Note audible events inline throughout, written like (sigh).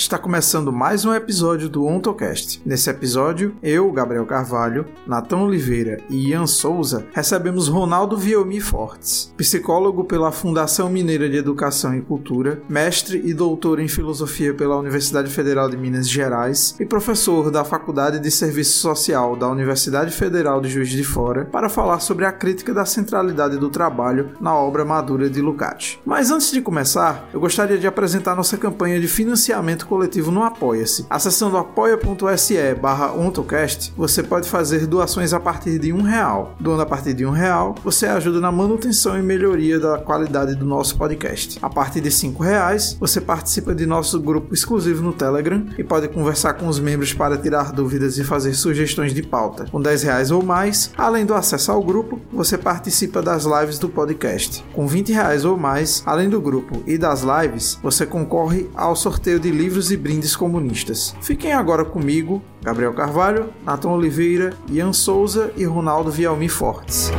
Está começando mais um episódio do OntoCast. Nesse episódio, eu, Gabriel Carvalho, Natan Oliveira e Ian Souza recebemos Ronaldo Vielmi Fortes, psicólogo pela Fundação Mineira de Educação e Cultura, mestre e doutor em filosofia pela Universidade Federal de Minas Gerais e professor da Faculdade de Serviço Social da Universidade Federal de Juiz de Fora, para falar sobre a crítica da centralidade do trabalho na obra madura de Lukács. Mas antes de começar, eu gostaria de apresentar nossa campanha de financiamento coletivo no Apoia-se. Acessando apoia.se barra ontocast, você pode fazer doações a partir de um real. Doando a partir de um real, você ajuda na manutenção e melhoria da qualidade do nosso podcast. A partir de cinco reais, você participa de nosso grupo exclusivo no Telegram e pode conversar com os membros para tirar dúvidas e fazer sugestões de pauta. Com 10 reais ou mais, além do acesso ao grupo, você participa das lives do podcast. Com 20 reais ou mais, além do grupo e das lives, você concorre ao sorteio de livros e brindes comunistas. Fiquem agora comigo, Gabriel Carvalho, Nathan Oliveira, Ian Souza e Ronaldo Vielmi Fortes.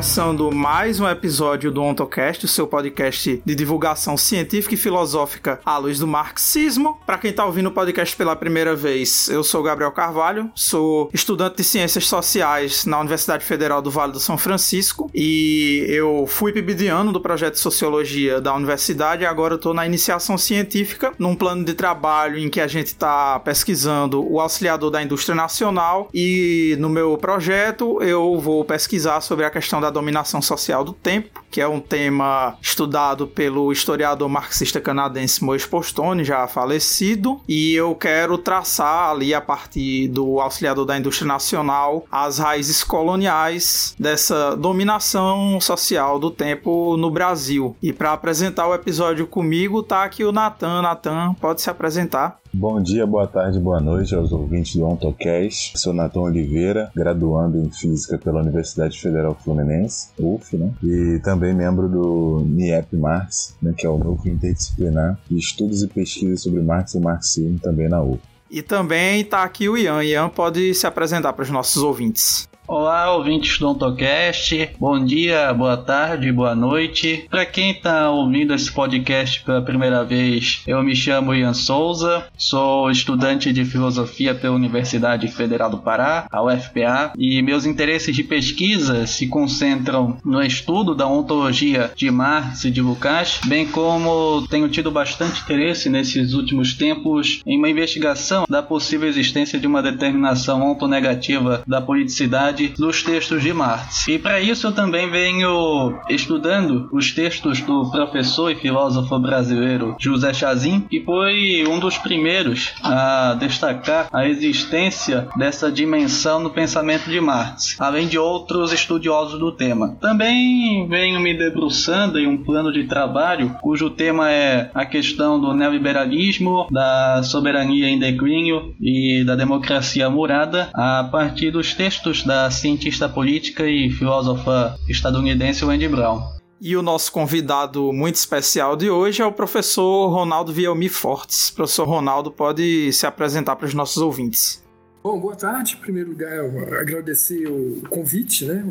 Começando mais um episódio do OntoCast, o seu podcast de divulgação científica e filosófica à luz do marxismo. Para quem está ouvindo o podcast pela primeira vez, eu sou Gabriel Carvalho, sou estudante de Ciências Sociais na Universidade Federal do Vale do São Francisco e eu fui pibidiano do projeto de Sociologia da universidade e agora estou na iniciação científica, num plano de trabalho em que a gente está pesquisando o auxiliador da indústria nacional e no meu projeto eu vou pesquisar sobre a questão da dominação social do tempo, que é um tema estudado pelo historiador marxista canadense Mois Postone, já falecido, e eu quero traçar ali a partir do auxiliador da indústria nacional as raízes coloniais dessa dominação social do tempo no Brasil. E para apresentar o episódio comigo tá aqui o Natan. Natan, pode se apresentar. Bom dia, boa tarde, boa noite aos ouvintes do OntoCast. Sou Natão Oliveira, graduando em Física pela Universidade Federal Fluminense, UF, né? E também membro do NIEP Marx, né? que é o Núcleo Interdisciplinar de Estudos e Pesquisas sobre Marx e Marxismo, também na UF. E também está aqui o Ian. Ian pode se apresentar para os nossos ouvintes. Olá, ouvintes do Ontocast. Bom dia, boa tarde, boa noite. Para quem está ouvindo esse podcast pela primeira vez, eu me chamo Ian Souza, sou estudante de filosofia pela Universidade Federal do Pará, a UFPA, e meus interesses de pesquisa se concentram no estudo da ontologia de Marx e de Lukács, bem como tenho tido bastante interesse nesses últimos tempos em uma investigação da possível existência de uma determinação ontonegativa da politicidade dos textos de Marx. E para isso eu também venho estudando os textos do professor e filósofo brasileiro José Chazin, que foi um dos primeiros a destacar a existência dessa dimensão no pensamento de Marx, além de outros estudiosos do tema. Também venho me debruçando em um plano de trabalho cujo tema é a questão do neoliberalismo, da soberania em declínio e da democracia murada a partir dos textos da cientista política e filósofa estadunidense Wendy Brown. E o nosso convidado muito especial de hoje é o professor Ronaldo Vielmi Fortes. Professor Ronaldo pode se apresentar para os nossos ouvintes. Bom, boa tarde. Em primeiro lugar, agradecer o convite, né?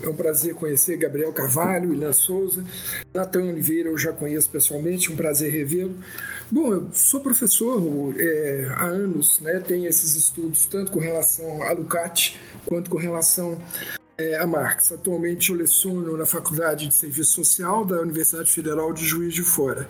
é um prazer conhecer Gabriel Carvalho, William Souza, Natan Oliveira, eu já conheço pessoalmente, um prazer revê-lo. Bom, eu sou professor é, há anos, né? Tenho esses estudos tanto com relação a Lukács quanto com relação é, a Marx. Atualmente eu leciono na Faculdade de Serviço Social da Universidade Federal de Juiz de Fora.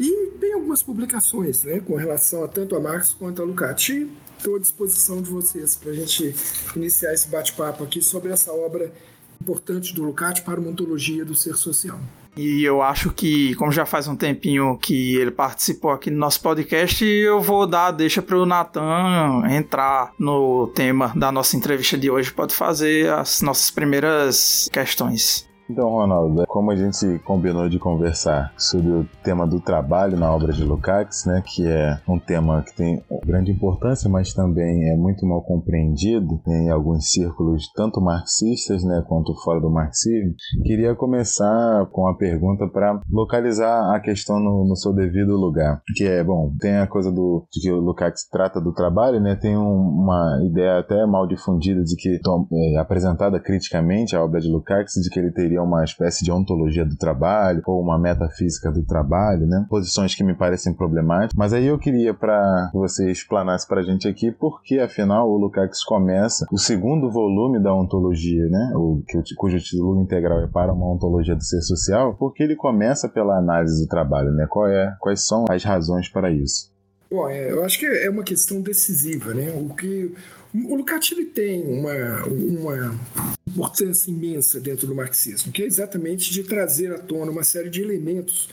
E tem algumas publicações né, com relação a tanto a Marx quanto a Lukács estou à disposição de vocês para a gente iniciar esse bate-papo aqui sobre essa obra importante do Lukács para uma ontologia do ser social. E eu acho que, como já faz um tempinho que ele participou aqui no nosso podcast, eu vou dar a deixa para o Natan entrar no tema da nossa entrevista de hoje. Pode fazer as nossas primeiras questões. Então, Ronaldo, como a gente combinou de conversar sobre o tema do trabalho na obra de Lukács, né, que é um tema que tem grande importância, mas também é muito mal compreendido em alguns círculos, tanto marxistas, né, quanto fora do marxismo, queria começar com a pergunta para localizar a questão no, no, seu devido lugar, que é, bom, tem a coisa do de que o Lukács trata do trabalho, né, tem um, uma ideia até mal difundida de que é, apresentada criticamente a obra de Lukács de que ele teria seria uma espécie de ontologia do trabalho ou uma metafísica do trabalho, né? Posições que me parecem problemáticas. Mas aí eu queria para que você explanasse para a gente aqui por que, afinal, o Lukács começa o segundo volume da ontologia, né? O, cujo título integral é para uma ontologia do ser social, porque ele começa pela análise do trabalho, né? Qual é, quais são as razões para isso? Bom, é, eu acho que é uma questão decisiva, né? O que o ele tem uma, uma importância imensa dentro do marxismo, que é exatamente de trazer à tona uma série de elementos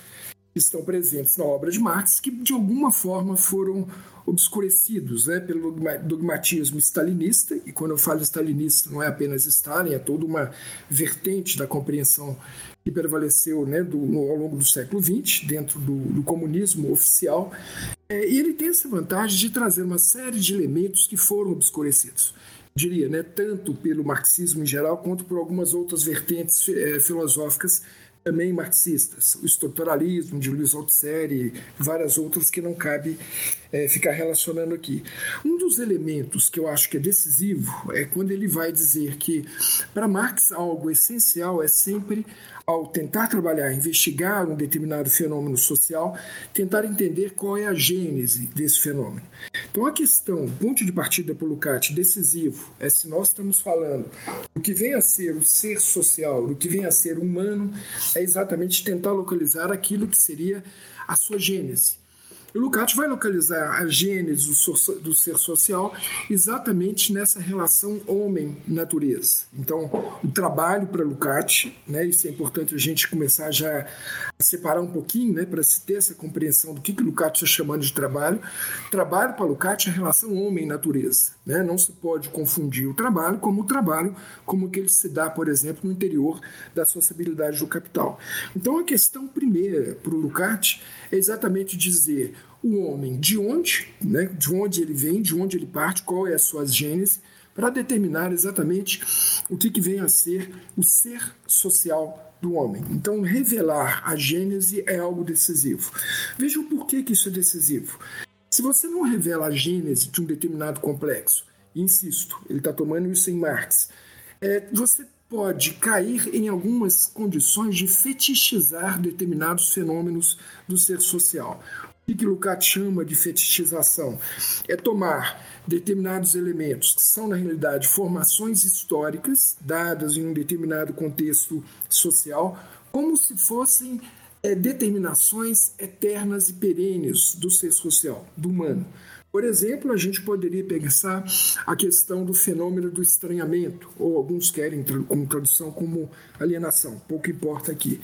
que estão presentes na obra de Marx, que de alguma forma foram obscurecidos né, pelo dogmatismo stalinista, e quando eu falo stalinista não é apenas Stalin, é toda uma vertente da compreensão que prevaleceu né, do, no, ao longo do século XX, dentro do, do comunismo oficial, é, e ele tem essa vantagem de trazer uma série de elementos que foram obscurecidos. Diria, né, tanto pelo marxismo em geral quanto por algumas outras vertentes é, filosóficas também marxistas, o estruturalismo de Luiz Althusser e várias outras que não cabe é, ficar relacionando aqui. Um dos elementos que eu acho que é decisivo é quando ele vai dizer que para Marx algo essencial é sempre ao tentar trabalhar, investigar um determinado fenômeno social, tentar entender qual é a gênese desse fenômeno. Então, a questão, o ponto de partida para o Lukács decisivo, é se nós estamos falando do que vem a ser o ser social, do que vem a ser humano, é exatamente tentar localizar aquilo que seria a sua gênese. E Lukács vai localizar a gênese do ser social exatamente nessa relação homem-natureza. Então, o trabalho para Lukács, né, isso é importante a gente começar já a separar um pouquinho, né, para se ter essa compreensão do que, que Lukács está chamando de trabalho. Trabalho para Lukács é a relação homem-natureza. Né? Não se pode confundir o trabalho como o trabalho como que ele se dá, por exemplo, no interior da sociabilidade do capital. Então, a questão primeira para o Lukács é exatamente dizer o homem de onde, né, de onde ele vem, de onde ele parte, qual é a sua gênese, para determinar exatamente o que, que vem a ser o ser social do homem. Então, revelar a gênese é algo decisivo. Veja o porquê que isso é decisivo. Se você não revela a gênese de um determinado complexo, insisto, ele está tomando isso em Marx, é, você pode cair em algumas condições de fetichizar determinados fenômenos do ser social. O que Lukács chama de fetichização? É tomar determinados elementos que são, na realidade, formações históricas dadas em um determinado contexto social, como se fossem é, determinações eternas e perenes do ser social, do humano. Por exemplo, a gente poderia pensar a questão do fenômeno do estranhamento, ou alguns querem como tradução como alienação, pouco importa aqui.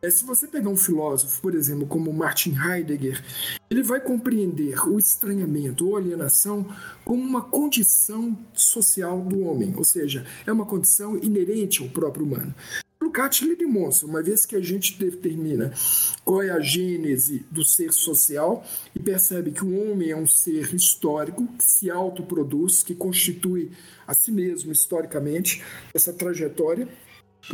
É, se você pegar um filósofo, por exemplo, como Martin Heidegger, ele vai compreender o estranhamento ou alienação como uma condição social do homem, ou seja, é uma condição inerente ao próprio humano. Lukács lhe demonstra, uma vez que a gente determina qual é a gênese do ser social e percebe que o homem é um ser histórico, que se autoproduz, que constitui a si mesmo historicamente essa trajetória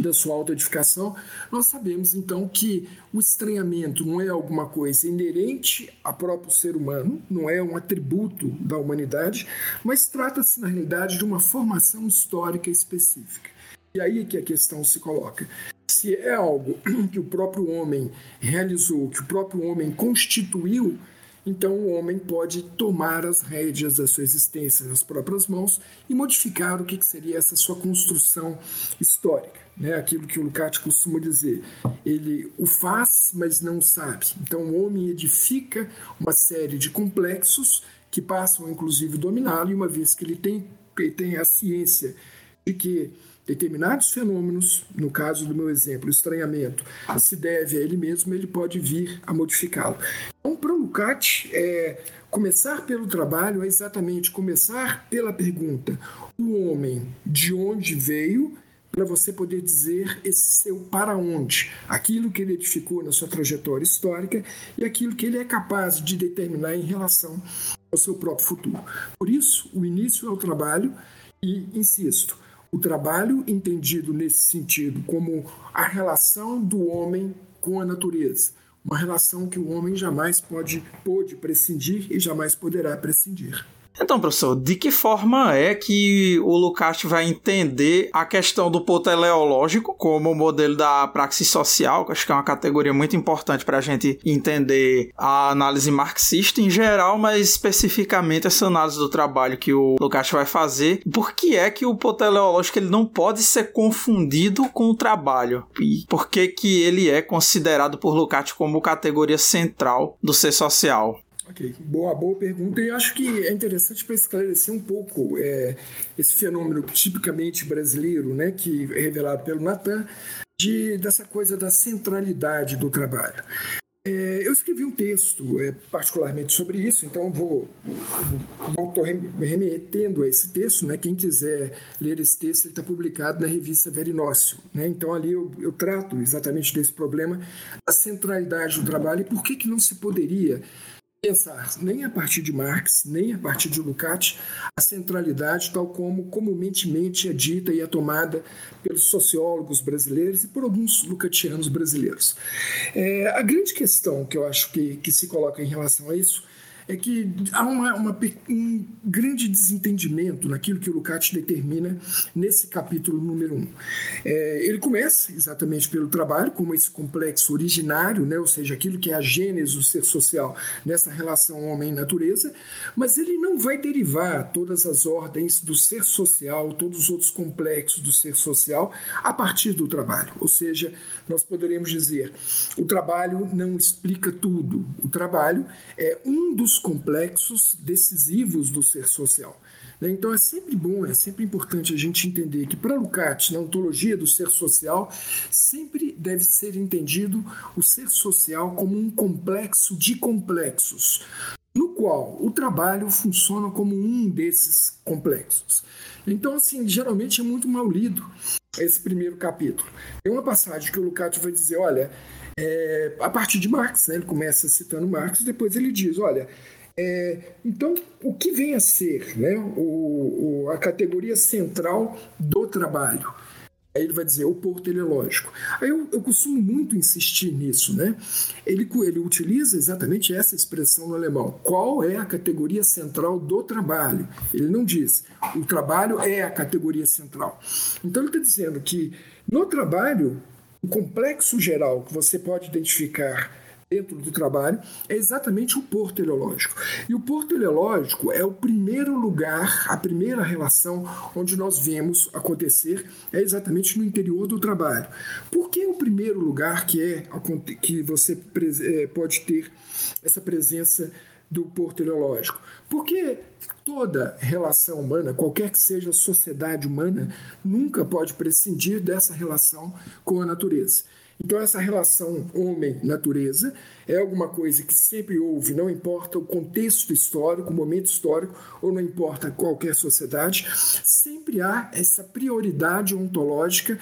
da sua autoedificação, nós sabemos então que o estranhamento não é alguma coisa inerente ao próprio ser humano, não é um atributo da humanidade, mas trata-se na realidade de uma formação histórica específica. E aí que a questão se coloca. Se é algo (clears throat) que o próprio homem realizou, que o próprio homem constituiu, então o homem pode tomar as rédeas da sua existência nas próprias mãos e modificar o que seria essa sua construção histórica. Né? Aquilo que o Lukács costuma dizer. Ele o faz, mas não sabe. Então o homem edifica uma série de complexos que passam, inclusive, dominá-lo, e uma vez que ele tem, ele tem a ciência de que determinados fenômenos, no caso do meu exemplo, o estranhamento, se deve a ele mesmo, ele pode vir a modificá-lo. Então, para o Lukács, é, começar pelo trabalho é exatamente começar pela pergunta: o homem de onde veio, para você poder dizer esse seu para onde, aquilo que ele edificou na sua trajetória histórica e aquilo que ele é capaz de determinar em relação ao seu próprio futuro. Por isso, o início é o trabalho e, insisto, o trabalho entendido nesse sentido como a relação do homem com a natureza, uma relação que o homem jamais pode pode prescindir e jamais poderá prescindir. Então, professor, de que forma é que o Lukács vai entender a questão do teleológico como modelo da praxis social, que acho que é uma categoria muito importante para a gente entender a análise marxista em geral, mas especificamente essa análise do trabalho que o Lukács vai fazer. Por que é que o teleológico ele não pode ser confundido com o trabalho? E por que, que ele é considerado por Lukács como categoria central do ser social? Ok, boa, boa pergunta. E acho que é interessante para esclarecer um pouco é, esse fenômeno tipicamente brasileiro, né, que é revelado pelo Natan, de, dessa coisa da centralidade do trabalho. É, eu escrevi um texto é, particularmente sobre isso, então vou remetendo a esse texto. Né? Quem quiser ler esse texto, ele está publicado na revista Verinócio. Né? Então ali eu, eu, trato exatamente desse problema da centralidade do trabalho e por que, que não se poderia pensar nem a partir de Marx, nem a partir de Lukács, a centralidade tal como comumente é dita e é tomada pelos sociólogos brasileiros e por alguns lucatianos brasileiros. É, a grande questão que eu acho que, que se coloca em relação a isso é que há uma, uma, um grande desentendimento naquilo que o Lukács determina nesse capítulo número 1. Um. É, ele começa exatamente pelo trabalho, como esse complexo originário, né, ou seja, aquilo que é a gênese do ser social nessa relação homem-natureza, mas ele não vai derivar todas as ordens do ser social, todos os outros complexos do ser social, a partir do trabalho. Ou seja, nós poderíamos dizer, o trabalho não explica tudo, o trabalho é um dos complexos decisivos do ser social. Né? Então é sempre bom, é sempre importante a gente entender que para Lukács, na ontologia do ser social, sempre deve ser entendido o ser social como um complexo de complexos, no qual o trabalho funciona como um desses complexos. Então, assim, geralmente é muito mal lido esse primeiro capítulo. Tem uma passagem que o Lukács vai dizer, olha, é, a partir de Marx, né, ele começa citando Marx, depois ele diz, olha, é, então, o que vem a ser né, o, o, a categoria central do trabalho? Aí ele vai dizer o porto teleológico. Aí eu, eu, costumo muito insistir nisso, né? Ele, ele utiliza exatamente essa expressão no alemão. Qual é a categoria central do trabalho? Ele não diz. O trabalho é a categoria central. Então ele está dizendo que no trabalho, o complexo geral que você pode identificar dentro do trabalho é exatamente o porto teleológico. E o porto teleológico é o primeiro lugar, a primeira relação onde nós vemos acontecer é exatamente no interior do trabalho. Por que o primeiro lugar que é que você é, pode ter essa presença do porto teleológico? Porque toda relação humana, qualquer que seja a sociedade humana, nunca pode prescindir dessa relação com a natureza. Então, essa relação homem-natureza é alguma coisa que sempre houve, não importa o contexto histórico, o momento histórico, ou não importa qualquer sociedade, sempre há essa prioridade ontológica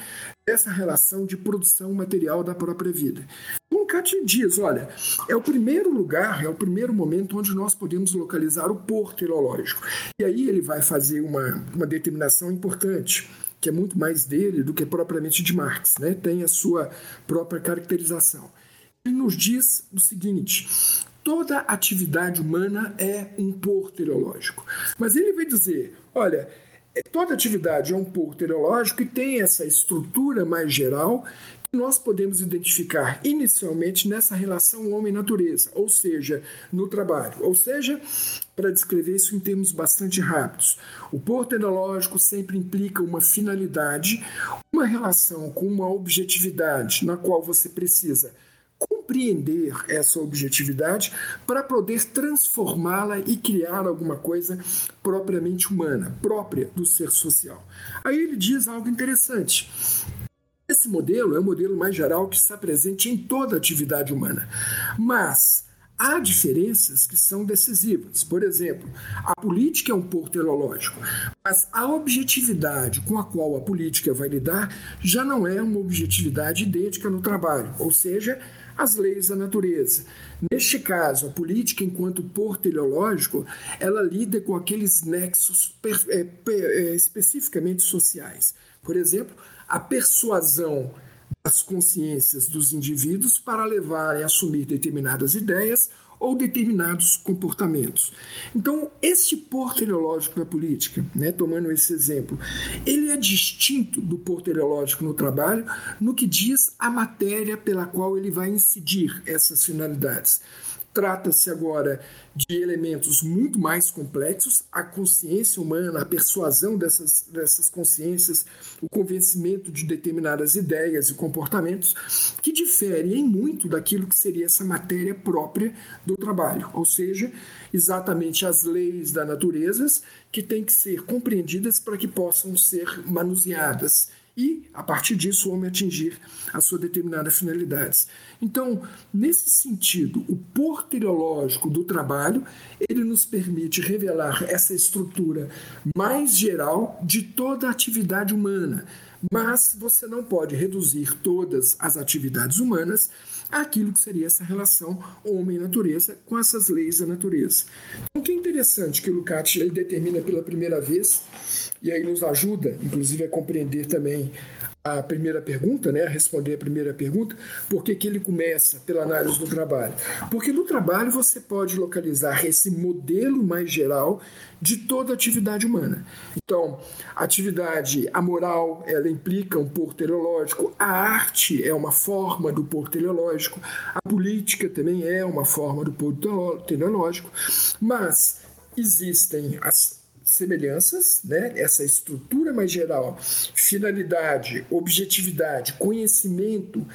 dessa relação de produção material da própria vida. Um Kat diz: olha, é o primeiro lugar, é o primeiro momento onde nós podemos localizar o porto filológico. E aí ele vai fazer uma, uma determinação importante que é muito mais dele do que propriamente de Marx, né? tem a sua própria caracterização. Ele nos diz o seguinte: toda atividade humana é um porto teleológico. Mas ele vai dizer: olha, é, toda atividade é um porto teleológico e tem essa estrutura mais geral nós podemos identificar inicialmente nessa relação homem-natureza, ou seja, no trabalho. Ou seja, para descrever isso em termos bastante rápidos, o porto enológico sempre implica uma finalidade, uma relação com uma objetividade na qual você precisa compreender essa objetividade para poder transformá-la e criar alguma coisa propriamente humana, própria do ser social. Aí ele diz algo interessante. Esse modelo é o modelo mais geral que está presente em toda a atividade humana. Mas há diferenças que são decisivas. Por exemplo, a política é um porto teleológico, mas a objetividade com a qual a política vai lidar já não é uma objetividade idêntica no trabalho, ou seja, as leis da natureza. Neste caso, a política, enquanto porto teleológico, ela lida com aqueles nexos é, é, especificamente sociais. Por exemplo, a persuasão das consciências dos indivíduos para levarem a assumir determinadas ideias ou determinados comportamentos. Então, esse porto teleológico da política, né, tomando esse exemplo, ele é distinto do porto teleológico no trabalho no que diz a matéria pela qual ele vai incidir essas finalidades. Trata-se agora de elementos muito mais complexos, a consciência humana, a persuasão dessas, dessas consciências, o convencimento de determinadas ideias e comportamentos que diferem muito daquilo que seria essa matéria própria do trabalho, ou seja, exatamente as leis da natureza que têm que ser compreendidas para que possam ser manuseadas e, a partir disso, o homem atingir a sua determinada finalidades. Então, nesse sentido, o porteriológico do trabalho, ele nos permite revelar essa estrutura mais geral de toda a atividade humana, mas você não pode reduzir todas as atividades humanas àquilo que seria essa relação homem-natureza com essas leis da natureza. Então, o que é interessante que o Lukács ele determina pela primeira vez e aí nos ajuda, inclusive, a compreender também a primeira pergunta, né, a responder a primeira pergunta, por que, ele começa pela análise do trabalho? Porque no trabalho você pode localizar esse modelo mais geral de toda atividade humana. Então, a atividade amoral, ela implica um porto teleológico, a arte é uma forma do porto teleológico, a política também é uma forma do porto teleológico, mas existem as semelhanças, né? essa estrutura mais geral, finalidade, objetividade, conhecimento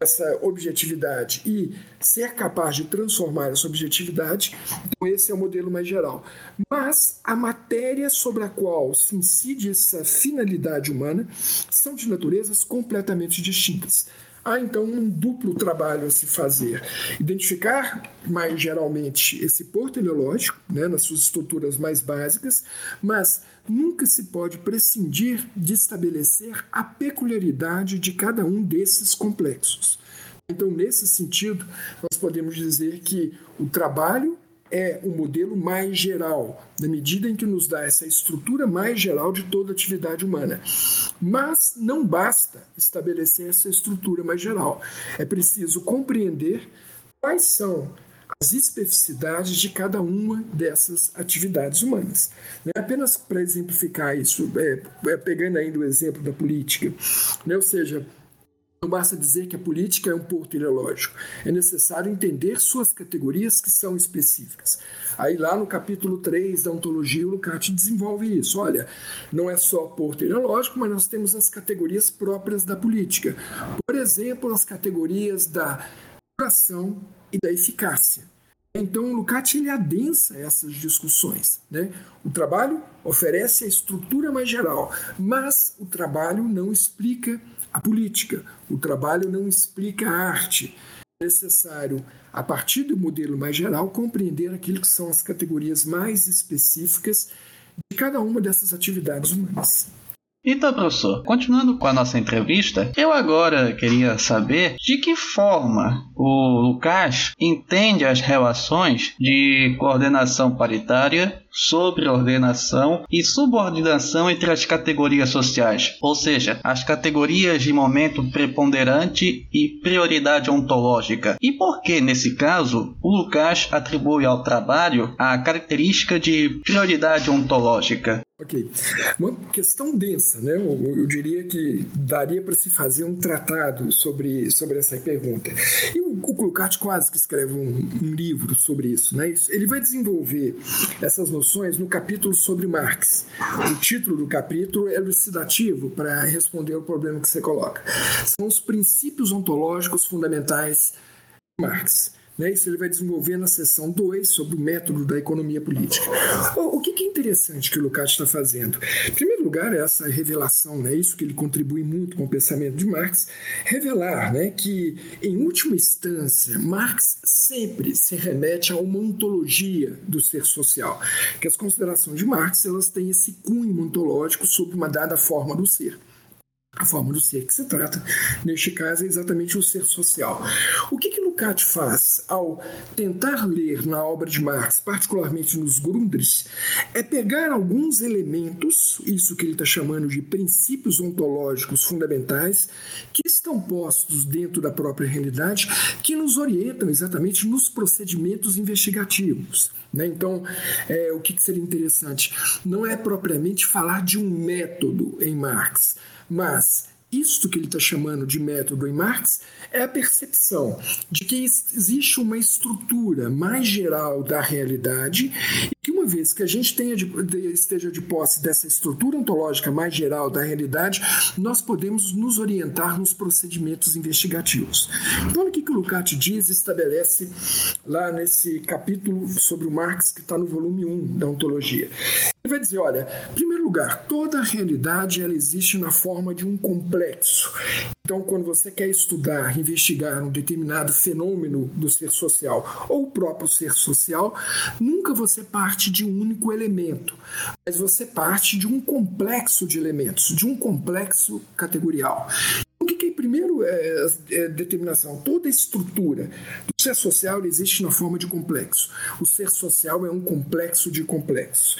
essa objetividade e ser capaz de transformar essa objetividade, então esse é o modelo mais geral. Mas a matéria sobre a qual se incide essa finalidade humana são de naturezas completamente distintas. Há então um duplo trabalho a se fazer. Identificar mais geralmente esse porto teleológico, né, nas suas estruturas mais básicas, mas nunca se pode prescindir de estabelecer a peculiaridade de cada um desses complexos. Então, nesse sentido, nós podemos dizer que o trabalho é o modelo mais geral, na medida em que nos dá essa estrutura mais geral de toda atividade humana. Mas não basta estabelecer essa estrutura mais geral. É preciso compreender quais são as especificidades de cada uma dessas atividades humanas. Né? Apenas para exemplificar isso, é, é, pegando ainda o exemplo da política, né? ou seja, não basta dizer que a política é um porto ideológico. É necessário entender suas categorias que são específicas. Aí lá no capítulo 3 da ontologia, o Lukács desenvolve isso. Olha, não é só porto ideológico, mas nós temos as categorias próprias da política. Por exemplo, as categorias da duração e da eficácia. Então, o Lukács ele adensa essas discussões. Né? O trabalho oferece a estrutura mais geral, mas o trabalho não explica a política. O trabalho não explica a arte. É necessário, a partir do modelo mais geral, compreender aquilo que são as categorias mais específicas de cada uma dessas atividades humanas. Então, professor, continuando com a nossa entrevista, eu agora queria saber de que forma o Lucas entende as relações de coordenação paritária sobre ordenação e subordinação entre as categorias sociais, ou seja, as categorias de momento preponderante e prioridade ontológica. E por que, nesse caso, o Lucas atribui ao trabalho a característica de prioridade ontológica? Ok. Uma questão densa, né? Eu, eu diria que daria para se fazer um tratado sobre, sobre essa pergunta. E o, Klucart quase que escreve um, um, livro sobre isso, né? Ele vai desenvolver essas noções no capítulo sobre Marx. O título do capítulo é elucidativo para responder o problema que você coloca. São os princípios ontológicos fundamentais de Marx. Né? Isso ele vai desenvolver na seção 2 sobre o método da economia política. O, o que, que, é interessante que o Lukács está fazendo? Em primeiro lugar, essa revelação, né? isso que ele contribui muito com o pensamento de Marx, revelar né, que, em última instância, Marx sempre se remete a uma ontologia do ser social, que as considerações de Marx elas têm esse cunho ontológico sobre uma dada forma do ser a forma do ser que se trata, neste caso, é exatamente o ser social. O que, que Lukács faz ao tentar ler na obra de Marx, particularmente nos Grundrisse, é pegar alguns elementos, isso que ele está chamando de princípios ontológicos fundamentais, que estão postos dentro da própria realidade, que nos orientam exatamente nos procedimentos investigativos. Né? Então, é, o que, que seria interessante? Não é propriamente falar de um método em Marx, mas isto que ele está chamando de método em Marx é a percepção de que existe uma estrutura mais geral da realidade que uma vez que a gente tenha de, esteja de posse dessa estrutura ontológica mais geral da realidade, nós podemos nos orientar nos procedimentos investigativos. Então, o que, que o Lukács diz estabelece lá nesse capítulo sobre o Marx que está no volume 1 da ontologia. Ele vai dizer, olha, em primeiro lugar, toda realidade ela existe na forma de um complexo. Então, quando você quer estudar, investigar um determinado fenômeno do ser social ou o próprio ser social, nunca você parte de um único elemento, mas você parte de um complexo de elementos, de um complexo categorial. O que, que é, primeiro é, é determinação? Toda estrutura do ser social existe na forma de complexo. O ser social é um complexo de complexos.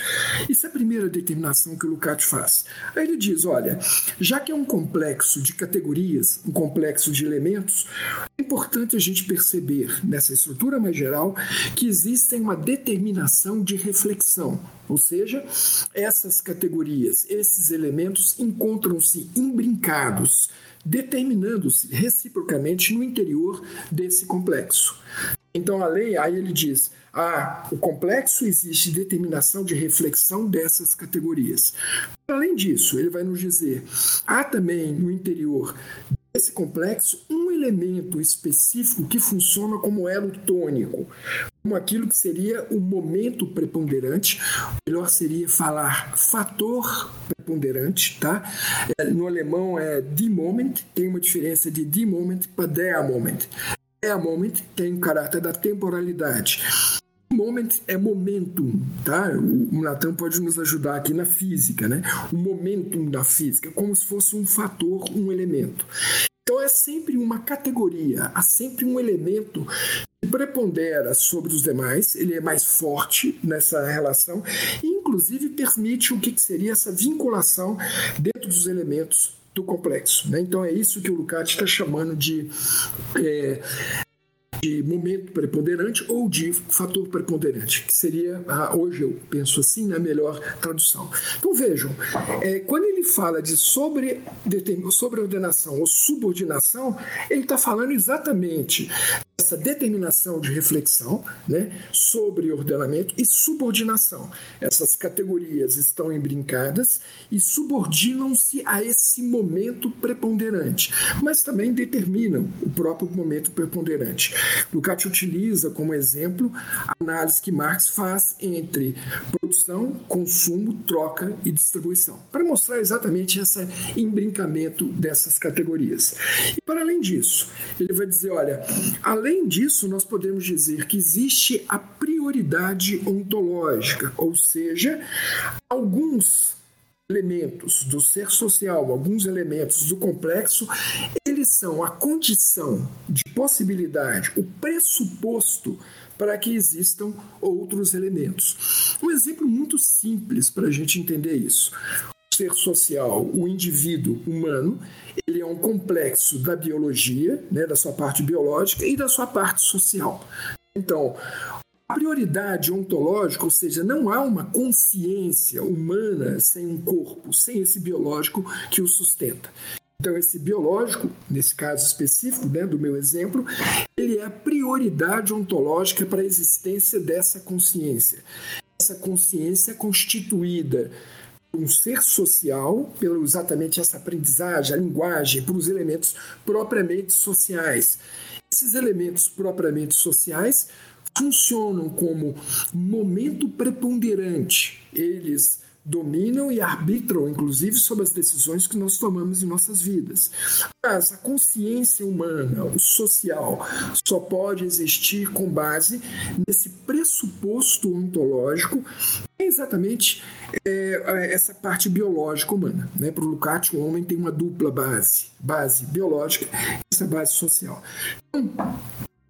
Isso é a primeira determinação que o Lukács faz. Aí ele diz: olha, já que é um complexo de categorias, um complexo de elementos, é importante a gente perceber nessa estrutura mais geral que existem uma determinação de reflexão. Ou seja, essas categorias, esses elementos encontram-se imbrincados determinando-se reciprocamente no interior desse complexo. Então a lei, aí ele diz, ah, o complexo existe determinação de reflexão dessas categorias. Além disso, ele vai nos dizer, há também no interior desse complexo um elemento específico que funciona como elo tônico, como aquilo que seria o momento preponderante, melhor seria falar fator preponderante, tá? É, no alemão é the moment, tem uma diferença de the moment para der moment. Der moment tem o caráter da temporalidade. Moment é momentum, tá? O Natan pode nos ajudar aqui na física, né? O momentum da física, como se fosse um fator, um elemento. Então é sempre uma categoria, há sempre um elemento que prepondera sobre os demais, ele é mais forte nessa relação e inclusive permite o que seria essa vinculação dentro dos elementos do complexo. Né? Então é isso que o Lukács está chamando de é, de momento preponderante ou de fator preponderante, que seria, ah, hoje eu penso assim, na melhor tradução. Então vejam, é, quando ele fala de sobre, sobre ordenação ou subordinação, ele está falando exatamente essa determinação de reflexão né, sobre ordenamento e subordinação. Essas categorias estão embrincadas e subordinam-se a esse momento preponderante, mas também determinam o próprio momento preponderante. Lukács utiliza como exemplo a análise que Marx faz entre produção, consumo, troca e distribuição, para mostrar exatamente esse embrincamento dessas categorias. E para além disso, ele vai dizer, olha, além Além disso, nós podemos dizer que existe a prioridade ontológica, ou seja, alguns elementos do ser social, alguns elementos do complexo, eles são a condição de possibilidade, o pressuposto para que existam outros elementos. Um exemplo muito simples para a gente entender isso ser social, o indivíduo humano, ele é um complexo da biologia, né, da sua parte biológica e da sua parte social. Então, a prioridade ontológica, ou seja, não há uma consciência humana sem um corpo, sem esse biológico que o sustenta. Então, esse biológico, nesse caso específico né, do meu exemplo, ele é a prioridade ontológica para a existência dessa consciência. Essa consciência é constituída um ser social, pelo exatamente essa aprendizagem, a linguagem, por os elementos propriamente sociais. Esses elementos propriamente sociais funcionam como momento preponderante. Eles dominam e arbitram, inclusive, sobre as decisões que nós tomamos em nossas vidas. Mas a consciência humana, o social, só pode existir com base nesse pressuposto ontológico, é exatamente é, essa parte biológica humana. Né? Para o Lukács, o homem tem uma dupla base, base biológica e essa base social. Então,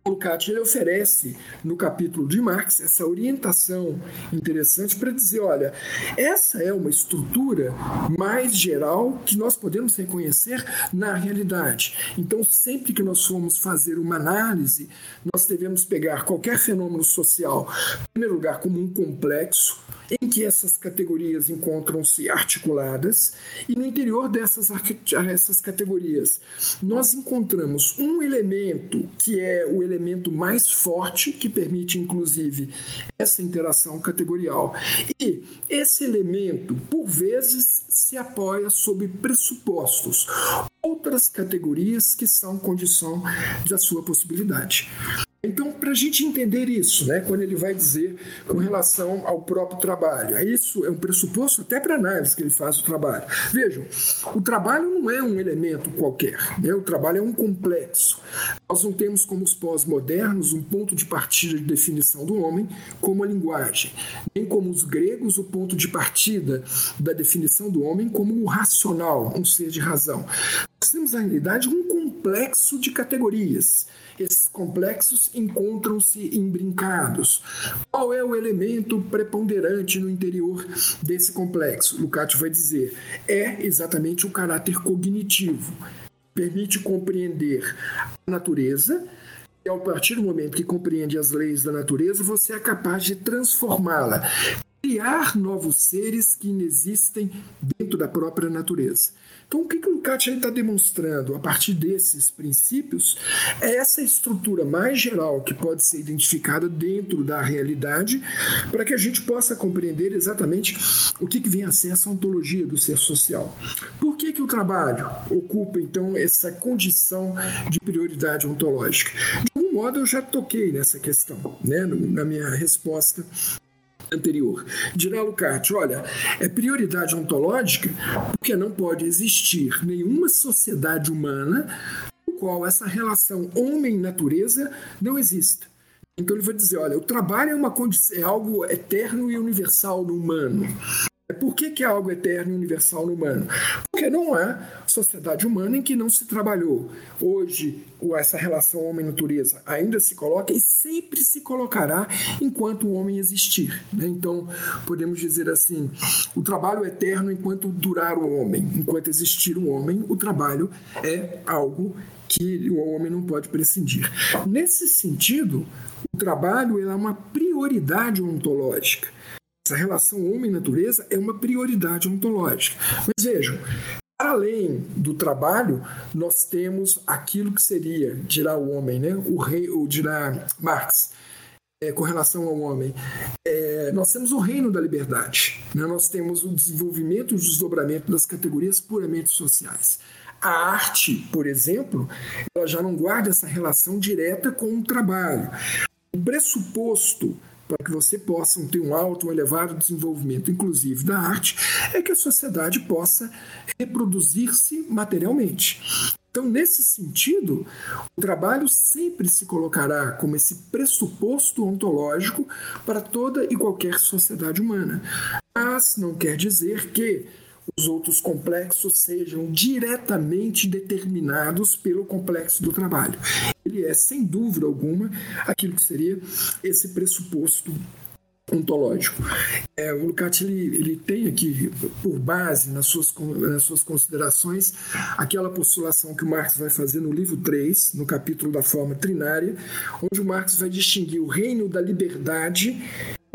Lukács ele oferece no capítulo de Marx essa orientação interessante para dizer, olha, essa é uma estrutura mais geral que nós podemos reconhecer na realidade. Então, sempre que nós formos fazer uma análise, nós devemos pegar qualquer fenômeno social, em primeiro lugar, como um complexo, em que essas categorias encontram-se articuladas, e no interior dessas essas categorias nós encontramos um elemento que é o elemento mais forte, que permite inclusive essa interação categorial. E esse elemento, por vezes, se apoia sobre pressupostos, outras categorias que são condição da sua possibilidade. Então, para a gente entender isso, né, quando ele vai dizer com relação ao próprio trabalho, isso é um pressuposto até para análise que ele faz o trabalho. Vejam, o trabalho não é um elemento qualquer, né, o trabalho é um complexo. Nós não temos como os pós-modernos um ponto de partida de definição do homem como a linguagem, nem como os gregos o ponto de partida da definição do homem como o racional, um ser de razão. Nós temos, na realidade, um complexo de categorias esses complexos encontram-se imbrincados. Qual é o elemento preponderante no interior desse complexo? Lukács vai dizer: é exatamente o caráter cognitivo. Permite compreender a natureza, e a partir do momento que compreende as leis da natureza, você é capaz de transformá-la, criar novos seres que inexistem dentro da própria natureza. Então, o que, que o Lukács está demonstrando a partir desses princípios é essa estrutura mais geral que pode ser identificada dentro da realidade para que a gente possa compreender exatamente o que, que vem a ser essa ontologia do ser social. Por que, que o trabalho ocupa, então, essa condição de prioridade ontológica? De algum modo, eu já toquei nessa questão né, na minha resposta anterior. Dirá Lukács, olha, é prioridade ontológica porque não pode existir nenhuma sociedade humana no qual essa relação homem-natureza não exista. Então ele vai dizer, olha, o trabalho é, uma condição, é algo eterno e universal no humano. Por que, que é algo eterno e universal no humano? Porque não há sociedade humana em que não se trabalhou. Hoje, essa relação homem-natureza ainda se coloca e sempre se colocará enquanto o homem existir. Né? Então, podemos dizer assim: o trabalho é eterno enquanto durar o homem. Enquanto existir o homem, o trabalho é algo que o homem não pode prescindir. Nesse sentido, o trabalho é uma prioridade ontológica. Essa relação homem-natureza é uma prioridade ontológica. Mas vejam, além do trabalho, nós temos aquilo que seria, dirá o homem, né? o rei, ou dirá Marx, é, com relação ao homem. É, nós temos o reino da liberdade, né? nós temos o desenvolvimento e o desdobramento das categorias puramente sociais. A arte, por exemplo, ela já não guarda essa relação direta com o trabalho. O pressuposto para que você possa ter um alto, um elevado desenvolvimento, inclusive da arte, é que a sociedade possa reproduzir-se materialmente. Então, nesse sentido, o trabalho sempre se colocará como esse pressuposto ontológico para toda e qualquer sociedade humana. Mas não quer dizer que os outros complexos sejam diretamente determinados pelo complexo do trabalho. Ele é, sem dúvida alguma, aquilo que seria esse pressuposto ontológico. É, o Lukács ele, ele tem aqui por base nas suas, nas suas considerações aquela postulação que o Marx vai fazer no livro 3, no capítulo da forma trinária, onde o Marx vai distinguir o reino da liberdade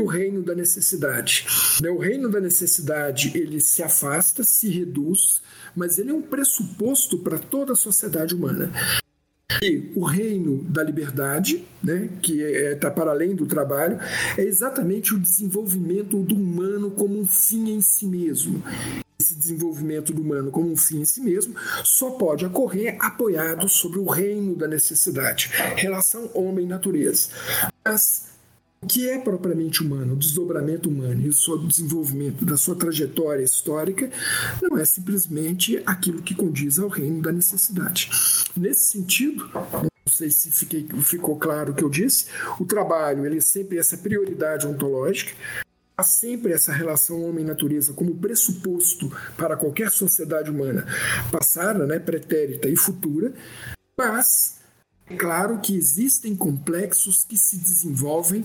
o reino da necessidade. Né? O reino da necessidade ele se afasta, se reduz, mas ele é um pressuposto para toda a sociedade humana. O reino da liberdade, né, que está é, para além do trabalho, é exatamente o desenvolvimento do humano como um fim em si mesmo esse desenvolvimento do humano como um fim em si mesmo só pode ocorrer apoiado sobre o reino da necessidade, relação homem-natureza. Mas o que é propriamente humano, o desdobramento humano e o seu desenvolvimento da sua trajetória histórica não é simplesmente aquilo que condiz ao reino da necessidade. Nesse sentido, não sei se fiquei, ficou claro o que eu disse, o trabalho ele é sempre essa prioridade ontológica, há sempre essa relação homem-natureza como pressuposto para qualquer sociedade humana passada, né, pretérita e futura, mas claro que existem complexos que se desenvolvem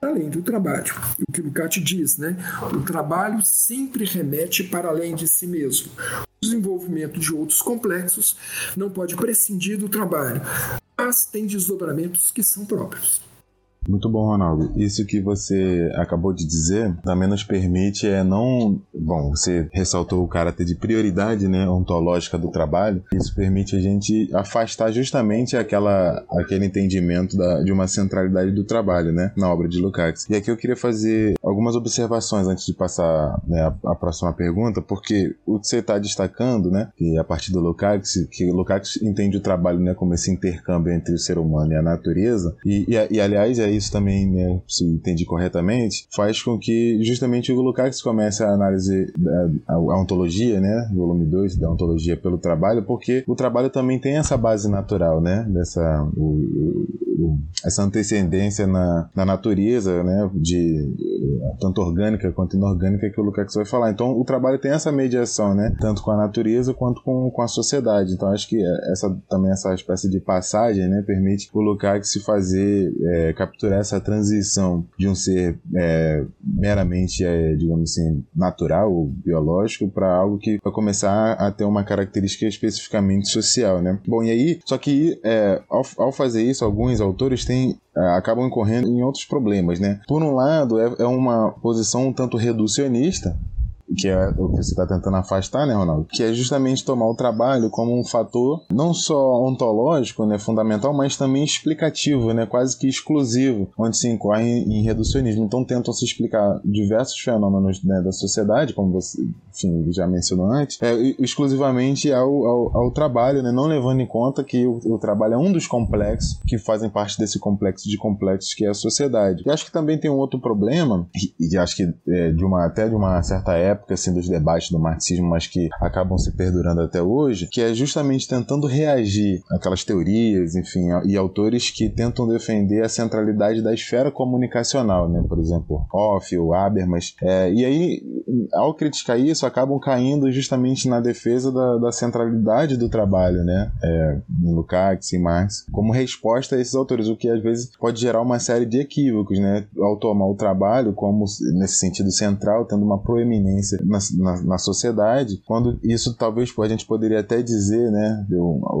além do trabalho. O que o diz, né? O trabalho sempre remete para além de si mesmo. O desenvolvimento de outros complexos não pode prescindir do trabalho, mas tem desdobramentos que são próprios. Muito bom, Ronaldo. Isso que você acabou de dizer também nos permite é não, bom, você ressaltou o caráter de prioridade, né, ontológica do trabalho. Isso permite a gente afastar justamente aquela aquele entendimento da, de uma centralidade do trabalho, né, na obra de Lukács. E aqui eu queria fazer algumas observações antes de passar né, a, a, próxima pergunta, porque o que você está destacando, né, que a partir do Lukács, que Lukács entende o trabalho, né, como esse intercâmbio entre o ser humano e a natureza. E, e, e aliás, é isso também, né, se entendi corretamente, faz com que justamente o Lukács comece a análise da a, a ontologia, né, volume 2 da ontologia pelo trabalho, porque o trabalho também tem essa base natural, né, dessa o, o, essa antecedência na, na natureza, né, de tanto orgânica quanto inorgânica que o Lukács vai falar. Então, o trabalho tem essa mediação, né, tanto com a natureza quanto com, com a sociedade. Então, acho que essa também essa espécie de passagem, né, permite o Lukács fazer é, capturar essa transição de um ser é, meramente, é, digamos assim, natural ou biológico para algo que vai começar a ter uma característica especificamente social, né? Bom, e aí, só que é, ao, ao fazer isso, alguns autores têm é, acabam incorrendo em outros problemas, né? Por um lado, é, é uma posição um tanto reducionista, que é o que você está tentando afastar, né, Ronaldo? Que é justamente tomar o trabalho como um fator não só ontológico, né, fundamental, mas também explicativo, né, quase que exclusivo, onde se incorre em reducionismo. Então tentam se explicar diversos fenômenos né, da sociedade, como você enfim, já mencionou antes, é, exclusivamente ao, ao, ao, trabalho, né, não levando em conta que o, o, trabalho é um dos complexos que fazem parte desse complexo de complexos que é a sociedade. E acho que também tem um outro problema, e, e acho que é, de uma, até de uma certa época, assim, dos debates do marxismo, mas que acabam se perdurando até hoje, que é justamente tentando reagir àquelas teorias, enfim, e autores que tentam defender a centralidade da esfera comunicacional, né? por exemplo, Hoff ou Habermas. É, e aí, ao criticar isso, acabam caindo justamente na defesa da, da centralidade do trabalho, né? É, em Lukács e Marx, como resposta a esses autores, o que às vezes pode gerar uma série de equívocos, né? Ao tomar o trabalho como, nesse sentido central, tendo uma proeminência na, na, na, sociedade, quando isso talvez a gente poderia até dizer, né,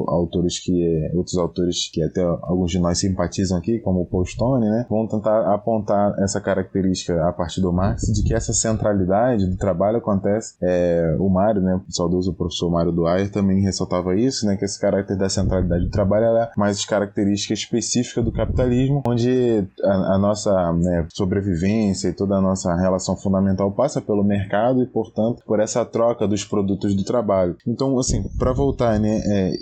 autores que outros autores que até alguns de nós simpatizam aqui, como o Paul Stone, né, vão tentar apontar essa característica a partir do Marx de que essa centralidade do trabalho acontece. É, o Mário, né, o saudoso professor Mário Duayer também ressaltava isso, né, que esse caráter da centralidade do trabalho é mais característica específica do capitalismo, onde a, a nossa né, sobrevivência e toda a nossa relação fundamental passa pelo mercado e, portanto, por essa troca dos produtos do trabalho. Então, assim, para voltar, né, é,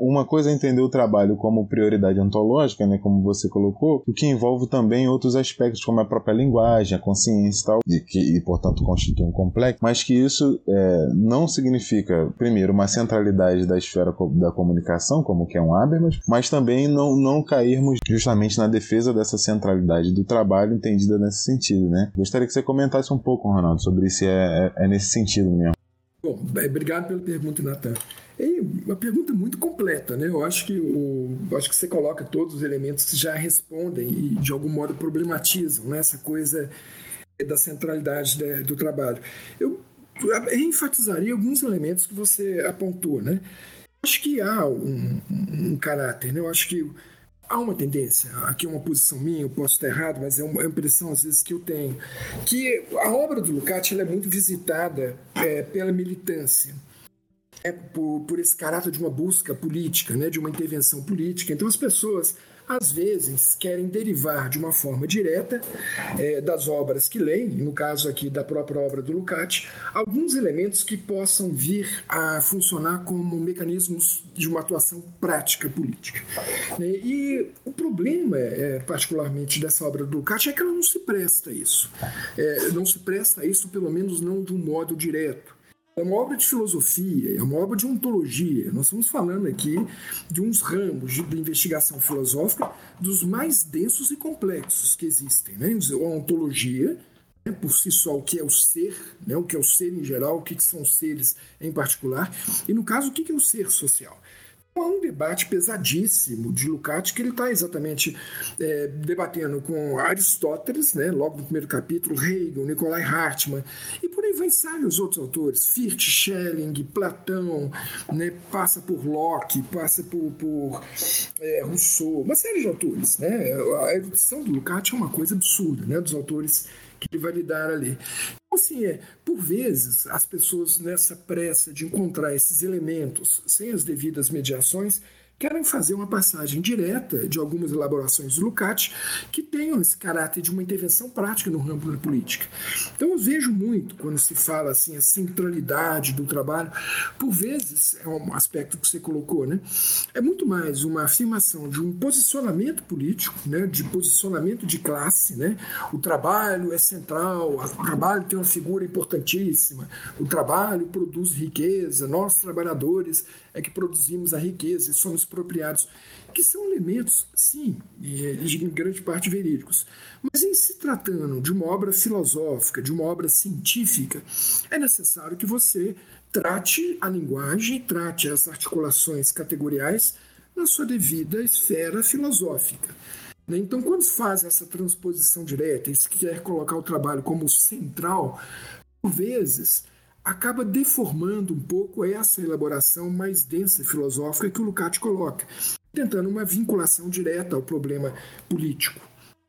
uma coisa é entender o trabalho como prioridade ontológica, né, como você colocou, o que envolve também outros aspectos, como a própria linguagem, a consciência e tal, e que, e, portanto, constitui um complexo, mas que isso é, não significa, primeiro, uma centralidade da esfera da comunicação, como que é um Habermas, mas também não, não cairmos justamente na defesa dessa centralidade do trabalho entendida nesse sentido, né? Gostaria que você comentasse um pouco, Ronaldo, sobre se é, é, é, nesse sentido mesmo. Bom, obrigado pela pergunta, Natan. É uma pergunta muito completa, né? Eu acho que o, acho que você coloca todos os elementos que já respondem e de algum modo problematizam né? essa coisa da centralidade do trabalho. Eu enfatizaria alguns elementos que você apontou, né? Acho que há um, um, um caráter, né? Eu acho que há uma tendência, aqui é uma posição minha, eu posso estar errado, mas é uma impressão às vezes que eu tenho, que a obra do Lukács é muito visitada é, pela militância. é, por, por esse caráter de uma busca política, né, de uma intervenção política. Então as pessoas às vezes querem derivar de uma forma direta é, das obras que leem, no caso aqui da própria obra do Lukács, alguns elementos que possam vir a funcionar como mecanismos de uma atuação prática política. Né? E o problema, é, particularmente dessa obra do Lukács, é que ela não se presta a isso. É, não se presta a isso, pelo menos não de um modo direto. É uma obra de filosofia, é uma obra de ontologia. Nós estamos falando aqui de uns ramos de, investigação filosófica dos mais densos e complexos que existem. Né? A ontologia, né, por si só, o que é o ser, né, o que é o ser em geral, o que são seres em particular, e no caso, o que é o ser social há um debate pesadíssimo de Lukács que ele está exatamente é, debatendo com Aristóteles, né, logo no primeiro capítulo, Hegel, Nikolai Hartmann, e por aí vai os outros autores, Fichte, Schelling, Platão, né, passa por Locke, passa por, por é, Rousseau, uma série de autores. Né? A erudição do Lukács é uma coisa absurda, né, dos autores que ele vai lidar ali. Assim, é, por vezes, as pessoas nessa pressa de encontrar esses elementos sem as devidas mediações querem fazer uma passagem direta de algumas elaborações do Lukács que tenham esse caráter de uma intervenção prática no ramo da política. Então eu vejo muito quando se fala assim a centralidade do trabalho, por vezes é um aspecto que você colocou, né? É muito mais uma afirmação de um posicionamento político, né? De posicionamento de classe, né? O trabalho é central, o trabalho tem uma figura importantíssima, o trabalho produz riqueza, nós trabalhadores é que produzimos a riqueza e somos expropriados, que são elementos, sim, em grande parte verídicos. Mas em se tratando de uma obra filosófica, de uma obra científica, é necessário que você trate a linguagem, trate as articulações categoriais na sua devida esfera filosófica. Né? Então, quando se faz essa transposição direta e se quer colocar o trabalho como central, por vezes acaba deformando um pouco essa elaboração mais densa filosófica que o Lukács coloca, tentando uma vinculação direta ao problema político.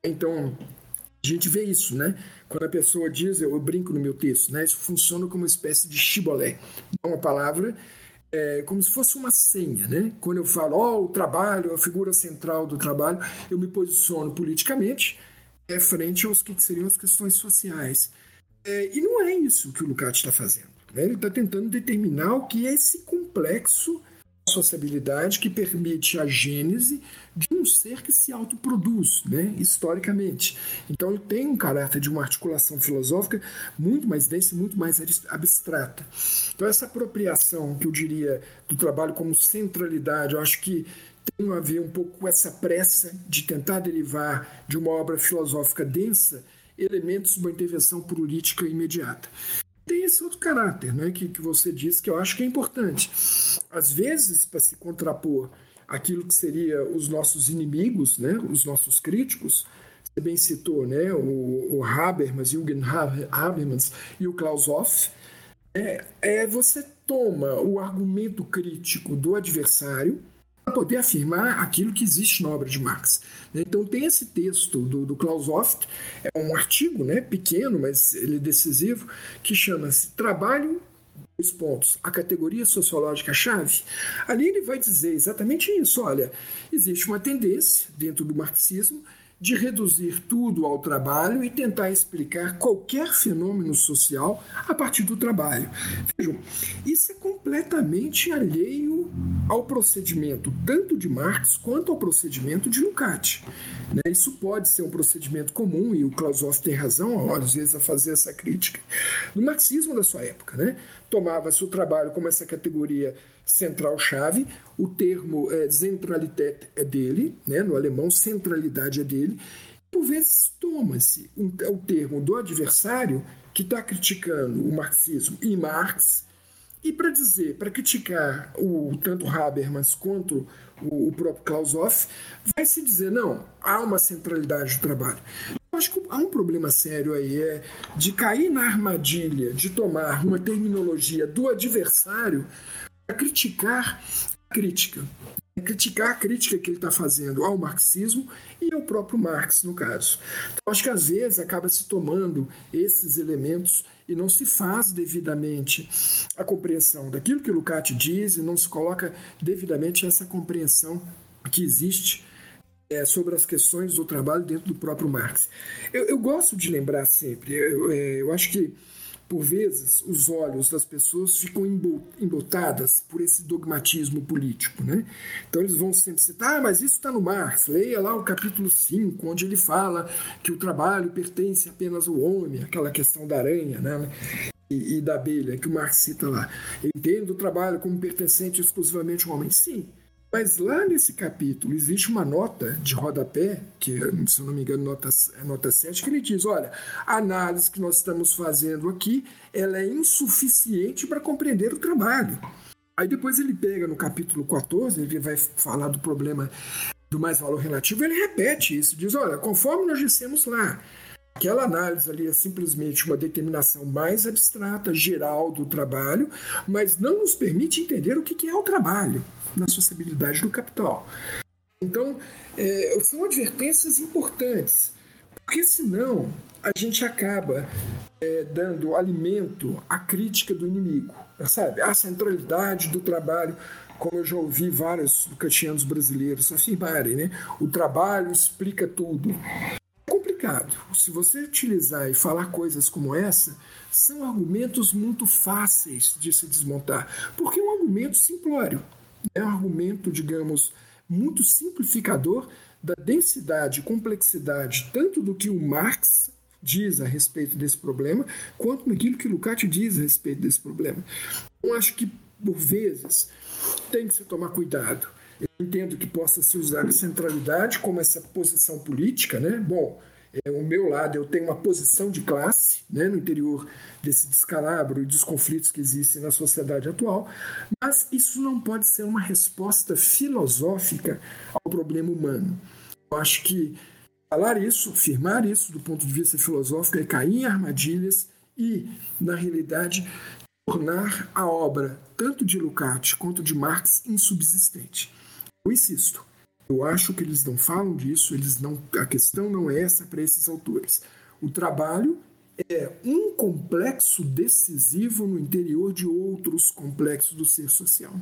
Então, a gente vê isso, né? Quando a pessoa diz, eu, brinco no meu texto, né? Isso funciona como uma espécie de chibolé. É uma palavra é, como se fosse uma senha, né? Quando eu falo, ó, oh, o trabalho, a figura central do trabalho, eu me posiciono politicamente é, frente aos que seriam as questões sociais. É, e não é isso que o Lukács está fazendo. Né? Ele está tentando determinar o que é esse complexo sociabilidade que permite a gênese de um ser que se autoproduz, né, historicamente. Então ele tem um caráter de uma articulação filosófica muito mais densa e muito mais abstrata. Então essa apropriação, que eu diria, do trabalho como centralidade, eu acho que tem a ver um pouco com essa pressa de tentar derivar de uma obra filosófica densa elementos de uma intervenção política imediata. Tem esse outro caráter né, que, que você disse que eu acho que é importante. Às vezes, para se contrapor aquilo que seria os nossos inimigos, né, os nossos críticos, você bem citou né, o, o Habermas, Jürgen Habermas e o Klaus Hoff, é, é você toma o argumento crítico do adversário para poder afirmar aquilo que existe na obra de Marx. Então tem esse texto do, do Klaus Hoft, é um artigo né, pequeno, mas ele é decisivo, que chama-se Trabalho os pontos, a categoria sociológica-chave, ali ele vai dizer exatamente isso. Olha, existe uma tendência dentro do marxismo de reduzir tudo ao trabalho e tentar explicar qualquer fenômeno social a partir do trabalho. Vejam, isso é completamente alheio ao procedimento tanto de Marx quanto ao procedimento de Lukács. Né? Isso pode ser um procedimento comum, e o Clausewitz tem razão, às vezes, a fazer essa crítica, do marxismo da sua época. Né? Tomava-se o trabalho como essa categoria central-chave, o termo é, Zentralität é dele, né, no alemão, centralidade é dele. Por vezes toma-se um, o termo do adversário que está criticando o marxismo e Marx, e para dizer, para criticar o tanto Habermas quanto o, o próprio Klaus Hoff, vai se dizer, não, há uma centralidade do trabalho. Eu acho que há um problema sério aí, é de cair na armadilha de tomar uma terminologia do adversário criticar a crítica. Criticar a crítica que ele está fazendo ao marxismo e ao próprio Marx, no caso. Então, acho que às vezes acaba se tomando esses elementos e não se faz devidamente a compreensão daquilo que Lukács diz e não se coloca devidamente essa compreensão que existe é, sobre as questões do trabalho dentro do próprio Marx. Eu, eu gosto de lembrar sempre, eu, é, eu acho que por vezes, os olhos das pessoas ficam embotadas por esse dogmatismo político. Né? Então, eles vão sempre citar, ah, mas isso está no Marx. Leia lá o capítulo 5, onde ele fala que o trabalho pertence apenas ao homem, aquela questão da aranha né? e, e da abelha, que o Marx cita lá. Entendo o trabalho como pertencente exclusivamente ao homem. Sim, mas lá nesse capítulo existe uma nota de rodapé, que se eu não me engano nota, é nota 7, que ele diz, olha, a análise que nós estamos fazendo aqui, ela é insuficiente para compreender o trabalho. Aí depois ele pega no capítulo 14, ele vai falar do problema do mais valor relativo, ele repete isso, diz, olha, conforme nós dissemos lá, Aquela análise ali é simplesmente uma determinação mais abstrata, geral do trabalho, mas não nos permite entender o que é o trabalho na sociabilidade do capital. Então, é, são advertências importantes, porque senão a gente acaba é, dando alimento à crítica do inimigo, sabe? A centralidade do trabalho, como eu já ouvi vários kantianos brasileiros afirmarem, né? O trabalho explica tudo. É complicado. Se você utilizar e falar coisas como essa, são argumentos muito fáceis de se desmontar, porque é um argumento simplório é um argumento, digamos, muito simplificador da densidade e complexidade tanto do que o Marx diz a respeito desse problema, quanto naquilo que Lukács diz a respeito desse problema. Eu acho que, por vezes, tem que se tomar cuidado. Eu entendo que possa se usar a centralidade como essa posição política, né? Bom, é, o meu lado, eu tenho uma posição de classe né, no interior desse descalabro e dos conflitos que existem na sociedade atual, mas isso não pode ser uma resposta filosófica ao problema humano. Eu acho que falar isso, afirmar isso do ponto de vista filosófico é cair em armadilhas e, na realidade, tornar a obra tanto de Lukács quanto de Marx insubsistente. Eu insisto, eu acho que eles não falam disso, eles não, a questão não é essa para esses autores. O trabalho é um complexo decisivo no interior de outros complexos do ser social.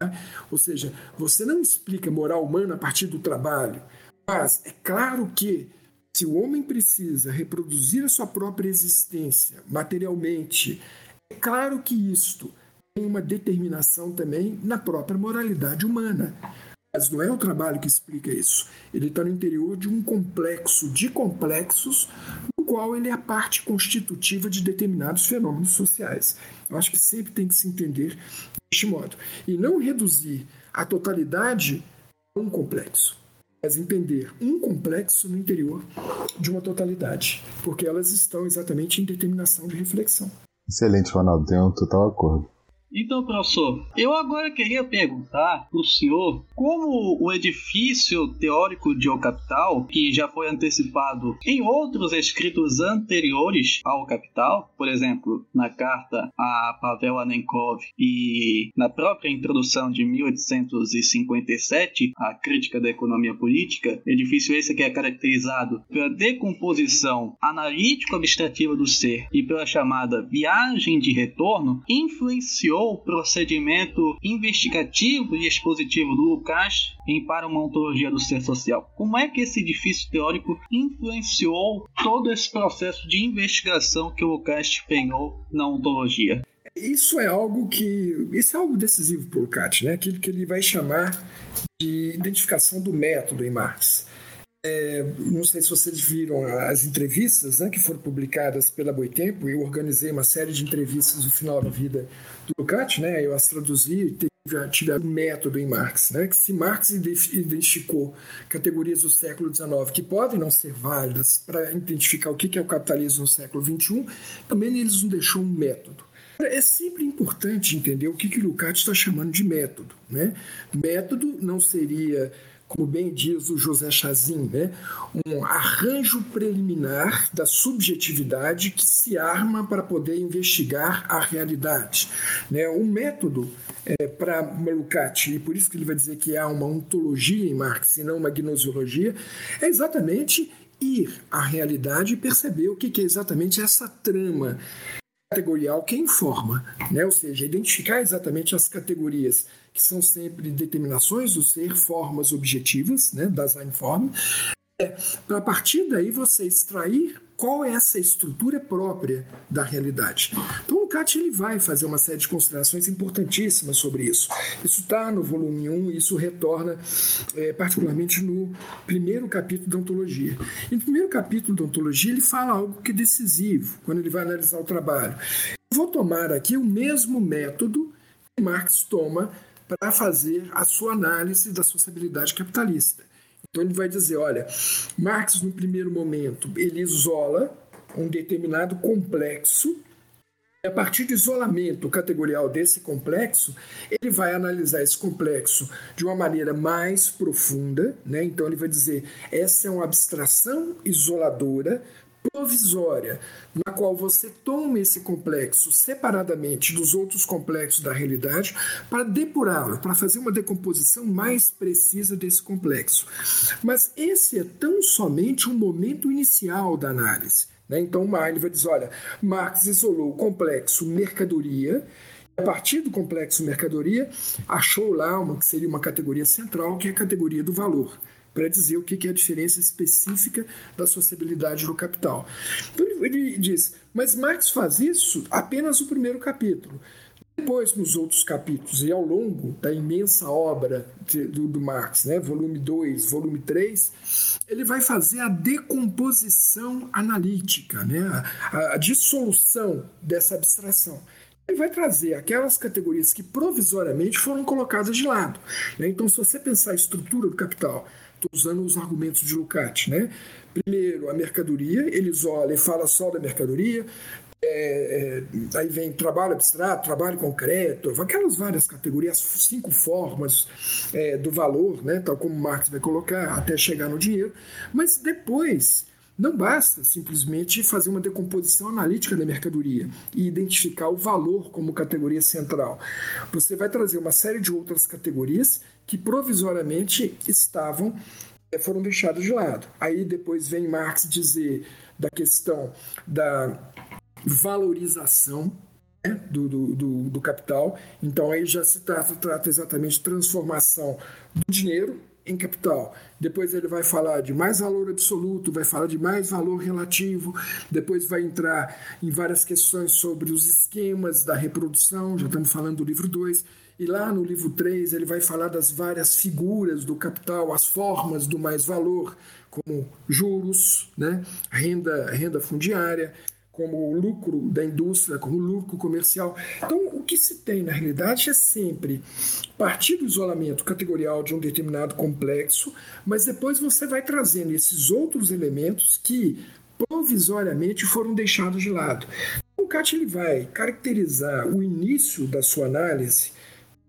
Tá? Ou seja, você não explica moral humana a partir do trabalho, mas é claro que se o homem precisa reproduzir a sua própria existência materialmente, é claro que isto tem uma determinação também na própria moralidade humana. Mas não é o trabalho que explica isso. Ele está no interior de um complexo de complexos, no qual ele é a parte constitutiva de determinados fenômenos sociais. Eu acho que sempre tem que se entender deste modo. E não reduzir a totalidade a um complexo, mas entender um complexo no interior de uma totalidade, porque elas estão exatamente em determinação de reflexão. Excelente, Ronaldo, tenho um total acordo. Então, professor, eu agora queria perguntar para o senhor como o edifício teórico de O Capital, que já foi antecipado em outros escritos anteriores ao Capital, por exemplo, na carta a Pavel Anenkov e na própria introdução de 1857, a crítica da economia política, edifício esse que é caracterizado pela decomposição analítico-abstrativa do ser e pela chamada viagem de retorno, influenciou o procedimento investigativo e expositivo do Lukács em Para uma Ontologia do Ser Social. Como é que esse edifício teórico influenciou todo esse processo de investigação que o Lukács empenhou na ontologia? Isso é algo que. Isso é algo decisivo para o Lukács, né? aquilo que ele vai chamar de identificação do método em Marx. É, não sei se vocês viram as entrevistas né, que foram publicadas pela Boitempo. Eu organizei uma série de entrevistas no final da vida do Lukács, né? Eu as traduzi e tive um método em Marx, né? Que se Marx identificou categorias do século XIX que podem não ser válidas para identificar o que é o capitalismo no século XXI, também eles nos deixou um método. É sempre importante entender o que, que o está chamando de método. Né? Método não seria como bem diz o José Chazin, né? um arranjo preliminar da subjetividade que se arma para poder investigar a realidade. Né? O método é, para Lukács, e por isso que ele vai dizer que há uma ontologia em Marx e não uma gnosiologia, é exatamente ir à realidade e perceber o que é exatamente essa trama categorial que informa, né? ou seja, identificar exatamente as categorias que são sempre determinações do ser, formas objetivas, né? design form, é, para a partir daí você extrair qual é essa estrutura própria da realidade. Então o Cat ele vai fazer uma série de considerações importantíssimas sobre isso. Isso está no volume 1 e isso retorna é, particularmente no primeiro capítulo da ontologia. E no primeiro capítulo da ontologia ele fala algo que é decisivo quando ele vai analisar o trabalho. Vou tomar aqui o mesmo método que Marx toma para fazer a sua análise da sociabilidade capitalista. Então ele vai dizer, olha, Marx no primeiro momento ele isola um determinado complexo e a partir do isolamento categorial desse complexo, ele vai analisar esse complexo de uma maneira mais profunda, né? Então ele vai dizer, essa é uma abstração isoladora provisória, na qual você toma esse complexo separadamente dos outros complexos da realidade para depurá-lo, para fazer uma decomposição mais precisa desse complexo. Mas esse é tão somente um momento inicial da análise. Né? Então, Marx vai dizer: olha, Marx isolou o complexo mercadoria. A partir do complexo mercadoria, achou lá uma que seria uma categoria central, que é a categoria do valor para dizer o que é a diferença específica da sociabilidade do capital. Então ele diz, mas Marx faz isso apenas no primeiro capítulo. Depois, nos outros capítulos, e ao longo da imensa obra de, do, do, Marx, né, volume 2, volume 3, ele vai fazer a decomposição analítica, né, a, a dissolução dessa abstração ele vai trazer aquelas categorias que provisoriamente foram colocadas de lado. Né? Então, se você pensar a estrutura do capital, estou usando os argumentos de Lukács, né? Primeiro, a mercadoria, ele isola e fala só da mercadoria, é, é, aí vem trabalho abstrato, trabalho concreto, aquelas várias categorias, cinco formas é, do valor, né, tal como Marx vai colocar, até chegar no dinheiro. Mas depois não basta simplesmente fazer uma decomposição analítica da mercadoria e identificar o valor como categoria central. Você vai trazer uma série de outras categorias que provisoriamente estavam eh, foram deixadas de lado. Aí depois vem Marx dizer da questão da valorização né, do, do, do, capital. Então aí já se trata, trata exatamente de transformação do dinheiro em capital. Depois ele vai falar de mais valor absoluto, vai falar de mais valor relativo, depois vai entrar em várias questões sobre os esquemas da reprodução, já estamos falando do livro 2. E lá no livro 3 ele vai falar das várias figuras do capital, as formas do mais valor, como juros, né? renda, renda fundiária, como o lucro da indústria, como o lucro comercial. Então, o que se tem na realidade é sempre partir do isolamento categorial de um determinado complexo, mas depois você vai trazendo esses outros elementos que provisoriamente foram deixados de lado. O Cat ele vai caracterizar o início da sua análise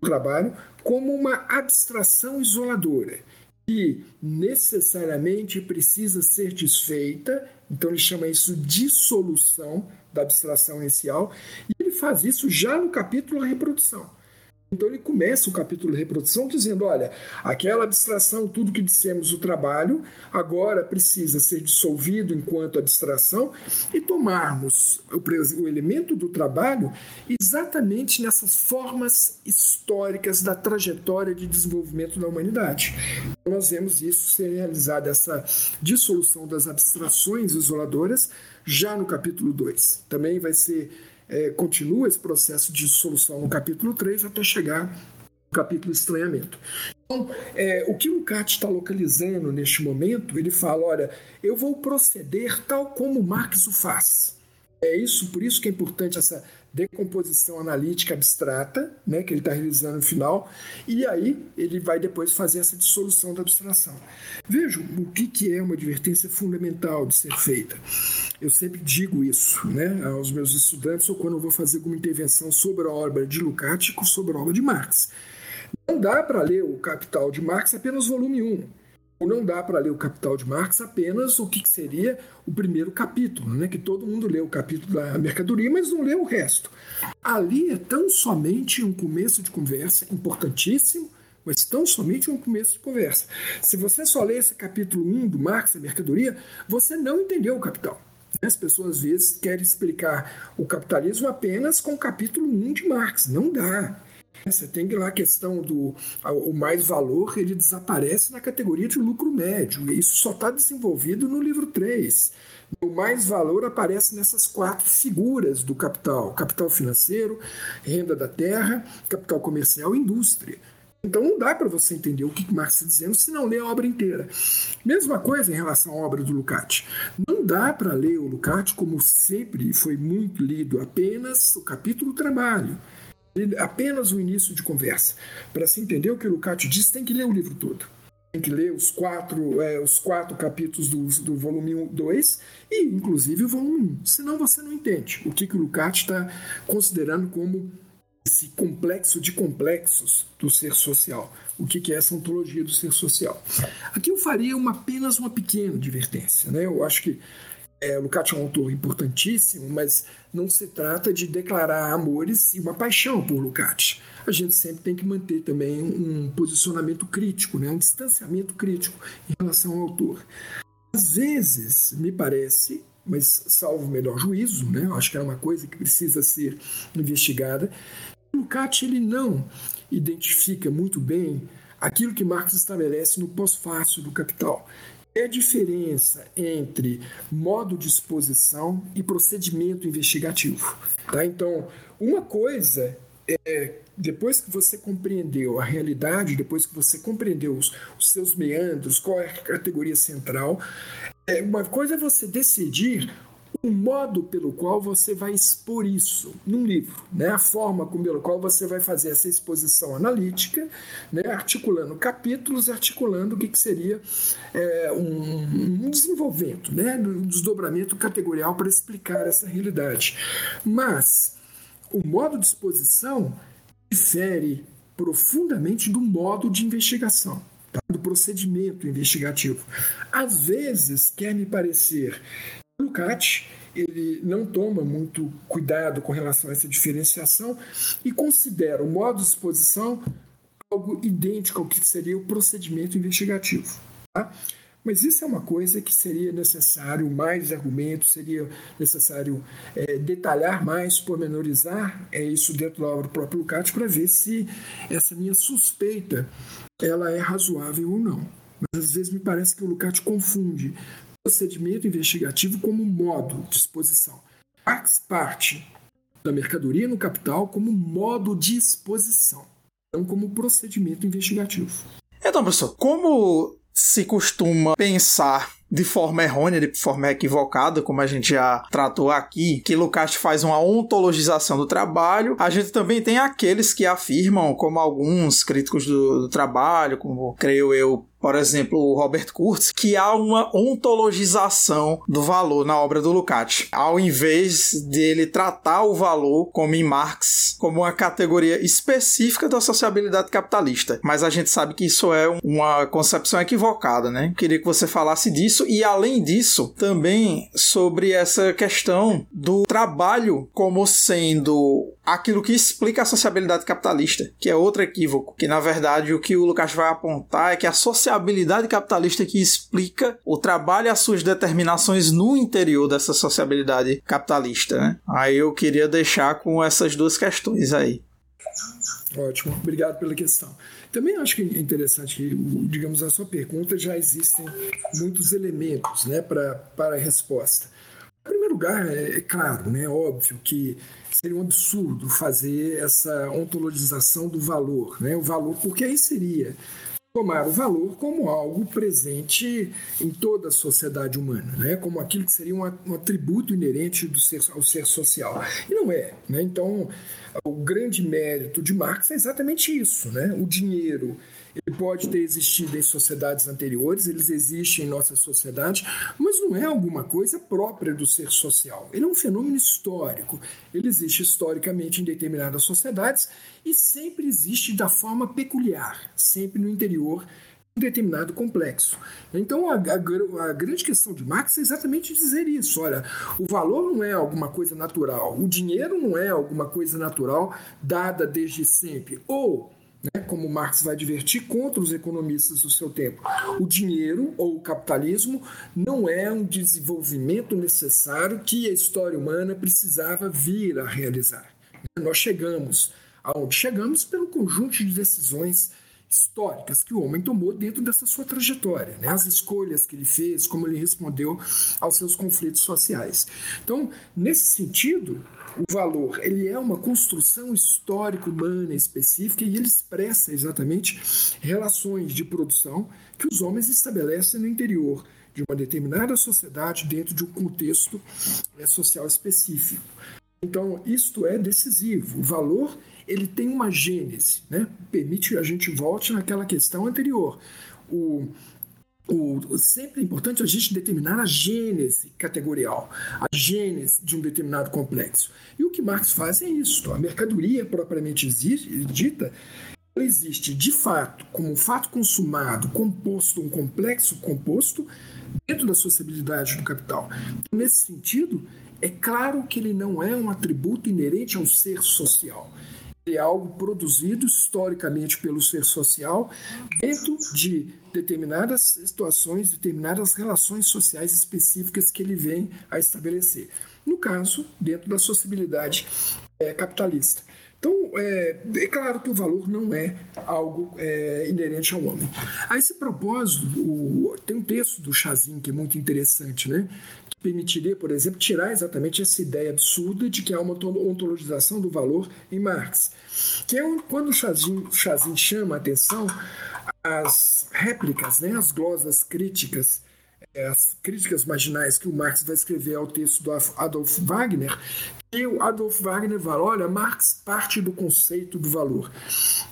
do trabalho como uma abstração isoladora que necessariamente precisa ser desfeita então ele chama isso de dissolução da abstração inicial, e ele faz isso já no capítulo reprodução. Então ele começa o capítulo reprodução dizendo: olha, aquela abstração, tudo que dissemos o trabalho, agora precisa ser dissolvido enquanto abstração e tomarmos o, o elemento do trabalho exatamente nessas formas históricas da trajetória de desenvolvimento da humanidade. Então, nós vemos isso ser realizado, essa dissolução das abstrações isoladoras, já no capítulo 2. Também vai ser é, continua esse processo de solução no capítulo 3 até chegar no capítulo estranhamento. Então, é, o que Cat está localizando neste momento, ele fala: olha, eu vou proceder tal como Marx o faz. É isso, por isso que é importante essa decomposição analítica abstrata, né, que ele está realizando no final, e aí ele vai depois fazer essa dissolução da abstração. Vejam o que, que é uma advertência fundamental de ser feita. Eu sempre digo isso né, aos meus estudantes, ou quando eu vou fazer alguma intervenção sobre a obra de Lukács ou sobre a obra de Marx. Não dá para ler o Capital de Marx apenas volume 1. Não dá para ler o Capital de Marx apenas o que seria o primeiro capítulo, né? que todo mundo lê o capítulo da mercadoria, mas não lê o resto. Ali é tão somente um começo de conversa importantíssimo, mas tão somente um começo de conversa. Se você só lê esse capítulo 1 do Marx, a mercadoria, você não entendeu o Capital. As pessoas às vezes querem explicar o capitalismo apenas com o capítulo 1 de Marx. Não dá. Você tem lá a questão do o mais valor, ele desaparece na categoria de lucro médio. E isso só está desenvolvido no livro 3. O mais valor aparece nessas quatro figuras do capital: capital financeiro, renda da terra, capital comercial e indústria. Então não dá para você entender o que Marx está dizendo se não ler a obra inteira. Mesma coisa em relação à obra do Lukács. Não dá para ler o Lukács como sempre foi muito lido, apenas o capítulo trabalho. Apenas o início de conversa. Para se entender o que o Lukács diz, tem que ler o livro todo. Tem que ler os quatro, é, os quatro capítulos do, do volume 2 e, inclusive, o volume 1. Senão você não entende o que, que o Lukács está considerando como esse complexo de complexos do ser social. O que é essa ontologia do ser social? Aqui eu faria uma, apenas uma pequena advertência. Né? Eu acho que é, Lukács é um autor importantíssimo, mas não se trata de declarar amores e uma paixão por Lukács. A gente sempre tem que manter também um posicionamento crítico, né? um distanciamento crítico em relação ao autor. Às vezes, me parece, mas salvo o melhor juízo, né? acho que é uma coisa que precisa ser investigada, Lukács ele não identifica muito bem aquilo que Marx estabelece no pós-fácil do Capital. É a diferença entre modo de exposição e procedimento investigativo. Tá? Então, uma coisa é, depois que você compreendeu a realidade, depois que você compreendeu os, os seus meandros, qual é a categoria central, é, uma coisa é você decidir o modo pelo qual você vai expor isso num livro, né? a forma pela qual você vai fazer essa exposição analítica, né? articulando capítulos, articulando o que, que seria é, um, um, desenvolvimento, né? um desdobramento categorial para explicar essa realidade. Mas o modo de exposição difere profundamente do modo de investigação. Tá? do procedimento investigativo. Às vezes, quer me parecer o CAT ele não toma muito cuidado com relação a essa diferenciação e considera o modo de exposição algo idêntico ao que seria o procedimento investigativo. Tá? Mas isso é uma coisa que seria necessário mais argumentos, seria necessário é, detalhar mais, pormenorizar é, isso dentro da obra do próprio Lukács para ver se essa minha suspeita ela é razoável ou não. Mas às vezes me parece que o Lukács confunde procedimento investigativo como modo de exposição. Faz parte da mercadoria no capital como modo de exposição, não como procedimento investigativo. Então, professor, como se costuma pensar de forma errônea, de forma equivocada, como a gente já tratou aqui, que Lukács faz uma ontologização do trabalho. A gente também tem aqueles que afirmam, como alguns críticos do, do trabalho, como creio eu, por exemplo, o Robert Kurtz, que há uma ontologização do valor na obra do Lukács, ao invés dele tratar o valor, como em Marx, como uma categoria específica da sociabilidade capitalista. Mas a gente sabe que isso é uma concepção equivocada, né? Queria que você falasse disso e, além disso, também sobre essa questão do trabalho como sendo aquilo que explica a sociabilidade capitalista, que é outro equívoco, que na verdade o que o Lucas vai apontar é que a sociabilidade capitalista que explica o trabalho e as suas determinações no interior dessa sociabilidade capitalista, né? Aí eu queria deixar com essas duas questões aí. Ótimo, obrigado pela questão. Também acho que é interessante que, digamos, a sua pergunta já existem muitos elementos né, para, para a resposta. Em primeiro lugar, é, é claro, né, óbvio que seria um absurdo fazer essa ontologização do valor, né? O valor, porque aí seria tomar o valor como algo presente em toda a sociedade humana, né? como aquilo que seria um, atributo inerente do ser, ao ser social. E não é. Né? Então, o grande mérito de Marx é exatamente isso. Né? O dinheiro ele pode ter existido em sociedades anteriores, eles existem em nossa sociedade, mas não é alguma coisa própria do ser social. Ele é um fenômeno histórico. Ele existe historicamente em determinadas sociedades e sempre existe da forma peculiar, sempre no interior um determinado complexo. Então, a, a, a, grande questão de Marx é exatamente dizer isso. Olha, o valor não é alguma coisa natural, o dinheiro não é alguma coisa natural dada desde sempre. Ou, né, como Marx vai divertir contra os economistas do seu tempo, o dinheiro ou o capitalismo não é um desenvolvimento necessário que a história humana precisava vir a realizar. Nós chegamos aonde chegamos pelo conjunto de decisões históricas que o homem tomou dentro dessa sua trajetória, né? as escolhas que ele fez, como ele respondeu aos seus conflitos sociais. Então, nesse sentido, o valor ele é uma construção histórica humana específica e ele expressa exatamente relações de produção que os homens estabelecem no interior de uma determinada sociedade dentro de um contexto é, social específico. Então, isto é decisivo. O valor ele tem uma gênese, né? permite que a gente volte naquela questão anterior. O, o, sempre é importante a gente determinar a gênese categorial, a gênese de um determinado complexo. E o que Marx faz é isso: a mercadoria propriamente dita existe de fato como um fato consumado, composto, um complexo composto dentro da sociabilidade do capital. Então, nesse sentido, é claro que ele não é um atributo inerente ao ser social é algo produzido historicamente pelo ser social dentro de determinadas situações, determinadas relações sociais específicas que ele vem a estabelecer. No caso, dentro da sociabilidade é, capitalista. Então, é, é, claro que o valor não é algo é, inerente ao homem. A esse propósito, o, tem um texto do Chazin que é muito interessante, né? que permitiria, por exemplo, tirar exatamente essa ideia absurda de que há uma ontologização do valor em Marx. Que é quando o Chazin, Chazin chama a atenção as réplicas, né? as glosas críticas as críticas marginais que o Marx vai escrever ao texto do Adolf Wagner, e o Adolf Wagner fala, olha, Marx parte do conceito do valor.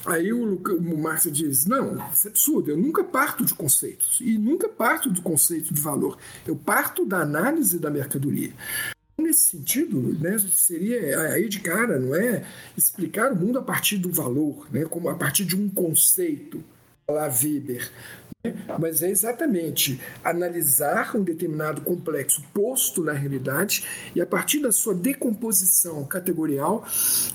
Aí o, o Marx diz, não, isso é absurdo, eu nunca parto de conceitos, e nunca parto do conceito de valor, eu parto da análise da mercadoria. Nesse sentido, né, seria aí de cara, não é explicar o mundo a partir do valor, né, como a partir de um conceito, lá Weber, mas é exatamente analisar um determinado complexo posto na realidade e, a partir da sua decomposição categorial,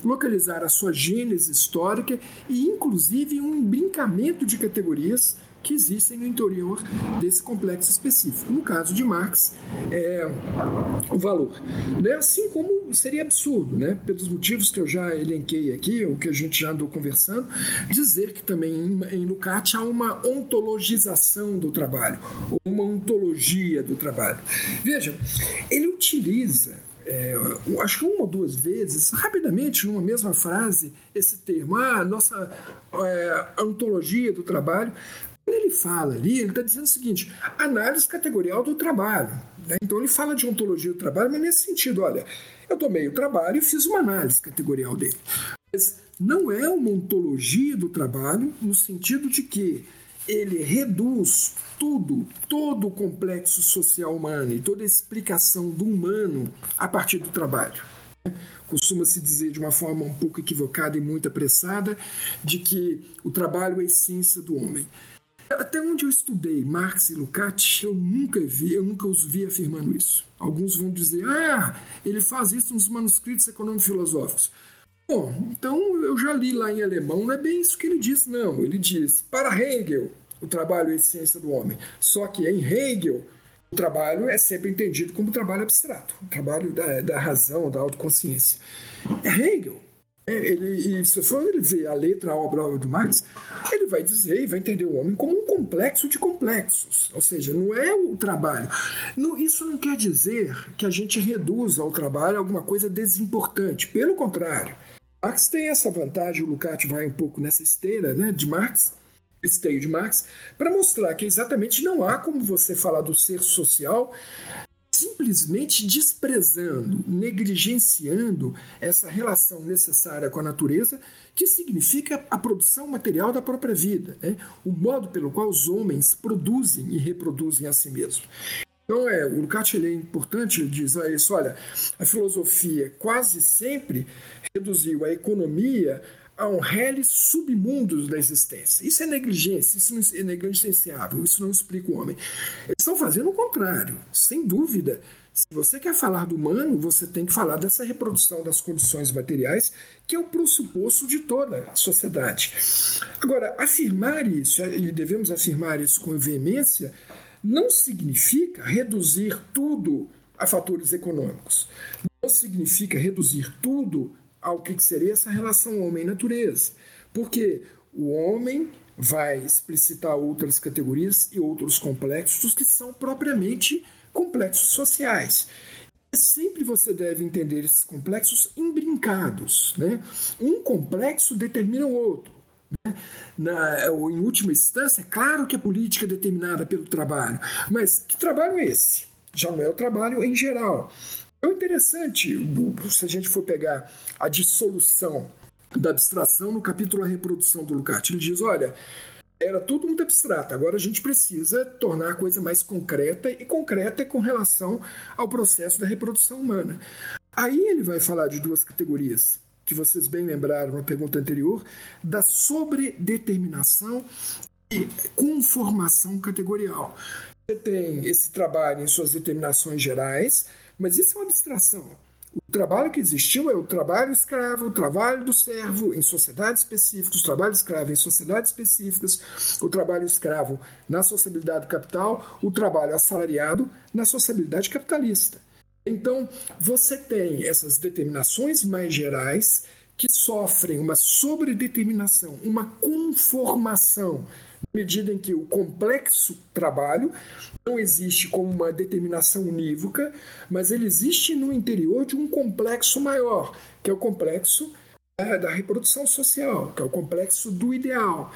localizar a sua gênese histórica e, inclusive, um brincamento de categorias que existem no interior desse complexo específico. No caso de Marx, é o valor. Né? Assim como seria absurdo, né? pelos motivos que eu já elenquei aqui, o que a gente já andou conversando, dizer que também em, em Lukács há uma ontologização do trabalho, ou uma ontologia do trabalho. Veja, ele utiliza é, acho que uma ou duas vezes, rapidamente, numa mesma frase, esse termo, ah, nossa é, ontologia do trabalho, ele fala ali, ele está dizendo o seguinte: análise categorial do trabalho. Né? Então ele fala de ontologia do trabalho, mas nesse sentido, olha, eu tomei o trabalho e fiz uma análise categorial dele. Mas não é uma ontologia do trabalho no sentido de que ele reduz tudo, todo o complexo social humano e toda a explicação do humano a partir do trabalho. Costuma-se dizer de uma forma um pouco equivocada e muito apressada de que o trabalho é a essência do homem. Até onde eu estudei Marx e Lukács, eu nunca vi, eu nunca os vi afirmando isso. Alguns vão dizer, ah, ele faz isso nos manuscritos econômico-filosóficos. Bom, então eu já li lá em alemão, não é bem isso que ele diz, não. Ele diz, para Hegel, o trabalho é a essência do homem. Só que em Hegel, o trabalho é sempre entendido como trabalho abstrato, o trabalho da, da razão, da autoconsciência. Hegel ele, e se for ele ver a letra, a obra do Marx, ele vai dizer e vai entender o homem como um complexo de complexos. Ou seja, não é o trabalho. Isso não quer dizer que a gente reduza ao trabalho alguma coisa desimportante. Pelo contrário. Marx tem essa vantagem, o Lukács vai um pouco nessa esteira né, de Marx, esteio de Marx, para mostrar que exatamente não há como você falar do ser social simplesmente desprezando, negligenciando essa relação necessária com a natureza, que significa a produção material da própria vida, né? o modo pelo qual os homens produzem e reproduzem a si mesmos. Então, é, o Lukács é importante, ele diz isso, olha, a filosofia quase sempre reduziu a economia a um reles submundos da existência. Isso é negligência, isso é negligenciável, isso não explica o homem. Eles estão fazendo o contrário, sem dúvida. Se você quer falar do humano, você tem que falar dessa reprodução das condições materiais, que é o pressuposto de toda a sociedade. Agora, afirmar isso, e devemos afirmar isso com veemência, não significa reduzir tudo a fatores econômicos. Não significa reduzir tudo ao que seria essa relação homem-natureza. Porque o homem vai explicitar outras categorias e outros complexos que são propriamente complexos sociais. E sempre você deve entender esses complexos imbrincados. Né? Um complexo determina o outro. Né? Na, ou em última instância, é claro que a política é determinada pelo trabalho, mas que trabalho é esse? Já não é o trabalho em geral. É interessante, se a gente for pegar a dissolução da abstração no capítulo A Reprodução do Lukács, ele diz: olha, era tudo muito abstrato. Agora a gente precisa tornar a coisa mais concreta e concreta com relação ao processo da reprodução humana. Aí ele vai falar de duas categorias que vocês bem lembraram na pergunta anterior, da sobredeterminação e conformação categorial. Você tem esse trabalho em suas determinações gerais, mas isso é uma abstração. O trabalho que existiu é o trabalho escravo, o trabalho do servo em sociedades específicas, o trabalho escravo em sociedades específicas, o trabalho escravo na sociabilidade capital, o trabalho assalariado na sociabilidade capitalista. Então, você tem essas determinações mais gerais que sofrem uma sobredeterminação, uma conformação medida em que o complexo trabalho não existe como uma determinação unívoca, mas ele existe no interior de um complexo maior, que é o complexo é, da reprodução social, que é o complexo do ideal.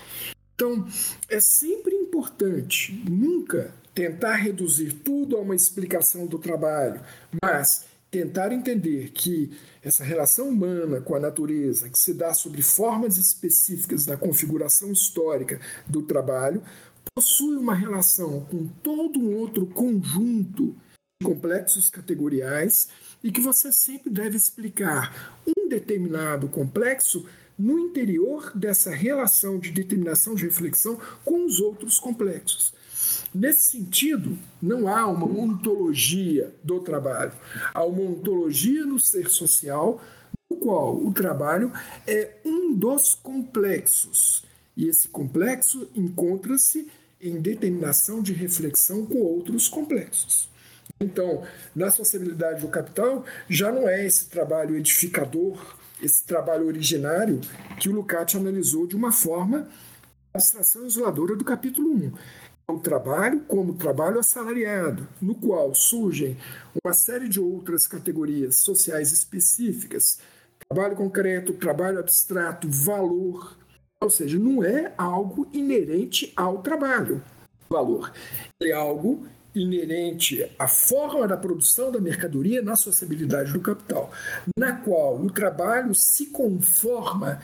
Então, é sempre importante nunca tentar reduzir tudo a uma explicação do trabalho, mas tentar entender que essa relação humana com a natureza, que se dá sobre formas específicas da configuração histórica do trabalho, possui uma relação com todo um outro conjunto de complexos categoriais e que você sempre deve explicar um determinado complexo no interior dessa relação de determinação de reflexão com os outros complexos. Nesse sentido, não há uma ontologia do trabalho, há uma ontologia no ser social, no qual o trabalho é um dos complexos. E esse complexo encontra-se em determinação de reflexão com outros complexos. Então, na sociabilidade do capital, já não é esse trabalho edificador, esse trabalho originário que o Lukács analisou de uma forma abstração isoladora do capítulo 1 o trabalho como trabalho assalariado, no qual surgem uma série de outras categorias sociais específicas, trabalho concreto, trabalho abstrato, valor, ou seja, não é algo inerente ao trabalho. Valor é algo inerente à forma da produção da mercadoria na sociabilidade do capital, na qual o trabalho se conforma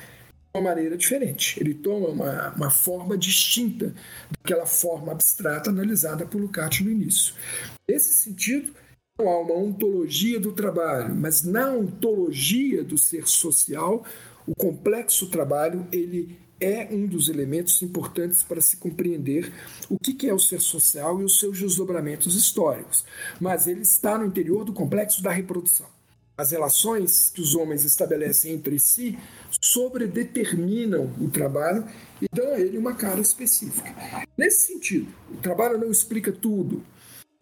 maneira diferente. Ele toma uma, uma forma distinta daquela forma abstrata analisada por Lukács no início. Nesse sentido, não há uma ontologia do trabalho, mas na ontologia do ser social, o complexo trabalho ele é um dos elementos importantes para se compreender o que é o ser social e os seus desdobramentos históricos. Mas ele está no interior do complexo da reprodução as relações que os homens estabelecem entre si sobredeterminam o trabalho e dão a ele uma cara específica. Nesse sentido, o trabalho não explica tudo.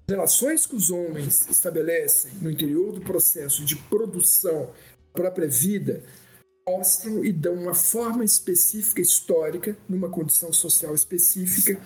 As relações que os homens estabelecem no interior do processo de produção da própria vida mostram e dão uma forma específica histórica, numa condição social específica,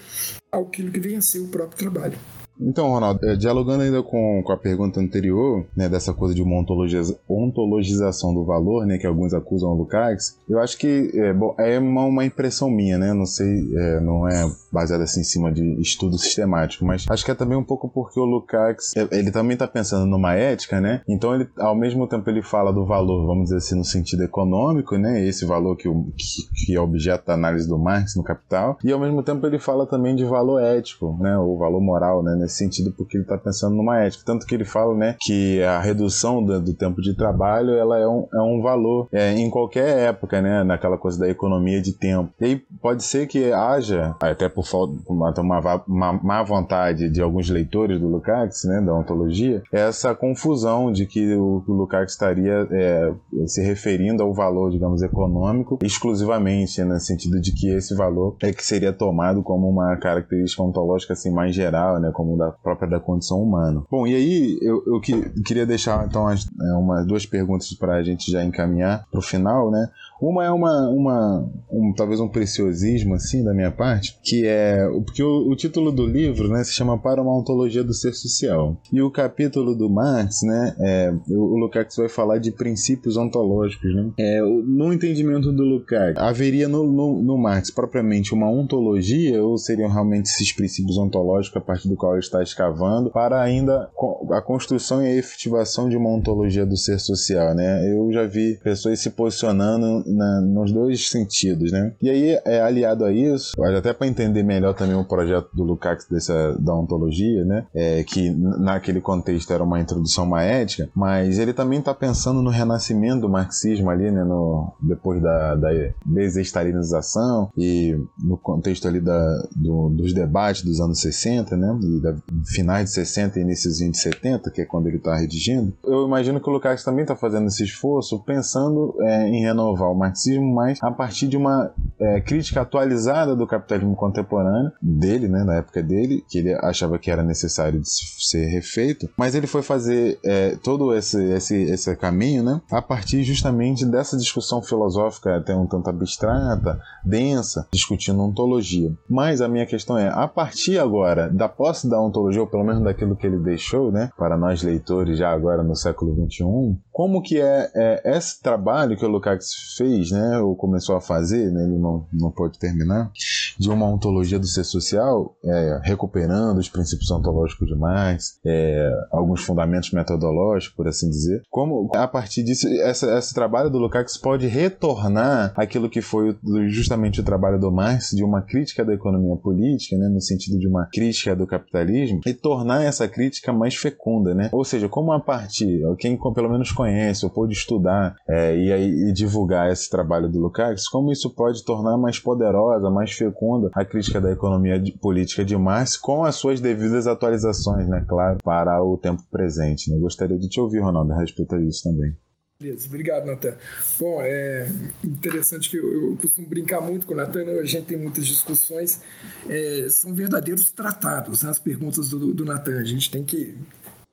ao que vem a ser o próprio trabalho. Então, Ronaldo, é, dialogando ainda com, com a pergunta anterior, né, dessa coisa de uma ontologiza, ontologização do valor, né, que alguns acusam o Lukács, eu acho que é, bom, é uma, uma, impressão minha, né, não sei, é, não é baseada assim em cima de estudo sistemático, mas acho que é também um pouco porque o Lukács, ele também está pensando numa ética, né, então ele, ao mesmo tempo ele fala do valor, vamos dizer assim, no sentido econômico, né, esse valor que, o, que, que é objeto da análise do Marx no Capital, e ao mesmo tempo ele fala também de valor ético, né, ou valor moral, né, nesse sentido, porque ele está pensando numa ética. Tanto que ele fala, né, que a redução do, do tempo de trabalho, ela é um, é um valor é, em qualquer época, né, naquela coisa da economia de tempo. E aí pode ser que haja, até por falta, uma, uma, uma má vontade de alguns leitores do Lukács, né, da ontologia, essa confusão de que o, o Lukács estaria é, se referindo ao valor, digamos, econômico exclusivamente, né, no sentido de que esse valor é que seria tomado como uma característica ontológica assim mais geral, né, como da própria da condição humana. Bom, e aí eu, eu que, queria deixar então as, é, uma, duas perguntas para a gente já encaminhar para o final, né? Uma é uma, uma um, talvez um preciosismo assim da minha parte, que é porque o, o, título do livro, né, se chama Para uma ontologia do ser social. E o capítulo do Marx, né, é, o, Lukács vai falar de princípios ontológicos, né? É, no entendimento do Lukács, haveria no, no, no Marx propriamente uma ontologia ou seriam realmente esses princípios ontológicos a partir do qual ele está escavando para ainda a construção e a efetivação de uma ontologia do ser social, né? Eu já vi pessoas se posicionando na, nos dois sentidos, né? E aí, é, aliado a isso, até para entender melhor também o projeto do Lukács dessa, da ontologia, né? É, que naquele contexto era uma introdução uma ética, mas ele também está pensando no renascimento do marxismo ali, né? No, depois da, da desestalinização e no contexto ali da, do, dos debates dos anos 60, né? Da, finais de 60 e inícios de 70, que é quando ele está redigindo. Eu imagino que o Lukács também está fazendo esse esforço pensando é, em renovar o marxismo, mas a partir de uma é, crítica atualizada do capitalismo contemporâneo, dele, né, na época dele, que ele achava que era necessário de ser refeito, mas ele foi fazer é, todo esse, esse, esse caminho né, a partir justamente dessa discussão filosófica, até um tanto abstrata, densa, discutindo ontologia. Mas a minha questão é, a partir agora da posse da ontologia, ou pelo menos daquilo que ele deixou, né, para nós leitores já agora no século XXI, como que é, é esse trabalho que o Lukács fez, né, ou começou a fazer, né, ele não, não pode terminar, de uma ontologia do ser social, é, recuperando os princípios ontológicos de Marx, é, alguns fundamentos metodológicos, por assim dizer. Como, a partir disso, essa, esse trabalho do Lukács pode retornar aquilo que foi justamente o trabalho do Marx, de uma crítica da economia política, né, no sentido de uma crítica do capitalismo, e tornar essa crítica mais fecunda, né? Ou seja, como a partir, quem pelo menos conhece conhece ou pôde estudar é, e, e, divulgar esse trabalho do Lukács, como isso pode tornar mais poderosa, mais fecunda a crítica da economia de, política de Marx com as suas devidas atualizações, né, claro, para o tempo presente. Né? Gostaria de te ouvir, Ronaldo, a respeito disso também. Beleza, obrigado, Natan. Bom, é interessante que eu, eu costumo brincar muito com o Natan, né? a gente tem muitas discussões, é, são verdadeiros tratados, né? as perguntas do, do Natan. A gente tem que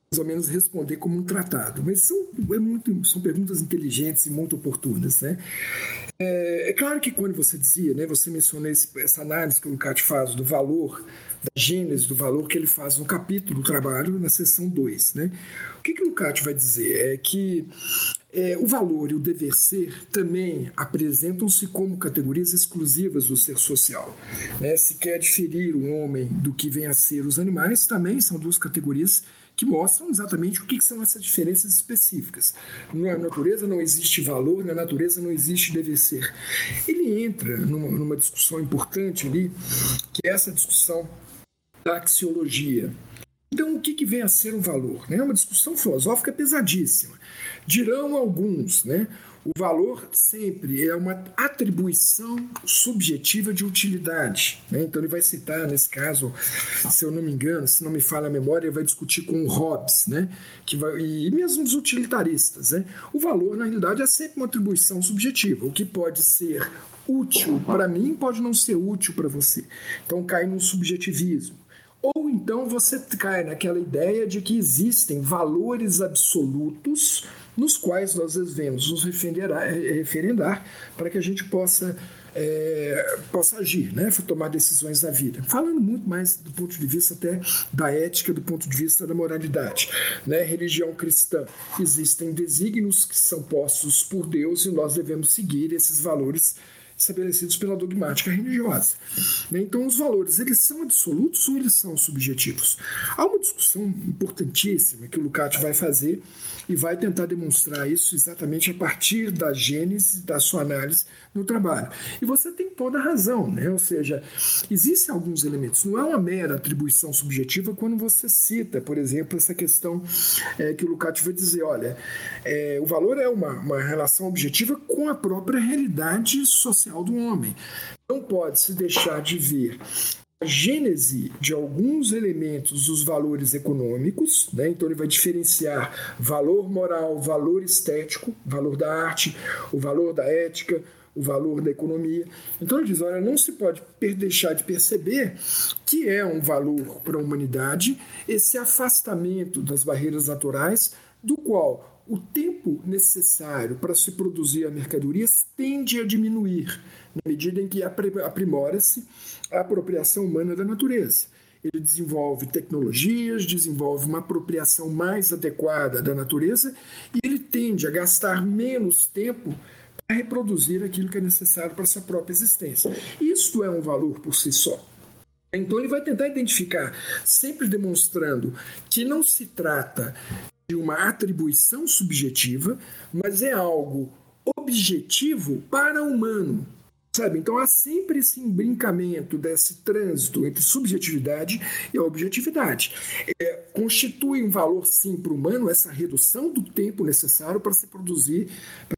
mais ou menos responder como um tratado. Mas são, é muito, são perguntas inteligentes e muito oportunas. Né? É, é, claro que quando você dizia, né, você mencionou esse, essa análise que o Lukács faz do valor, da gênese do valor que ele faz no capítulo do trabalho, na seção 2. Né? O que, que o Lukács vai dizer? É que é, o valor e o dever ser também apresentam-se como categorias exclusivas do ser social. Né? Se quer diferir o homem do que vem a ser os animais, também são duas categorias que mostram exatamente o que são essas diferenças específicas. Na natureza não existe valor, na natureza não existe dever ser. Ele entra numa, numa discussão importante ali, que é essa discussão da axiologia. Então, o que, que vem a ser um valor? É uma discussão filosófica pesadíssima. Dirão alguns, né? O valor sempre é uma atribuição subjetiva de utilidade. Né? Então, ele vai citar, nesse caso, se eu não me engano, se não me falha a memória, ele vai discutir com o Hobbes, né? que vai, e mesmo os utilitaristas. Né? O valor, na realidade, é sempre uma atribuição subjetiva. O que pode ser útil para mim pode não ser útil para você. Então, cai num subjetivismo. Ou então você cai naquela ideia de que existem valores absolutos nos quais nós devemos nos referendar, para que a gente possa, é, possa agir, né, tomar decisões na vida. Falando muito mais do ponto de vista até da ética, do ponto de vista da moralidade. Né? Religião cristã, existem desígnios que são postos por Deus e nós devemos seguir esses valores estabelecidos pela dogmática religiosa. Né? Então, os valores, eles são absolutos ou eles são subjetivos? Há uma discussão importantíssima que o Lukács vai fazer e vai tentar demonstrar isso exatamente a partir da gênese da sua análise no trabalho. E você tem toda a razão, né? ou seja, existem alguns elementos, não é uma mera atribuição subjetiva quando você cita, por exemplo, essa questão é, que o Lukács vai dizer, olha, é, o valor é uma, uma relação objetiva com a própria realidade social do homem. Não pode se deixar de ver a gênese de alguns elementos dos valores econômicos, né? então ele vai diferenciar valor moral, valor estético, valor da arte, o valor da ética, o valor da economia. Então ele diz: olha, não se pode deixar de perceber que é um valor para a humanidade esse afastamento das barreiras naturais, do qual o tempo necessário para se produzir a mercadorias tende a diminuir, na medida em que aprimora-se a apropriação humana da natureza. Ele desenvolve tecnologias, desenvolve uma apropriação mais adequada da natureza e ele tende a gastar menos tempo para reproduzir aquilo que é necessário para sua própria existência. Isto é um valor por si só. Então ele vai tentar identificar, sempre demonstrando que não se trata de uma atribuição subjetiva, mas é algo objetivo para o humano. Sabe? Então há sempre esse embrincamento desse trânsito entre subjetividade e objetividade. É, constitui um valor sim para o humano essa redução do tempo necessário para se produzir,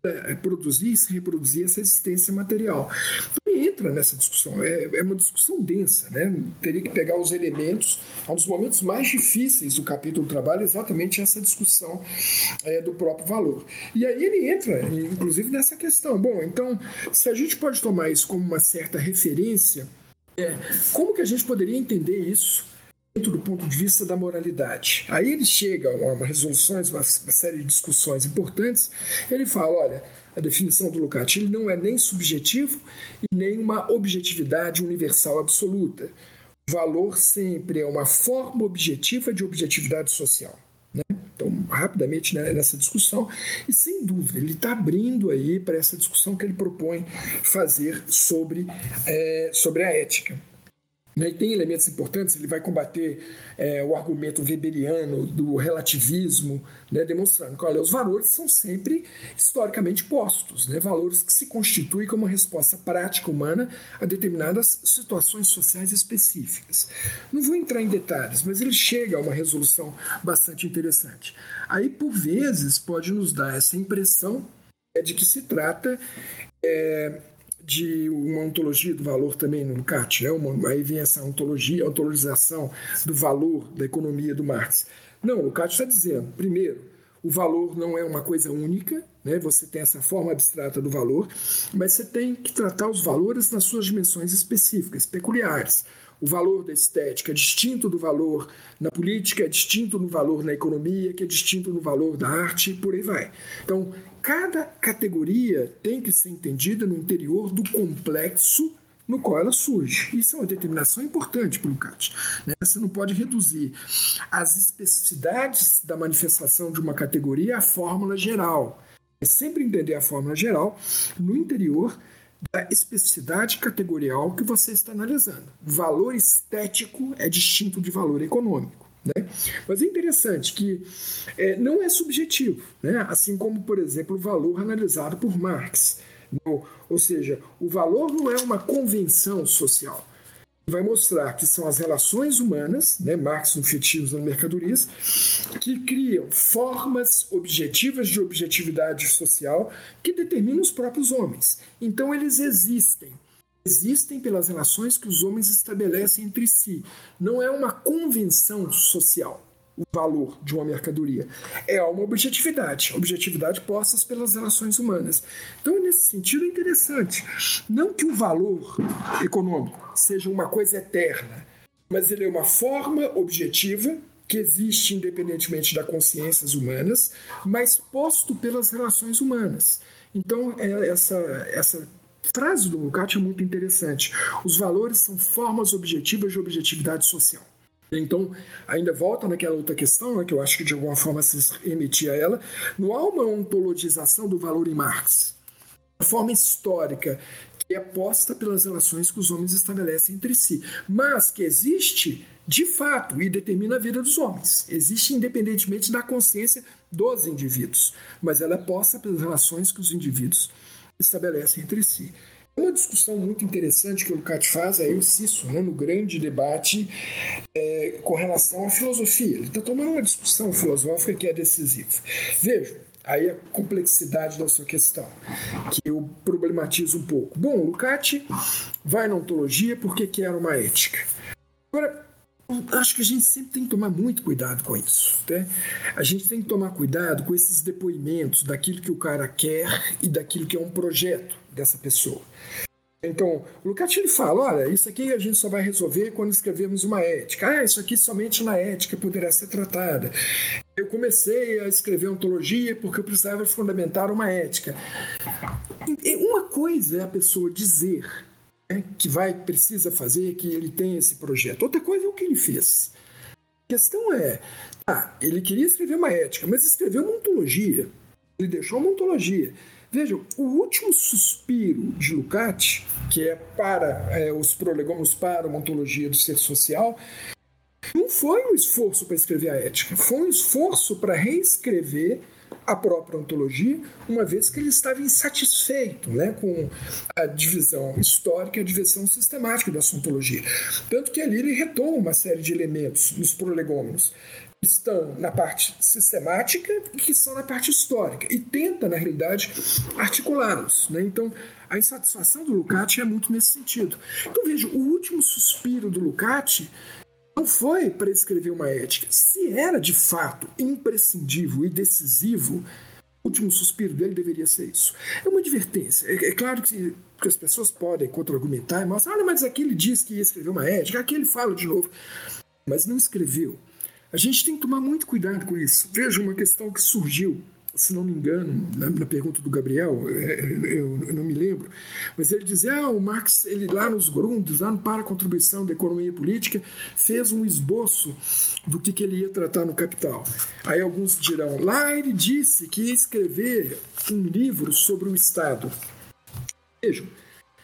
para produzir e se reproduzir essa existência material. Então, entra nessa discussão, é, é uma discussão densa, né? Teria que pegar os elementos, um dos momentos mais difíceis do capítulo do trabalho, exatamente essa discussão é, do próprio valor. E aí ele entra, inclusive, nessa questão. Bom, então, se a gente pode tomar como uma certa referência, é, como que a gente poderia entender isso dentro do ponto de vista da moralidade? Aí ele chega a uma resoluções, uma, uma série de discussões importantes. Ele fala, olha, a definição do Lukács ele não é nem subjetivo e nem uma objetividade universal absoluta. O valor sempre é uma forma objetiva de objetividade social. Né? Rapidamente né, nessa discussão, e sem dúvida, ele está abrindo aí para essa discussão que ele propõe fazer sobre, é, sobre a ética. Né? E tem elementos importantes, ele vai combater é, o argumento weberiano do relativismo, né? demonstrando que olha, os valores são sempre historicamente postos, né? valores que se constituem como resposta prática humana a determinadas situações sociais específicas. Não vou entrar em detalhes, mas ele chega a uma resolução bastante interessante. Aí, por vezes, pode nos dar essa impressão é, de que se trata é, de uma ontologia do valor também no CAT, né? Uma, aí vem essa ontologia, ontologização do valor da economia do Marx. Não, o CAT está dizendo, primeiro, o valor não é uma coisa única, né? você tem essa forma abstrata do valor, mas você tem que tratar os valores nas suas dimensões específicas, peculiares. O valor da estética é distinto do valor na política, é distinto no valor na economia, que é distinto no valor da arte, e por aí vai. Então, cada categoria tem que ser entendida no interior do complexo no qual ela surge. Isso é uma determinação importante para o CAT. Né? Você não pode reduzir as especificidades da manifestação de uma categoria à fórmula geral. É sempre entender a fórmula geral no interior da especificidade categorial que você está analisando. Valor estético é distinto de valor econômico. Né? Mas é interessante que é, não é subjetivo, né? assim como, por exemplo, o valor analisado por Marx. Não, ou seja, o valor não é uma convenção social vai mostrar que são as relações humanas, né, Marx no Fetismo das Mercadorias, que criam formas objetivas de objetividade social que determinam os próprios homens. Então eles existem. Existem pelas relações que os homens estabelecem entre si. Não é uma convenção social o valor de uma mercadoria. É uma objetividade, objetividade postas pelas relações humanas. Então, nesse sentido, é interessante. Não que o valor econômico seja uma coisa eterna, mas ele é uma forma objetiva que existe independentemente das consciências humanas, mas posto pelas relações humanas. Então, é essa, essa frase do Lukács é muito interessante. Os valores são formas objetivas de objetividade social. Então, ainda volta naquela outra questão, né, que eu acho que de alguma forma se remetia a ela, não há uma ontologização do valor em Marx. A forma histórica e é posta pelas relações que os homens estabelecem entre si, mas que existe de fato e determina a vida dos homens. Existe independentemente da consciência dos indivíduos, mas ela é posta pelas relações que os indivíduos estabelecem entre si. Uma discussão muito interessante que o Lukács faz, aí o Cício, né, no grande debate é, com relação à filosofia. Ele está tomando uma discussão filosófica que é decisiva. Veja, aí a complexidade da sua questão, que eu problematizo um pouco. Bom, Lukács vai na ontologia porque quer uma ética. Agora, acho que a gente sempre tem que tomar muito cuidado com isso. Né? A gente tem que tomar cuidado com esses depoimentos daquilo que o cara quer e daquilo que é um projeto dessa pessoa. Então, o Lukács ele fala: olha, isso aqui a gente só vai resolver quando escrevermos uma ética. Ah, isso aqui somente na ética poderá ser tratada. Eu comecei a escrever ontologia porque eu precisava fundamentar uma ética. Uma coisa é a pessoa dizer né, que vai precisa fazer, que ele tem esse projeto. Outra coisa é o que ele fez. A questão é, tá, ele queria escrever uma ética, mas escreveu uma ontologia. Ele deixou uma ontologia. Vejam, o último suspiro de Lukács, que é para é, os prolegômenos para a ontologia do ser social, não foi um esforço para escrever a ética, foi um esforço para reescrever a própria ontologia, uma vez que ele estava insatisfeito né, com a divisão histórica e a divisão sistemática da ontologia. Tanto que ali ele retoma uma série de elementos nos prolegômenos que estão na parte sistemática e que estão na parte histórica, e tenta, na realidade, articulá-los. Né? Então, a insatisfação do Lukács é muito nesse sentido. Então, veja, o último suspiro do Lukács não foi para escrever uma ética. Se era de fato imprescindível e decisivo, o último suspiro dele deveria ser isso. É uma advertência. É, é claro que, que, as pessoas podem contra-argumentar e mostrar, ah, mas aqui ele diz que ia escrever uma ética, aqui ele fala de novo. Mas não escreveu. A gente tem que tomar muito cuidado com isso. Veja uma questão que surgiu se não me engano, na, na pergunta do Gabriel, é, é, eu, eu, não me lembro, mas ele dizia, ah, o Marx, ele lá nos Grundes, lá no Para a Contribuição da Economia Política, fez um esboço do que, que ele ia tratar no Capital. Aí alguns dirão, lá ele disse que ia escrever um livro sobre o Estado. Vejam,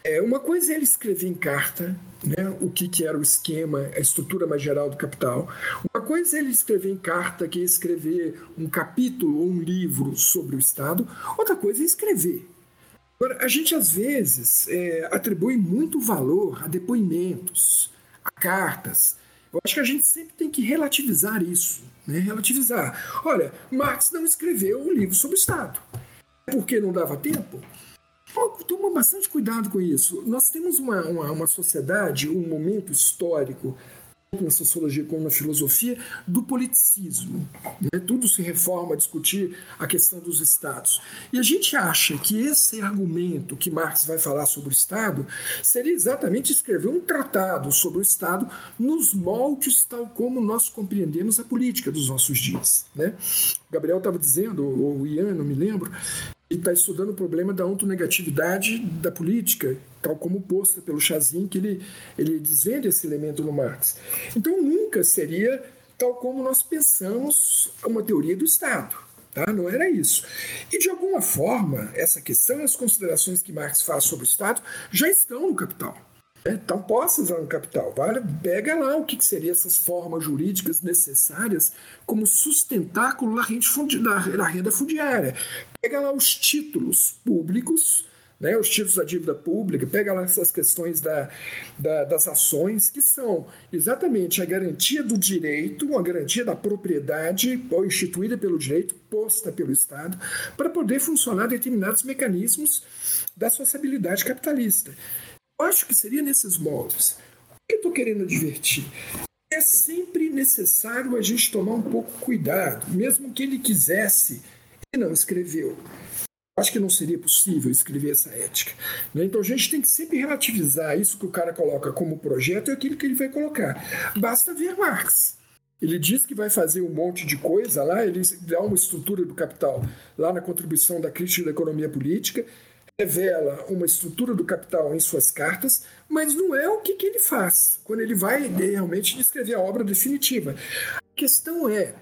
é, uma coisa é ele escrever em carta né, o que, que era o esquema, a estrutura mais geral do capital. Uma coisa é ele escrever em carta, que é escrever um capítulo ou um livro sobre o Estado. Outra coisa é escrever. Agora, a gente às vezes é, atribui muito valor a depoimentos, a cartas. Eu acho que a gente sempre tem que relativizar isso. Né? Relativizar. Olha, Marx não escreveu um livro sobre o Estado. Porque não dava tempo? Toma bastante cuidado com isso. Nós temos uma, uma, uma sociedade, um momento histórico, na sociologia como na filosofia, do politicismo. Né? Tudo se reforma a discutir a questão dos estados. E a gente acha que esse argumento que Marx vai falar sobre o Estado seria exatamente escrever um tratado sobre o Estado nos moldes tal como nós compreendemos a política dos nossos dias. Né? Gabriel estava dizendo, ou Ian, não me lembro, e está estudando o problema da ontonegatividade da política, tal como posta pelo Chazin, que ele, ele desvende esse elemento no Marx. Então, nunca seria tal como nós pensamos uma teoria do Estado. Tá? Não era isso. E, de alguma forma, essa questão as considerações que Marx faz sobre o Estado já estão no Capital. Estão postas lá no capital. Vale, pega lá o que, que seriam essas formas jurídicas necessárias como sustentáculo da renda fundiária. Pega lá os títulos públicos, né, os títulos da dívida pública, pega lá essas questões da, da, das ações, que são exatamente a garantia do direito, a garantia da propriedade instituída pelo direito, posta pelo Estado, para poder funcionar determinados mecanismos da sociabilidade capitalista. Eu acho que seria nesses moldes. O que eu estou querendo advertir? É sempre necessário a gente tomar um pouco cuidado, mesmo que ele quisesse não escreveu. Acho que não seria possível escrever essa ética. Né? Então a gente tem que sempre relativizar isso que o cara coloca como projeto e aquilo que ele vai colocar. Basta ver Marx. Ele diz que vai fazer um monte de coisa lá, ele dá uma estrutura do capital lá na contribuição da crítica da economia política, revela uma estrutura do capital em suas cartas, mas não é o que, que ele faz quando ele vai realmente escrever a obra definitiva. A questão é,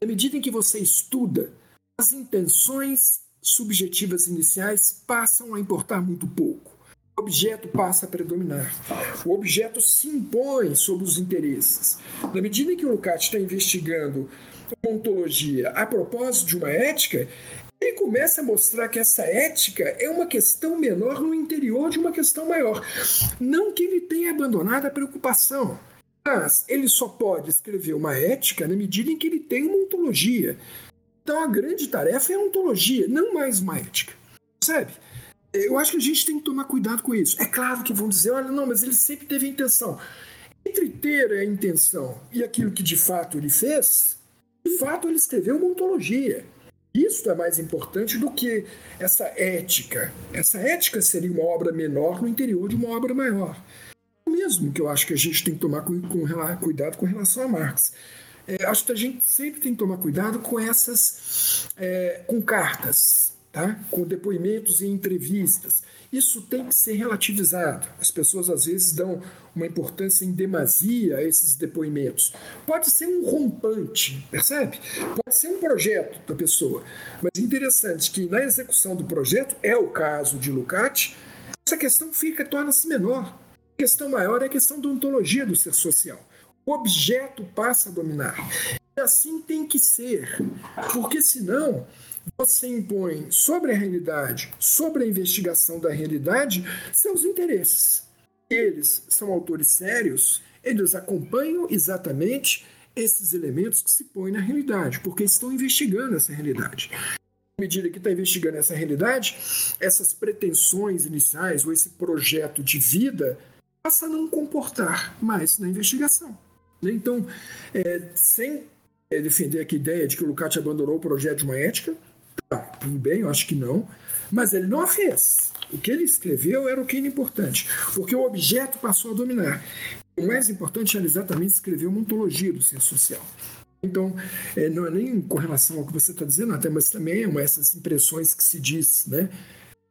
na medida em que você estuda, as intenções subjetivas iniciais passam a importar muito pouco. o objeto passa a predominar. O objeto se impõe sobre os interesses. Na medida em que o Lukács está investigando uma ontologia a propósito de uma ética, ele começa a mostrar que essa ética é uma questão menor no interior de uma questão maior. Não que ele tenha abandonado a preocupação, mas ele só pode escrever uma ética na medida em que ele tem uma ontologia. Então a grande tarefa é a ontologia, não mais uma ética. Percebe? Eu acho que a gente tem que tomar cuidado com isso. É claro que vão dizer, olha, não, mas ele sempre teve intenção. Entre ter a intenção e aquilo que de fato ele fez, de fato ele escreveu uma ontologia. Isso é mais importante do que essa ética. Essa ética seria uma obra menor no interior de uma obra maior. O mesmo que eu acho que a gente tem que tomar cuidado com relação a Marx. É, acho que a gente sempre tem que tomar cuidado com essas, é, com cartas, tá? com depoimentos e entrevistas. Isso tem que ser relativizado. As pessoas às vezes dão uma importância em demasia a esses depoimentos. Pode ser um rompante, percebe? Pode ser um projeto da pessoa. Mas é interessante que na execução do projeto, é o caso de Lucati, essa questão fica, torna-se menor. A questão maior é a questão da ontologia do ser social. O objeto passa a dominar. E assim tem que ser, porque senão você impõe sobre a realidade, sobre a investigação da realidade, seus interesses. Eles são autores sérios, eles acompanham exatamente esses elementos que se põem na realidade, porque estão investigando essa realidade. À medida que está investigando essa realidade, essas pretensões iniciais ou esse projeto de vida passa a não comportar mais na investigação. Então, é, sem defender aqui a ideia de que o Lukács abandonou o projeto de uma ética, tudo bem, eu acho que não. Mas ele não a fez. O que ele escreveu era o que era importante, porque o objeto passou a dominar. O mais importante era exatamente escrever uma ontologia do ser social. Então, é, não é nem com relação ao que você está dizendo, até, mas também é essas impressões que se diz, né?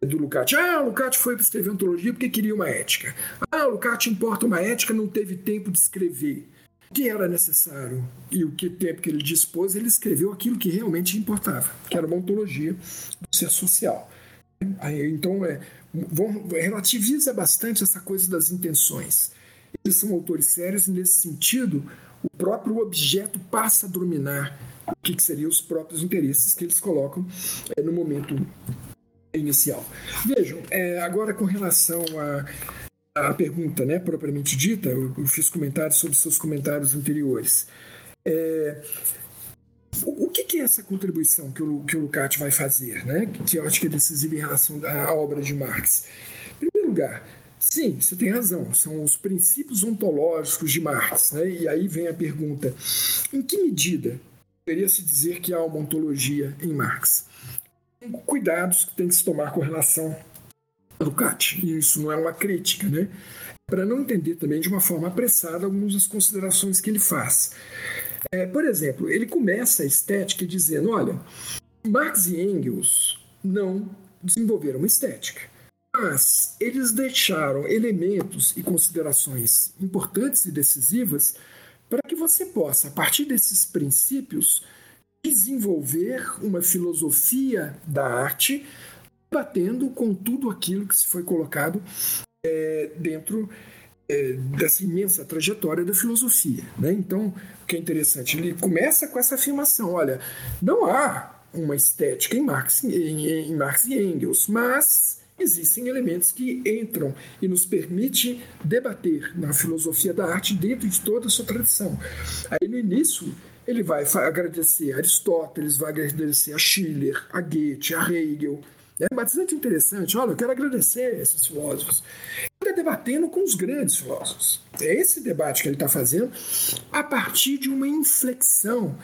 Do Lukács. Ah, o Lukács foi para escrever ontologia porque queria uma ética. Ah, o Lukács importa uma ética, não teve tempo de escrever que era necessário e o que tempo que ele dispôs, ele escreveu aquilo que realmente importava, que era uma ontologia do ser social. Então, é, relativiza bastante essa coisa das intenções. Eles são autores sérios e, nesse sentido, o próprio objeto passa a dominar o que, que seriam os próprios interesses que eles colocam é, no momento inicial. Vejam, é, agora com relação a a pergunta né, propriamente dita, eu, eu fiz comentários sobre seus comentários anteriores. É, o, o que, que, é essa contribuição que o, que o Lukács vai fazer, né, que eu acho que é decisiva em relação à obra de Marx? Em primeiro lugar, sim, você tem razão, são os princípios ontológicos de Marx. Né, e aí vem a pergunta: em que medida poderia se dizer que há uma ontologia em Marx? Cuidados que tem que se tomar com relação Ducati. E isso não é uma crítica, né? Para não entender também de uma forma apressada algumas das considerações que ele faz. É, por exemplo, ele começa a estética dizendo: olha, Marx e Engels não desenvolveram uma estética, mas eles deixaram elementos e considerações importantes e decisivas para que você possa, a partir desses princípios, desenvolver uma filosofia da arte batendo com tudo aquilo que se foi colocado é, dentro é, dessa imensa trajetória da filosofia. Né? Então, o que é interessante, ele começa com essa afirmação: olha, não há uma estética em Marx, em, em Marx e Engels, mas existem elementos que entram e nos permite debater na filosofia da arte dentro de toda a sua tradição. Aí no início ele vai agradecer a Aristóteles, vai agradecer a Schiller, a Goethe, a Hegel, é bastante interessante. Olha, eu quero agradecer esses filósofos. Ele está debatendo com os grandes filósofos. É esse debate que ele está fazendo a partir de uma inflexão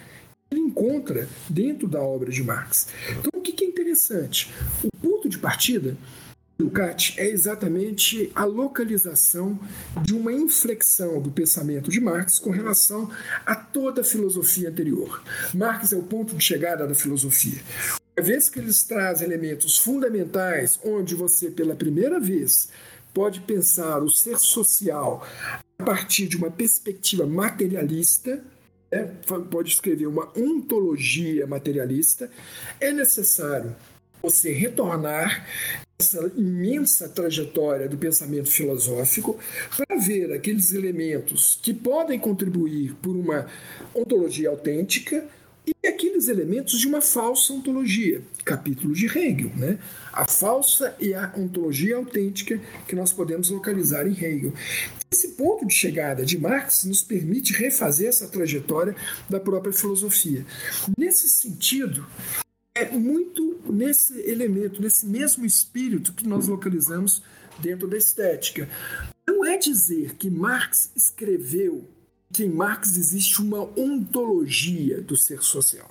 que ele encontra dentro da obra de Marx. Então, o que é interessante? O ponto de partida do Cat é exatamente a localização de uma inflexão do pensamento de Marx com relação a toda a filosofia anterior. Marx é o ponto de chegada da filosofia. Uma vez que eles trazem elementos fundamentais, onde você, pela primeira vez, pode pensar o ser social a partir de uma perspectiva materialista, né? pode escrever uma ontologia materialista, é necessário você retornar essa imensa trajetória do pensamento filosófico para ver aqueles elementos que podem contribuir por uma ontologia autêntica e aqueles elementos de uma falsa ontologia, capítulo de Hegel, né? A falsa e a ontologia autêntica que nós podemos localizar em Hegel. Esse ponto de chegada de Marx nos permite refazer essa trajetória da própria filosofia. Nesse sentido, é muito nesse elemento, nesse mesmo espírito que nós localizamos dentro da estética. Não é dizer que Marx escreveu que em Marx existe uma ontologia do ser social.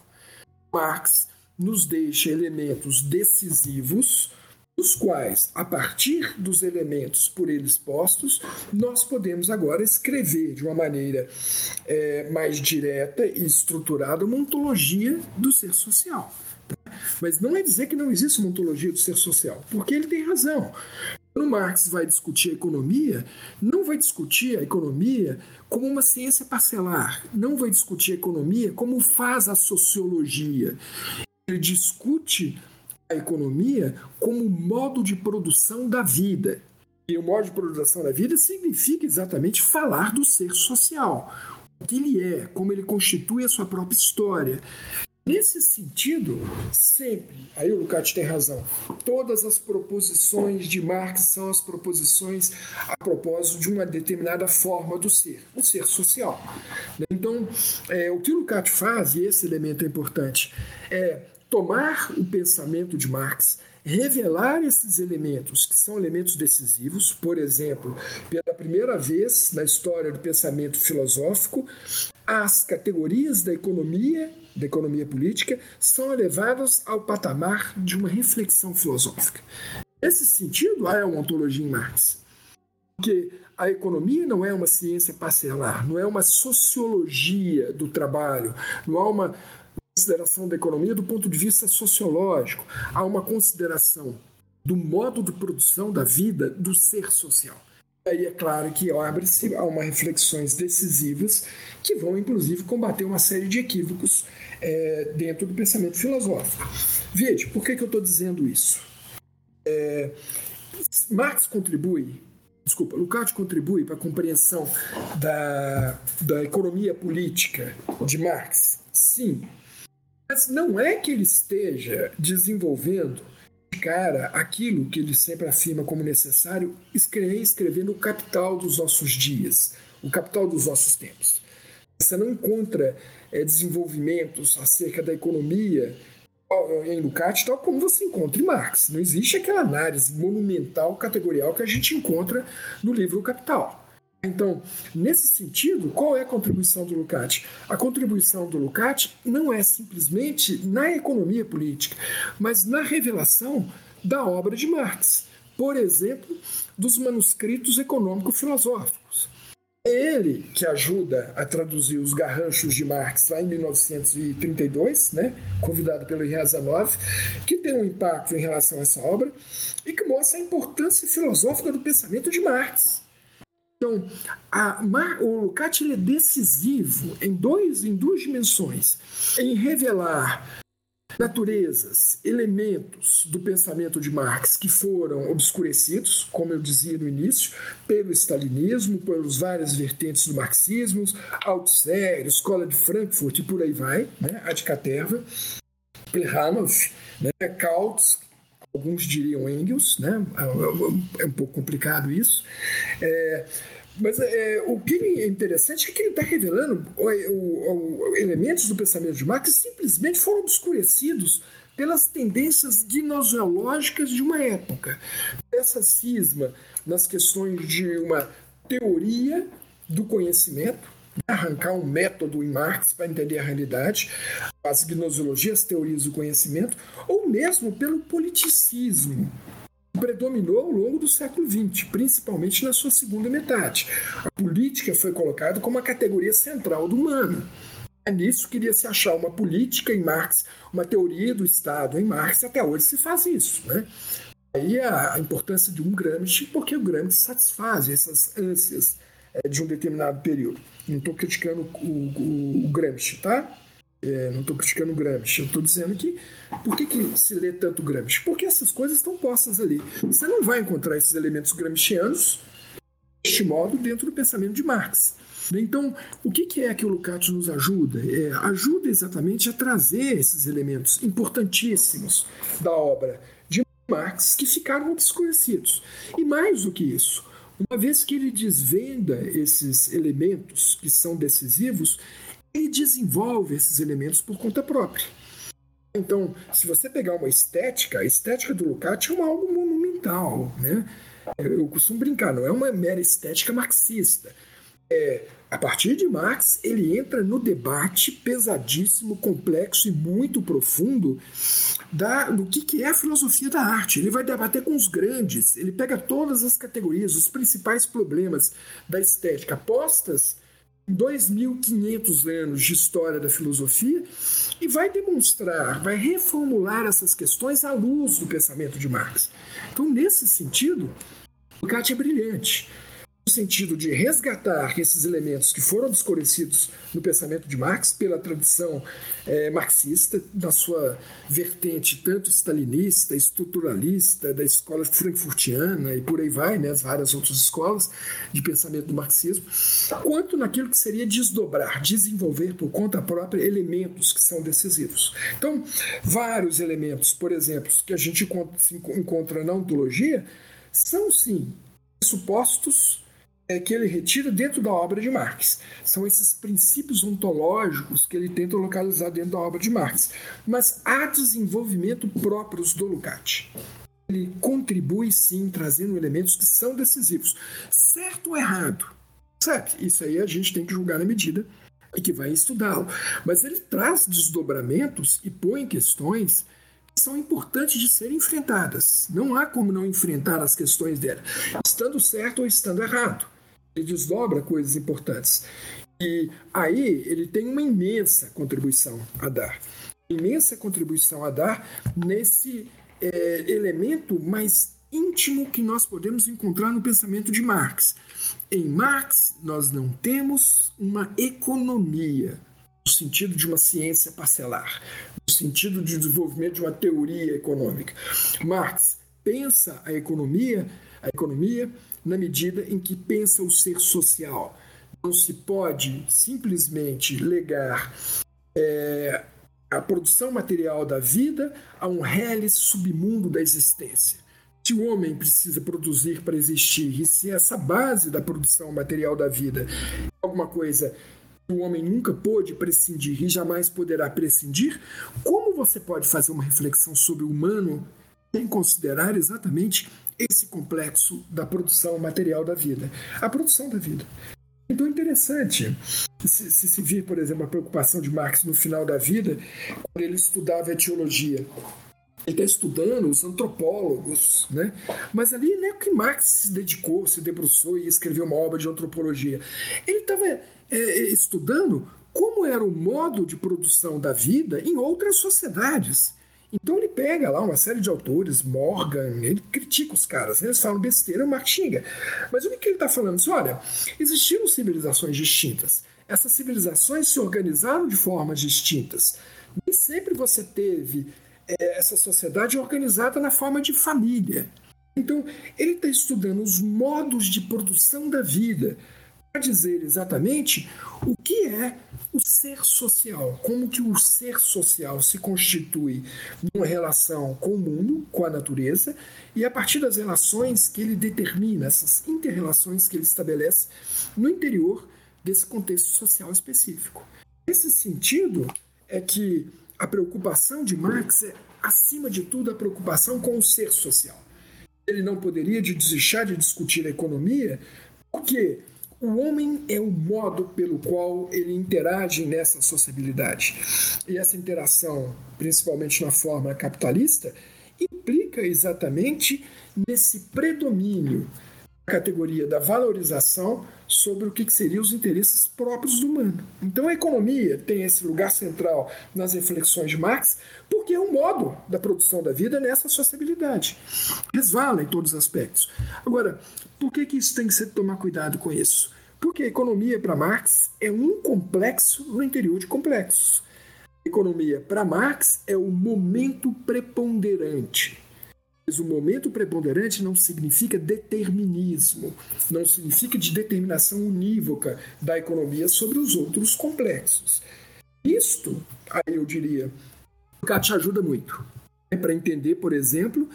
Marx nos deixa elementos decisivos, dos quais, a partir dos elementos por eles postos, nós podemos agora escrever de uma maneira é, mais direta e estruturada uma ontologia do ser social. Mas não é dizer que não existe uma ontologia do ser social, porque ele tem razão. Quando Marx vai discutir a economia, não vai discutir a economia como uma ciência parcelar, não vai discutir a economia como faz a sociologia. Ele discute a economia como modo de produção da vida. E o modo de produção da vida significa exatamente falar do ser social, o que ele é, como ele constitui a sua própria história. Nesse sentido, sempre, aí o Lukács tem razão, todas as proposições de Marx são as proposições a propósito de uma determinada forma do ser, o ser social. Então, é, o que o Lukács faz, e esse elemento é importante, é tomar o pensamento de Marx, revelar esses elementos que são elementos decisivos, por exemplo, pela primeira vez na história do pensamento filosófico, as categorias da economia da economia política são elevadas ao patamar de uma reflexão filosófica. Nesse sentido, há uma ontologia em Marx. Porque a economia não é uma ciência parcelar, não é uma sociologia do trabalho, não há uma consideração da economia do ponto de vista sociológico, há uma consideração do modo de produção da vida do ser social. Aí é claro que abre-se a uma reflexões decisivas que vão, inclusive, combater uma série de equívocos é, dentro do pensamento filosófico. Veja, por que, que eu estou dizendo isso? É, Marx contribui, desculpa, Lukács contribui para a compreensão da, da economia política de Marx? Sim. Mas não é que ele esteja desenvolvendo cara aquilo que ele sempre afirma como necessário, escrever, escrever no capital dos nossos dias, o capital dos nossos tempos. Você não encontra é, desenvolvimentos acerca da economia em Lukács, tal como você encontra em Marx. Não existe aquela análise monumental, categorial que a gente encontra no livro Capital. Então, nesse sentido, qual é a contribuição do Lukács? A contribuição do Lukács não é simplesmente na economia política, mas na revelação da obra de Marx. Por exemplo, dos manuscritos econômico-filosóficos. Ele que ajuda a traduzir os garranchos de Marx lá em 1932, né, convidado pelo Riazanov, que tem um impacto em relação a essa obra e que mostra a importância filosófica do pensamento de Marx. Então, a, o Lukács é decisivo em, dois, em duas dimensões, em revelar naturezas, elementos do pensamento de Marx que foram obscurecidos, como eu dizia no início, pelo stalinismo, pelos várias vertentes do marxismo, Althusser, Escola de Frankfurt e por aí vai, né? a de Caterva, Plekhanov, né? Kautz, alguns diriam Engels, né? é um pouco complicado isso. É, mas é, o que é interessante é que ele está revelando o, o, o, elementos do pensamento de Marx que simplesmente foram obscurecidos pelas tendências gnoseológicas de uma época. Essa cisma nas questões de uma teoria do conhecimento, arrancar um método em Marx para entender a realidade, as gnoseologias, as teorias do conhecimento, ou mesmo pelo politicismo predominou ao longo do século XX, principalmente na sua segunda metade. A política foi colocada como a categoria central do humano. É nisso queria se achar uma política em Marx, uma teoria do Estado em Marx, até hoje se faz isso. Né? Aí a, importância de um Gramsci, porque o Gramsci satisfaz essas ânsias é, de um determinado período. Não estou criticando o, o, o Gramsci, tá? É, não estou criticando Gramsci, eu estou dizendo que por que, que se lê tanto Gramsci? Porque essas coisas estão postas ali. Você não vai encontrar esses elementos gramscianos deste modo dentro do pensamento de Marx. Então, o que é que o Lukács nos ajuda? É, ajuda exatamente a trazer esses elementos importantíssimos da obra de Marx que ficaram obscurecidos. E mais do que isso, uma vez que ele desvenda esses elementos que são decisivos, ele desenvolve esses elementos por conta própria. Então, se você pegar uma estética, a estética do Lukács é uma algo monumental, né? Eu costumo brincar, não é uma mera estética marxista. É, a partir de Marx, ele entra no debate pesadíssimo, complexo e muito profundo da, do que, que é a filosofia da arte. Ele vai debater com os grandes, ele pega todas as categorias, os principais problemas da estética postas 2.500 anos de história da filosofia e vai demonstrar, vai reformular essas questões à luz do pensamento de Marx. Então, nesse sentido, o Kant é brilhante no sentido de resgatar esses elementos que foram desconhecidos no pensamento de Marx pela tradição é, marxista, na sua vertente tanto stalinista, estruturalista, da escola frankfurtiana e por aí vai, né, as várias outras escolas de pensamento do marxismo, quanto naquilo que seria desdobrar, desenvolver por conta própria elementos que são decisivos. Então, vários elementos, por exemplo, que a gente encontra na ontologia, são sim pressupostos que ele retira dentro da obra de Marx. São esses princípios ontológicos que ele tenta localizar dentro da obra de Marx. Mas há desenvolvimento próprios do Lukács. Ele contribui sim trazendo elementos que são decisivos. Certo ou errado? Certo, isso aí a gente tem que julgar na medida e que vai estudá-lo. Mas ele traz desdobramentos e põe questões que são importantes de serem enfrentadas. Não há como não enfrentar as questões dela, estando certo ou estando errado ele desdobra coisas importantes. E aí ele tem uma imensa contribuição a dar. Imensa contribuição a dar nesse é, elemento mais íntimo que nós podemos encontrar no pensamento de Marx. Em Marx, nós não temos uma economia, no sentido de uma ciência parcelar, no sentido de desenvolvimento de uma teoria econômica. Marx pensa a economia, a economia na medida em que pensa o ser social. Não se pode simplesmente legar é, a produção material da vida a um reles submundo da existência. Se o homem precisa produzir para existir, e se essa base da produção material da vida é alguma coisa que o homem nunca pôde prescindir e jamais poderá prescindir, como você pode fazer uma reflexão sobre o humano sem considerar exatamente esse complexo da produção material da vida, a produção da vida. Então é interessante se, se, se vir, por exemplo, a preocupação de Marx no final da vida, quando ele estudava etiologia. Ele está estudando os antropólogos, né? mas ali não é que Marx se dedicou, se debruçou e escreveu uma obra de antropologia. Ele estava é, é, estudando como era o modo de produção da vida em outras sociedades. Então ele pega lá uma série de autores, Morgan, ele critica os caras, eles falam besteira, o Marx xinga. Mas o que ele está falando? Assim, olha, existiram civilizações distintas. Essas civilizações se organizaram de formas distintas. Nem sempre você teve é, essa sociedade organizada na forma de família. Então, ele está estudando os modos de produção da vida dizer exatamente o que é o ser social, como que o ser social se constitui numa relação com o mundo, com a natureza, e a partir das relações que ele determina, essas interrelações que ele estabelece no interior desse contexto social específico. Nesse sentido é que a preocupação de Marx é, acima de tudo, a preocupação com o ser social. Ele não poderia deixar de discutir a economia, porque o homem é o modo pelo qual ele interage nessa sociabilidade. E essa interação, principalmente na forma capitalista, implica exatamente nesse predomínio da categoria da valorização sobre o que seriam os interesses próprios do humano. Então a economia tem esse lugar central nas reflexões de Marx, porque é um modo da produção da vida nessa sociabilidade. Resvala em todos os aspectos. Agora, por que, que isso tem que ser tomar cuidado com isso? Porque a economia, para Marx, é um complexo no interior de complexos. Economia, para Marx, é o momento preponderante. Mas o momento preponderante não significa determinismo, não significa de determinação unívoca da economia sobre os outros complexos. Isto, aí eu diria, te ajuda muito é para entender, por exemplo,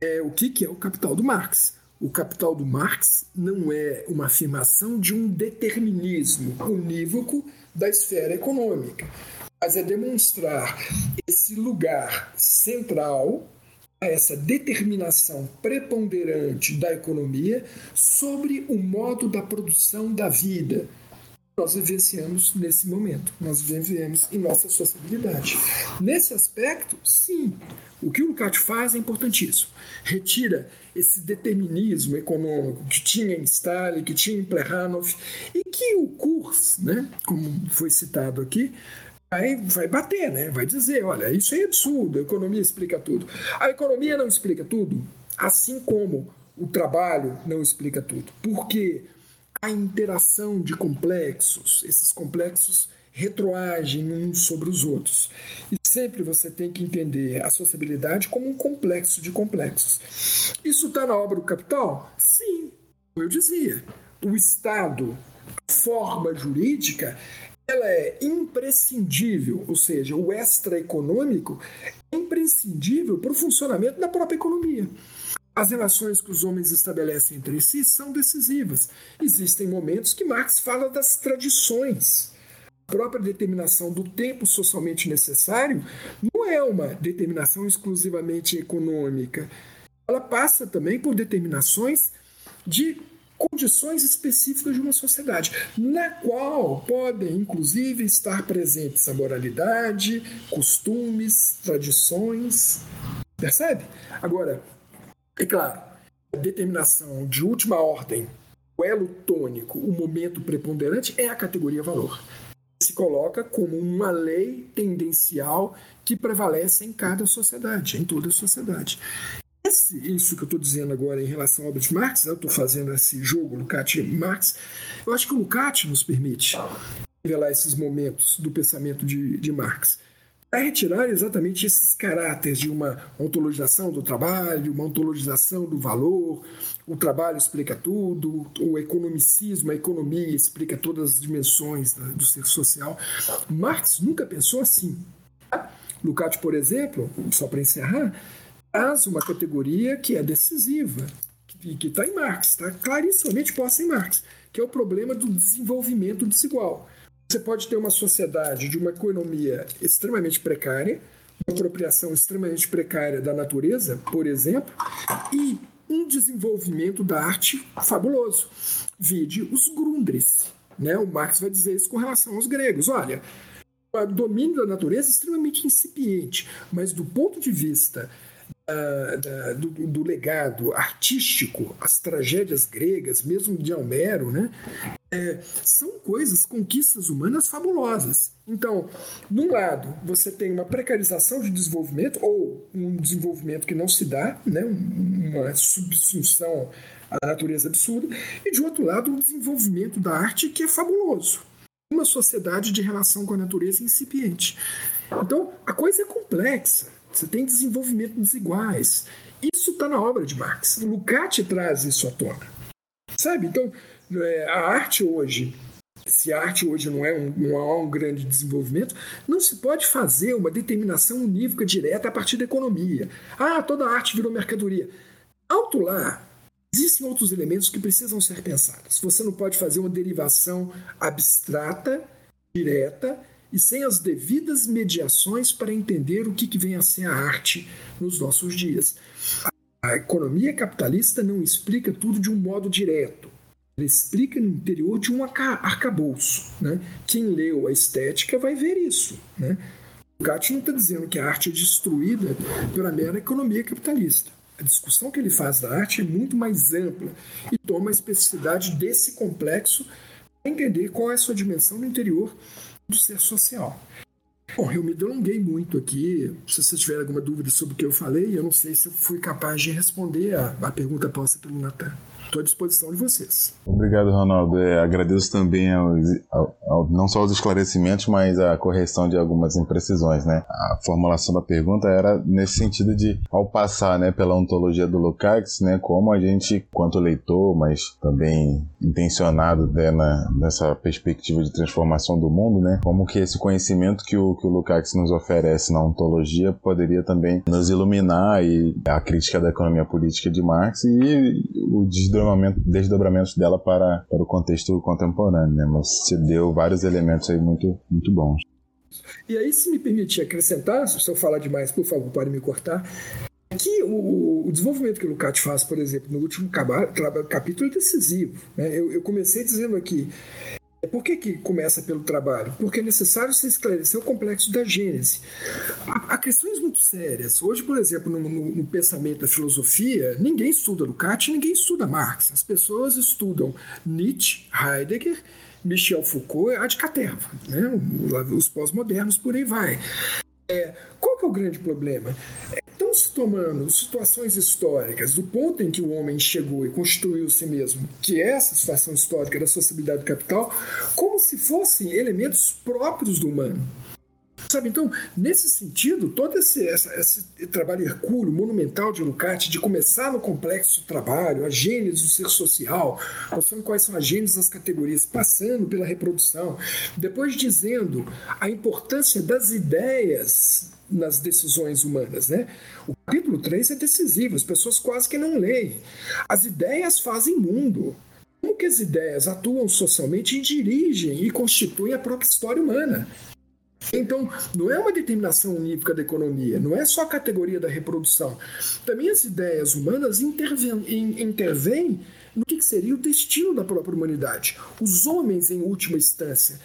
é, o que, que é o capital do Marx. O capital do Marx não é uma afirmação de um determinismo unívoco da esfera econômica, mas é demonstrar esse lugar central essa determinação preponderante da economia sobre o modo da produção da vida. Nós vivenciamos nesse momento, nós vivemos em nossa sociabilidade. Nesse aspecto, sim, o que o Lukács faz é importantíssimo. Retira esse determinismo econômico que tinha em Stalin, que tinha em Plekhanov, e que o Kurs, né, como foi citado aqui, vai, vai bater, né? vai dizer, olha, isso é absurdo, a economia explica tudo. A economia não explica tudo, assim como o trabalho não explica tudo. Porque a interação de complexos, esses complexos retroagem uns sobre os outros. E sempre você tem que entender a sociabilidade como um complexo de complexos. Isso está na obra do Capital? Sim, eu dizia. O Estado, a forma jurídica, ela é imprescindível, ou seja, o extraeconômico é imprescindível para o funcionamento da própria economia. As relações que os homens estabelecem entre si são decisivas. Existem momentos que Marx fala das tradições. A própria determinação do tempo socialmente necessário não é uma determinação exclusivamente econômica. Ela passa também por determinações de condições específicas de uma sociedade, na qual podem, inclusive, estar presentes a moralidade, costumes, tradições. Percebe? Agora, é claro, a determinação de última ordem, o elo tônico, o momento preponderante, é a categoria valor. Se coloca como uma lei tendencial que prevalece em cada sociedade, em toda a sociedade. Isso que eu estou dizendo agora em relação ao Albert Marx, eu estou fazendo esse jogo Lukács Marx, eu acho que o Lukács nos permite revelar esses momentos do pensamento de, de Marx a retirar exatamente esses caráteres de uma ontologização do trabalho, uma ontologização do valor, o trabalho explica tudo, o economicismo, a economia explica todas as dimensões do ser social. Marx nunca pensou assim. Lukács, por exemplo, só para encerrar, traz uma categoria que é decisiva, que está em Marx, está clarissimamente posta em Marx, que é o problema do desenvolvimento desigual. Você pode ter uma sociedade de uma economia extremamente precária, uma apropriação extremamente precária da natureza, por exemplo, e um desenvolvimento da arte fabuloso. Vide os Grundris. Né? O Marx vai dizer isso com relação aos gregos. Olha, o domínio da natureza é extremamente incipiente, mas do ponto de vista da, do, do, legado artístico, as tragédias gregas, mesmo de Homero, né, é, são coisas, conquistas humanas fabulosas. Então, num lado, você tem uma precarização de desenvolvimento, ou um desenvolvimento que não se dá, né, uma subsunção à natureza absurda, e de outro lado, um desenvolvimento da arte que é fabuloso. Uma sociedade de relação com a natureza incipiente. Então, a coisa é complexa. Você tem desenvolvimento desiguais. Isso está na obra de Marx. Lukács traz isso à tona. Sabe? Então, é, a arte hoje, se a arte hoje não, é um, não há um grande desenvolvimento, não se pode fazer uma determinação unívoca direta a partir da economia. Ah, toda a arte virou mercadoria. Alto lá, existem outros elementos que precisam ser pensados. Você não pode fazer uma derivação abstrata, direta, e sem as devidas mediações para entender o que, que vem a ser a arte nos nossos dias. A economia capitalista não explica tudo de um modo direto. Ela explica no interior de um arcabouço. Né? Quem leu a estética vai ver isso. Né? O Gatti não está dizendo que a arte é destruída pela mera economia capitalista. A discussão que ele faz da arte é muito mais ampla e toma a especificidade desse complexo para entender qual é a sua dimensão no interior do ser social. Bom, eu me delonguei muito aqui. Se você tiver alguma dúvida sobre o que eu falei, eu não sei se eu fui capaz de responder a, a pergunta posta pelo Natan. Estou à disposição de vocês. Obrigado, Ronaldo. É, agradeço também aos, não só os esclarecimentos, mas a correção de algumas imprecisões, né? A formulação da pergunta era nesse sentido de, ao passar, né, pela ontologia do Lukács, né, como a gente, quanto leitor, mas também intencionado né, na, nessa perspectiva de transformação do mundo, né, como que esse conhecimento que o, que o Lukács nos oferece na ontologia poderia também nos iluminar e a crítica da economia política de Marx e o desdobramento, desdobramento dela para, para o contexto contemporâneo, né, mas se deu vários elementos aí muito, muito bons. E aí, se me permitir acrescentar, se eu falar demais, por favor, pode me cortar. Que o, o desenvolvimento que o Lukács faz, por exemplo, no último capítulo é decisivo. Né? Eu, eu comecei dizendo aqui por que, que começa pelo trabalho? Porque é necessário se esclarecer o complexo da Gênese. Há questões muito sérias. Hoje, por exemplo, no, no, no pensamento da filosofia, ninguém estuda Lukács, ninguém estuda Marx. As pessoas estudam Nietzsche, Heidegger Michel Foucault é a de caterva, né? os pós-modernos por aí vai. É, qual que é o grande problema? Estão se tomando situações históricas do ponto em que o homem chegou e constituiu si mesmo, que é essa situação histórica da sociabilidade do capital, como se fossem elementos próprios do humano. Sabe, então, nesse sentido, todo esse, esse trabalho hercúleo, monumental de Lukács, de começar no complexo trabalho, a gênese do ser social, mostrando quais são as gêneses das categorias, passando pela reprodução, depois dizendo a importância das ideias nas decisões humanas, né? O capítulo 3 é decisivo, as pessoas quase que não leem. As ideias fazem mundo. Como que as ideias atuam socialmente e dirigem e constituem a própria história humana? Então, não é uma determinação unívoca da economia, não é só a categoria da reprodução. Também as ideias humanas intervêm, intervêm no que seria o destino da própria humanidade. Os homens, em última instância,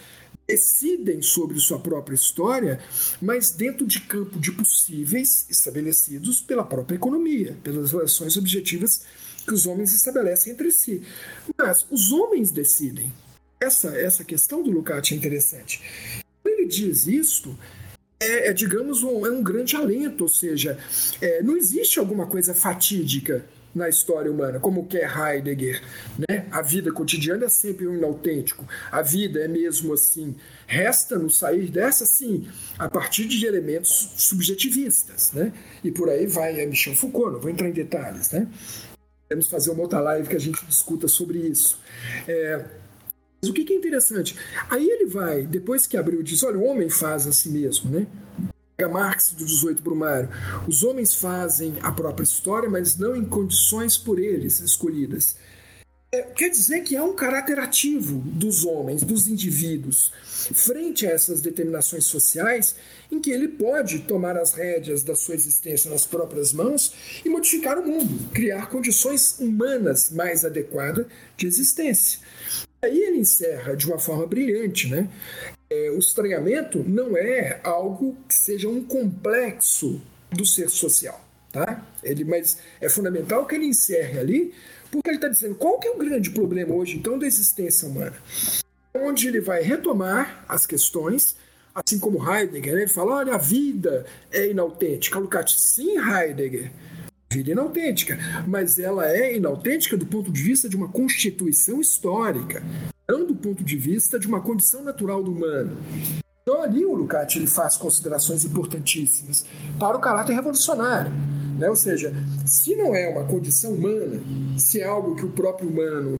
decidem sobre sua própria história, mas dentro de campo de possíveis estabelecidos pela própria economia, pelas relações objetivas que os homens estabelecem entre si. Mas os homens decidem. Essa, essa questão do Lukács é interessante ele diz isso, é, é digamos, um, é um grande alento, ou seja, é, não existe alguma coisa fatídica na história humana, como quer Heidegger, né? A vida cotidiana é sempre um inautêntico. A vida é mesmo assim. Resta-nos sair dessa, sim, a partir de elementos subjetivistas, né? E por aí vai é Michel Foucault, não vou entrar em detalhes, né? Vamos fazer uma outra live que a gente discuta sobre isso. É, mas o que, é interessante? Aí ele vai, depois que Abreu diz, olha, o homem faz a si mesmo, né? Marx do 18 Brumário. Os homens fazem a própria história, mas não em condições por eles escolhidas. É, quer dizer que há um caráter ativo dos homens, dos indivíduos, frente a essas determinações sociais, em que ele pode tomar as rédeas da sua existência nas próprias mãos e modificar o mundo, criar condições humanas mais adequadas de existência. Aí ele encerra de uma forma brilhante, né? É, o estranhamento não é algo que seja um complexo do ser social, tá? Ele, mas é fundamental que ele encerre ali, porque ele está dizendo qual que é o grande problema hoje, então, da existência humana. Onde ele vai retomar as questões, assim como Heidegger, né? ele fala, olha, a vida é inautêntica. Lukács, sim, Heidegger, vida inautêntica, mas ela é inautêntica do ponto de vista de uma constituição histórica, não do ponto de vista de uma condição natural do humano. Então ali o Lukács ele faz considerações importantíssimas para o caráter revolucionário. Né? Ou seja, se não é uma condição humana, se é algo que o próprio humano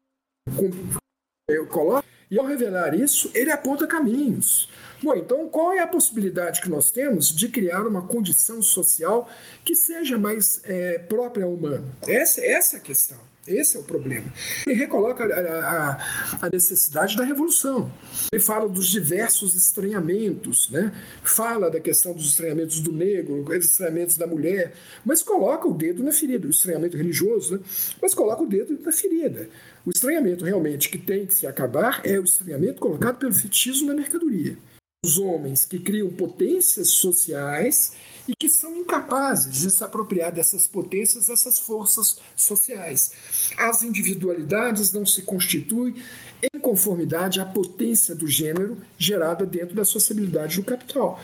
coloca, e ao revelar isso, ele aponta caminhos. Bom, então qual é a possibilidade que nós temos de criar uma condição social que seja mais é, própria ao humano? Essa, essa é a questão. Esse é o problema. Ele recoloca a, a, a, necessidade da revolução. Ele fala dos diversos estranhamentos, né? fala da questão dos estranhamentos do negro, dos estranhamentos da mulher, mas coloca o dedo na ferida, o estranhamento religioso, né? mas coloca o dedo na ferida. O estranhamento realmente que tem que se acabar é o estranhamento colocado pelo fetichismo na mercadoria os homens que criam potências sociais e que são incapazes de se apropriar dessas potências, dessas forças sociais. As individualidades não se constituem em conformidade à potência do gênero gerada dentro da sociabilidade do capital.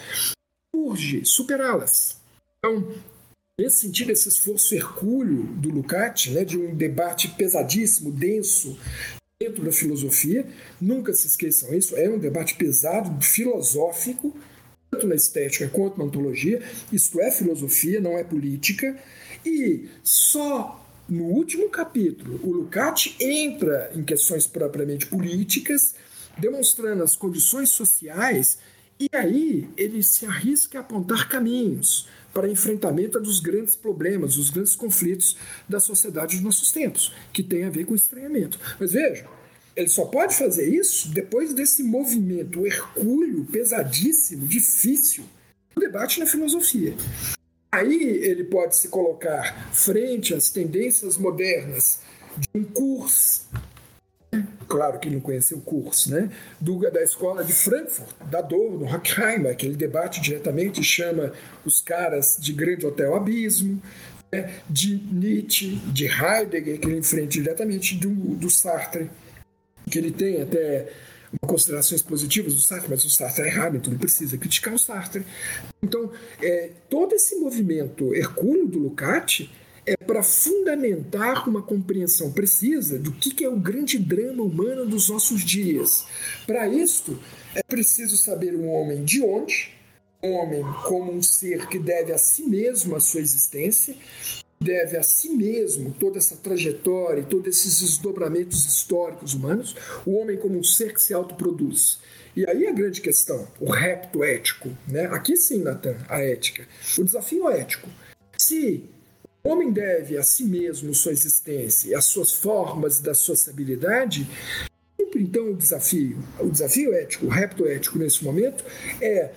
Urge superá-las. Então, nesse sentido, esse esforço hercúleo do Lukács, né, de um debate pesadíssimo, denso, dentro da filosofia. Nunca se esqueçam isso. É um debate pesado, filosófico, tanto na estética quanto na ontologia. Isto é filosofia, não é política. E só no último capítulo, o Lukács entra em questões propriamente políticas, demonstrando as condições sociais, e aí ele se arrisca a apontar caminhos para enfrentamento dos grandes problemas, dos grandes conflitos da sociedade dos nossos tempos, que tem a ver com estranhamento. Mas veja, ele só pode fazer isso depois desse movimento hercúleo, pesadíssimo, difícil, o debate na filosofia. Aí ele pode se colocar frente às tendências modernas de um curso, claro que ele não conheceu o curso, né? Do, da escola de Frankfurt, da Dor, do Horkheimer, que ele debate diretamente, chama os caras de Grande Hotel Abismo, né? de Nietzsche, de Heidegger, que ele enfrenta diretamente, do, do Sartre, que ele tem até considerações positivas do Sartre, mas o Sartre é errado, então ele precisa criticar o Sartre. Então, é, todo esse movimento hercúleo do Lukács é para fundamentar uma compreensão precisa do que, que é o grande drama humano dos nossos dias. Para isto, é preciso saber um homem de onde, um homem como um ser que deve a si mesmo a sua existência, deve a si mesmo toda essa trajetória, todos esses desdobramentos históricos humanos, o homem como um ser que se autoproduz. E aí a grande questão, o repto ético, né? Aqui sim, Natan, a ética. O desafio ético. Se o homem deve a si mesmo sua existência e as suas formas da sociabilidade, então o desafio, o desafio ético, o repto ético nesse momento é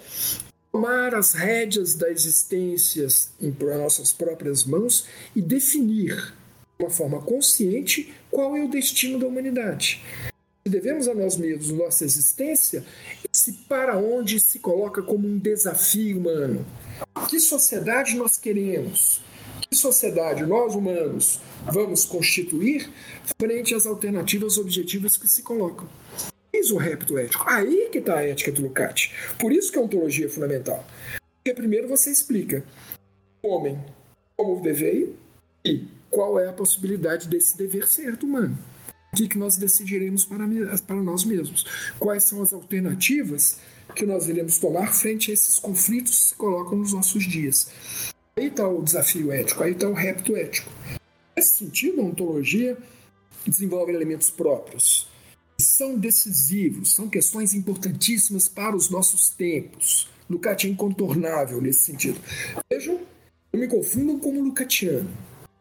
tomar as rédeas da existência em nossas próprias mãos e definir de uma forma consciente qual é o destino da humanidade. Devemos a nós mesmos nossa existência, esse para onde se coloca como um desafio humano. Que sociedade nós queremos? Sociedade nós humanos vamos constituir frente às alternativas objetivas que se colocam? Eis o repto ético. Aí que está a ética do Lukács. Por isso que a ontologia é fundamental. Porque primeiro você explica o homem como veio e qual é a possibilidade desse dever ser humano. O que, que nós decidiremos para, para nós mesmos? Quais são as alternativas que nós iremos tomar frente a esses conflitos que se colocam nos nossos dias? Aí está o desafio ético, aí está o repto ético. Nesse sentido, a ontologia desenvolve elementos próprios são decisivos, são questões importantíssimas para os nossos tempos. Lukács é incontornável nesse sentido. Vejam, não me confundam como Lucatiano.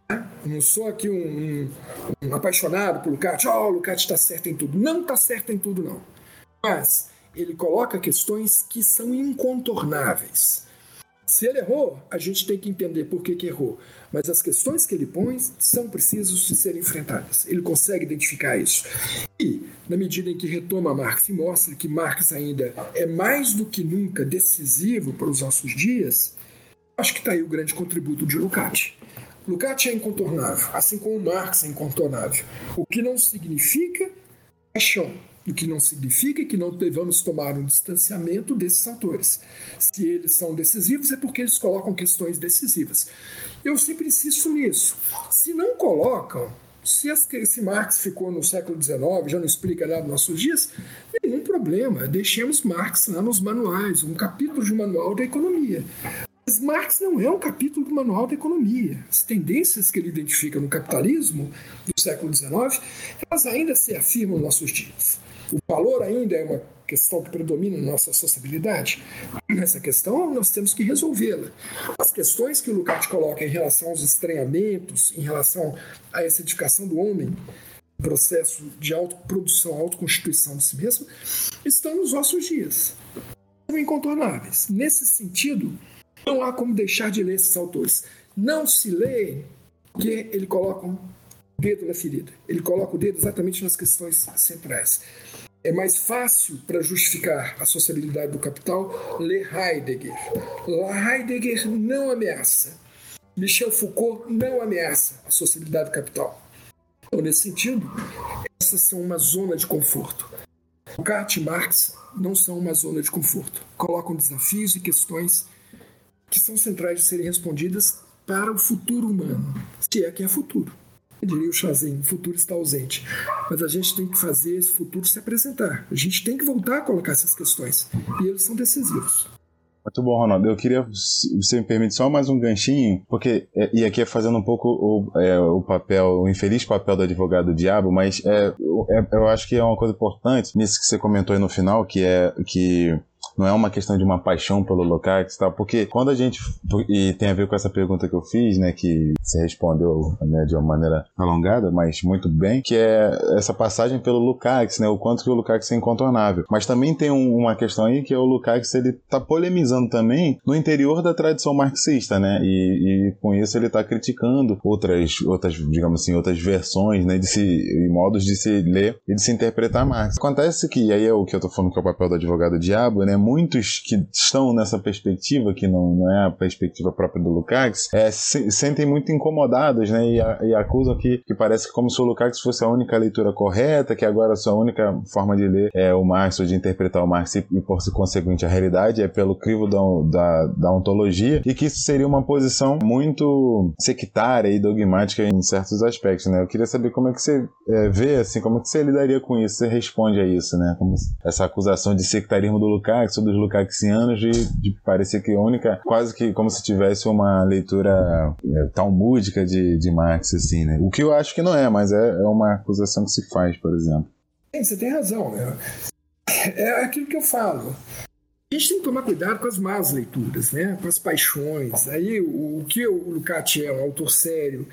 Tá? Eu não sou aqui um, um, um apaixonado por Lukács. Oh, Lukács está certo em tudo. Não está certo em tudo, não. Mas ele coloca questões que são incontornáveis. Se ele errou, a gente tem que entender por que, que errou. Mas as questões que ele põe são precisas de serem enfrentadas. Ele consegue identificar isso. E, na medida em que retoma Marx e mostra que Marx ainda é mais do que nunca decisivo para os nossos dias, acho que está aí o grande contributo de Lukács. Lukács é incontornável, assim como Marx é incontornável. O que não significa paixão, o que não significa que não devamos tomar um distanciamento desses autores. Se eles são decisivos, é porque eles colocam questões decisivas. Eu sempre insisto nisso. Se não colocam, se, as, se Marx ficou no século XIX, já não explica nada nos nossos dias, nenhum problema. Deixemos Marx lá nos manuais, um capítulo de manual da economia. Mas Marx não é um capítulo do manual da economia. As tendências que ele identifica no capitalismo do século XIX, elas ainda se afirmam nos nossos dias. O valor ainda é uma questão que predomina na nossa sociabilidade. Essa questão nós temos que resolvê-la. As questões que o Lukács coloca em relação aos estranhamentos, em relação à essa edificação do homem, processo de autoprodução, autoconstituição de si mesmo, estão nos nossos dias. São incontornáveis. Nesse sentido, não há como deixar de ler esses autores. Não se lê porque ele coloca dedo na ferida. Ele coloca o dedo exatamente nas questões centrais é mais fácil para justificar a sociabilidade do capital ler Heidegger. Heidegger não ameaça. Michel Foucault não ameaça a sociabilidade do capital. Então, nesse sentido, essas são uma zona de conforto. Kant e Marx não são uma zona de conforto. Colocam desafios e questões que são centrais de serem respondidas para o futuro humano, se é que é futuro. Diria o Chazinho, o futuro está ausente. Mas a gente tem que fazer esse futuro se apresentar. A gente tem que voltar a colocar essas questões. E eles são decisivos. Muito bom, Ronaldo. Eu queria, se você me permite, só mais um ganchinho, porque, é, e aqui é fazendo um pouco o, é, o papel, o infeliz papel do advogado diabo, mas é, é, eu acho que é uma coisa importante nisso que você comentou aí no final, que é que não é uma questão de uma paixão pelo Lukács, tá? Porque quando a gente e tem a ver com essa pergunta que eu fiz, né, que você respondeu né, de uma maneira alongada, mas muito bem, que é essa passagem pelo Lukács, né, o quanto que o Lukács é incontornável. Mas também tem um, uma questão aí que é o Lukács ele tá polemizando também no interior da tradição marxista, né? E, e com isso ele tá criticando outras outras, digamos assim, outras versões, né, de se e modos de se ler e de se interpretar Marx. Acontece que aí é o que eu tô falando que é o papel do advogado diabo, né? Muitos que estão nessa perspectiva, que não, não é a perspectiva própria do Lukács, é, se, sentem muito incomodados, né? E, a, e, acusam que, que parece como se o Lukács fosse a única leitura correta, que agora a sua única forma de ler é o Marx ou de interpretar o Marx e, e por conseguinte, a realidade é pelo crivo da, da, da ontologia, e que isso seria uma posição muito sectária e dogmática em certos aspectos, né? Eu queria saber como é que você é, vê, assim, como é que você lidaria com isso, você responde a isso, né? Como essa acusação de sectarismo do Lukács complexo dos lucaxianos de, de parecer que única, quase que como se tivesse uma leitura é, talmúdica de, de Marx, assim, né? O que eu acho que não é, mas é, é uma acusação que se faz, por exemplo. Sim, você tem razão. Né? É aquilo que eu falo. A gente tem que tomar cuidado com as más leituras, né? com as paixões. Aí o, que o Lukács é, um autor sério,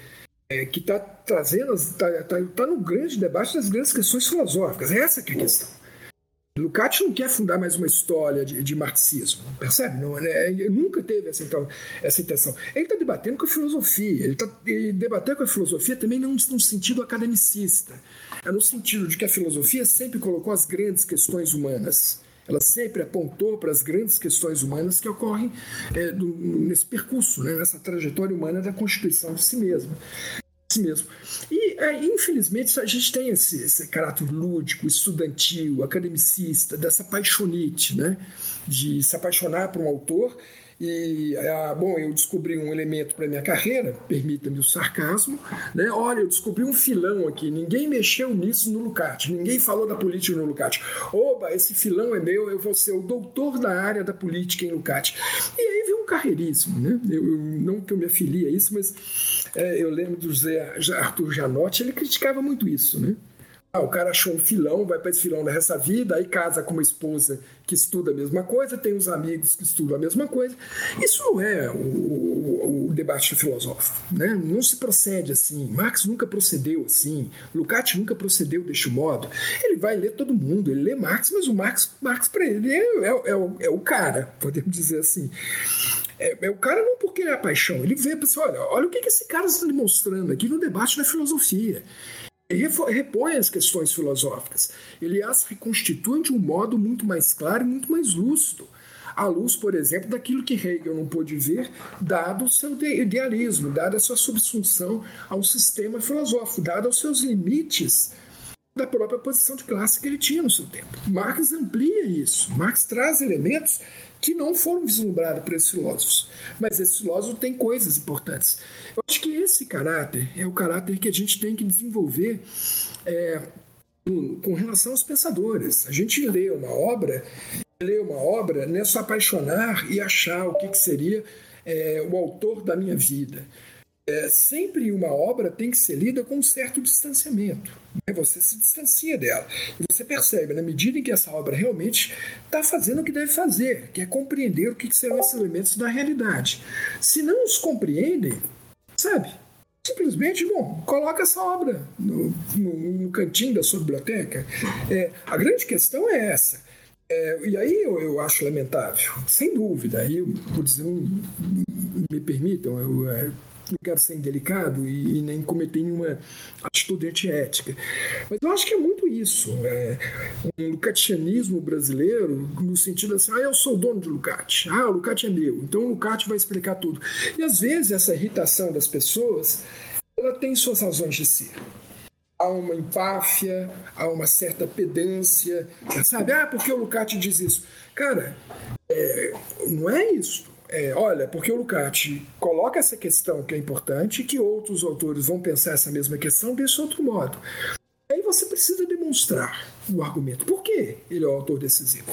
é, que está trazendo, está tá, tá no grande debate das grandes questões filosóficas. Essa que é a questão. Lukács não quer fundar mais uma história de, de marxismo, percebe? Não, né? Ele nunca teve essa, então, essa intenção. Ele está debatendo com a filosofia, ele está debatendo com a filosofia também no sentido academicista, é no sentido de que a filosofia sempre colocou as grandes questões humanas. Ela sempre apontou para as grandes questões humanas que ocorrem é, do, nesse percurso, né, nessa trajetória humana da constituição de si mesma si mesmo. E, é, infelizmente, a gente tem esse, esse, caráter lúdico, estudantil, academicista, dessa paixonite, né? De se apaixonar por um autor. E, ah, bom, eu descobri um elemento para minha carreira, permita-me o sarcasmo, né? Olha, eu descobri um filão aqui, ninguém mexeu nisso no Lucati, ninguém falou da política no Lucati. Oba, esse filão é meu, eu vou ser o doutor da área da política em Lucati. E aí vem um carreirismo, né? Eu, eu, não que eu me afilie a isso, mas é, eu lembro do José Arthur Janotti, ele criticava muito isso, né? Ah, o cara achou um filão, vai para esse filão nessa vida, aí casa com uma esposa que estuda a mesma coisa, tem os amigos que estudam a mesma coisa. Isso não é o, o, o debate filosófico. Né? Não se procede assim. Marx nunca procedeu assim. Lukács nunca procedeu deste modo. Ele vai ler todo mundo, ele lê Marx, mas o Marx, Marx para ele é, é, é, o, é o cara, podemos dizer assim. É, é, o cara não porque é a paixão, ele vê, pessoal, olha, olha o que, que esse cara está demonstrando aqui no debate da filosofia. Repõe as questões filosóficas, ele as reconstitui de um modo muito mais claro e muito mais lúcido. À luz, por exemplo, daquilo que Hegel não pôde ver, dado o seu idealismo, dada a sua subsunção ao sistema filosófico, dado aos seus limites da própria posição de classe que ele tinha no seu tempo. Marx amplia isso. Marx traz elementos que não foram vislumbrados por esses filósofos. Mas esses filósofos têm coisas importantes. Eu acho que esse caráter é o caráter que a gente tem que desenvolver é, com relação aos pensadores. A gente lê uma obra, lê uma obra, não é só apaixonar e achar o que, que seria é, o autor da minha vida é, sempre uma obra tem que ser lida com um certo distanciamento. Né? Você se distancia dela. E você percebe, na medida em que essa obra realmente está fazendo o que deve fazer, que é compreender o que, que serão esses elementos da realidade. Se não os compreendem, sabe? Simplesmente, bom, coloca essa obra no, no, no cantinho da sua biblioteca. É, a grande questão é essa. É, e aí eu, eu, acho lamentável, sem dúvida. Aí, por dizer, me permitam, eu, é, não quero ser indelicado e, e, nem cometer nenhuma atitude antiética. Mas eu acho que é muito isso. É, um lucatianismo brasileiro, no sentido assim, ah, eu sou o dono de Lucati, ah, o Lucati é meu, então o Lucati vai explicar tudo. E às vezes essa irritação das pessoas, ela tem suas razões de ser há uma empáfia, há uma certa pedância, sabe? Ah, porque o Lucati diz isso? Cara, é, não é isso. É, olha, porque o Lukács coloca essa questão que é importante, que outros autores vão pensar essa mesma questão desse outro modo. Aí você precisa demonstrar o argumento. Por que ele é o autor decisivo?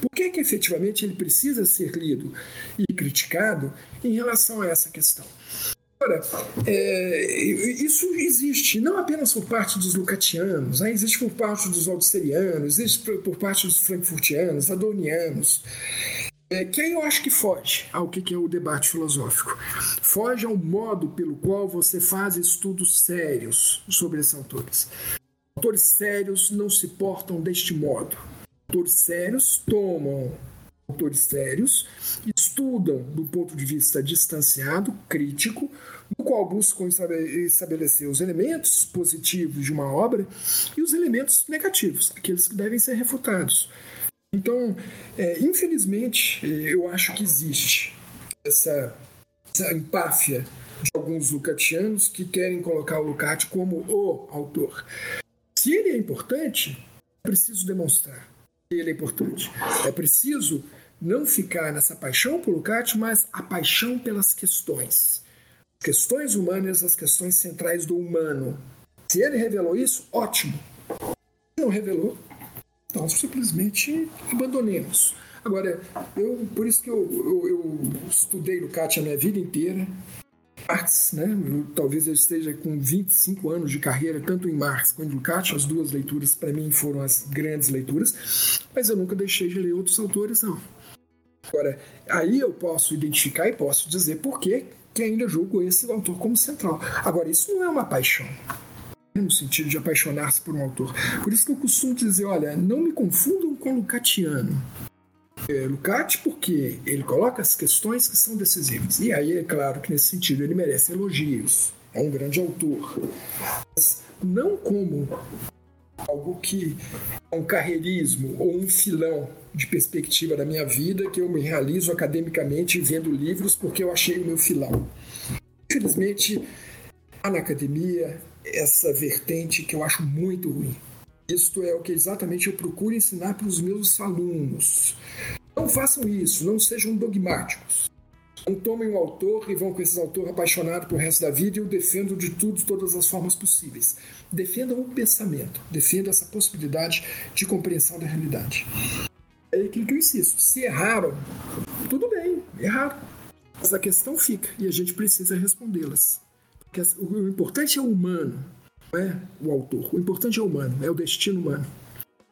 Por que, que efetivamente ele precisa ser lido e criticado em relação a essa questão? Agora, é, isso existe não apenas por parte dos lucatianos, né? existe por parte dos aldicerianos, existe por parte dos frankfurtianos, adonianos, que aí eu acho que foge ao que é o debate filosófico. Foge ao modo pelo qual você faz estudos sérios sobre esses autores. Autores sérios não se portam deste modo. Autores sérios tomam autores sérios, estudam do ponto de vista distanciado, crítico, no qual buscam estabelecer os elementos positivos de uma obra e os elementos negativos, aqueles que devem ser refutados. Então, é, infelizmente, eu acho que existe essa, essa empáfia de alguns lucatianos que querem colocar o Lucati como o autor. Se ele é importante, é preciso demonstrar que ele é importante. É preciso não ficar nessa paixão por Lukács, mas a paixão pelas questões. Questões humanas, as questões centrais do humano. Se ele revelou isso, ótimo. Se não revelou, então simplesmente abandonemos. Agora, eu, por isso que eu, eu, eu estudei Lukács a minha vida inteira. Marx, né? Eu, talvez eu esteja com 25 anos de carreira, tanto em Marx quanto em Lukács, as duas leituras para mim foram as grandes leituras, mas eu nunca deixei de ler outros autores, não. Agora, aí eu posso identificar e posso dizer por que ainda julgo esse autor como central. Agora, isso não é uma paixão, no sentido de apaixonar-se por um autor. Por isso que eu costumo dizer, olha, não me confundam com Lucatiano. É, Lucati porque ele coloca as questões que são decisivas. E aí é claro que nesse sentido ele merece elogios. É um grande autor. Mas não como algo que é um carreirismo ou um filão de perspectiva da minha vida que eu me realizo academicamente vendo livros porque eu achei o meu filão. Infelizmente, na academia essa vertente que eu acho muito ruim. Isto é o que exatamente eu procuro ensinar para os meus alunos. Não façam isso, não sejam dogmáticos. Não tomem um autor e vão com esse autor apaixonado pro resto da vida e o defendo de tudo, todas as formas possíveis. Defendam o pensamento, defendam essa possibilidade de compreensão da realidade. É aquilo que eu insisto. Se erraram, tudo bem, erraram. Mas a questão fica e a gente precisa respondê-las. Porque o importante é o humano, não é o autor. O importante é o humano, é o destino humano.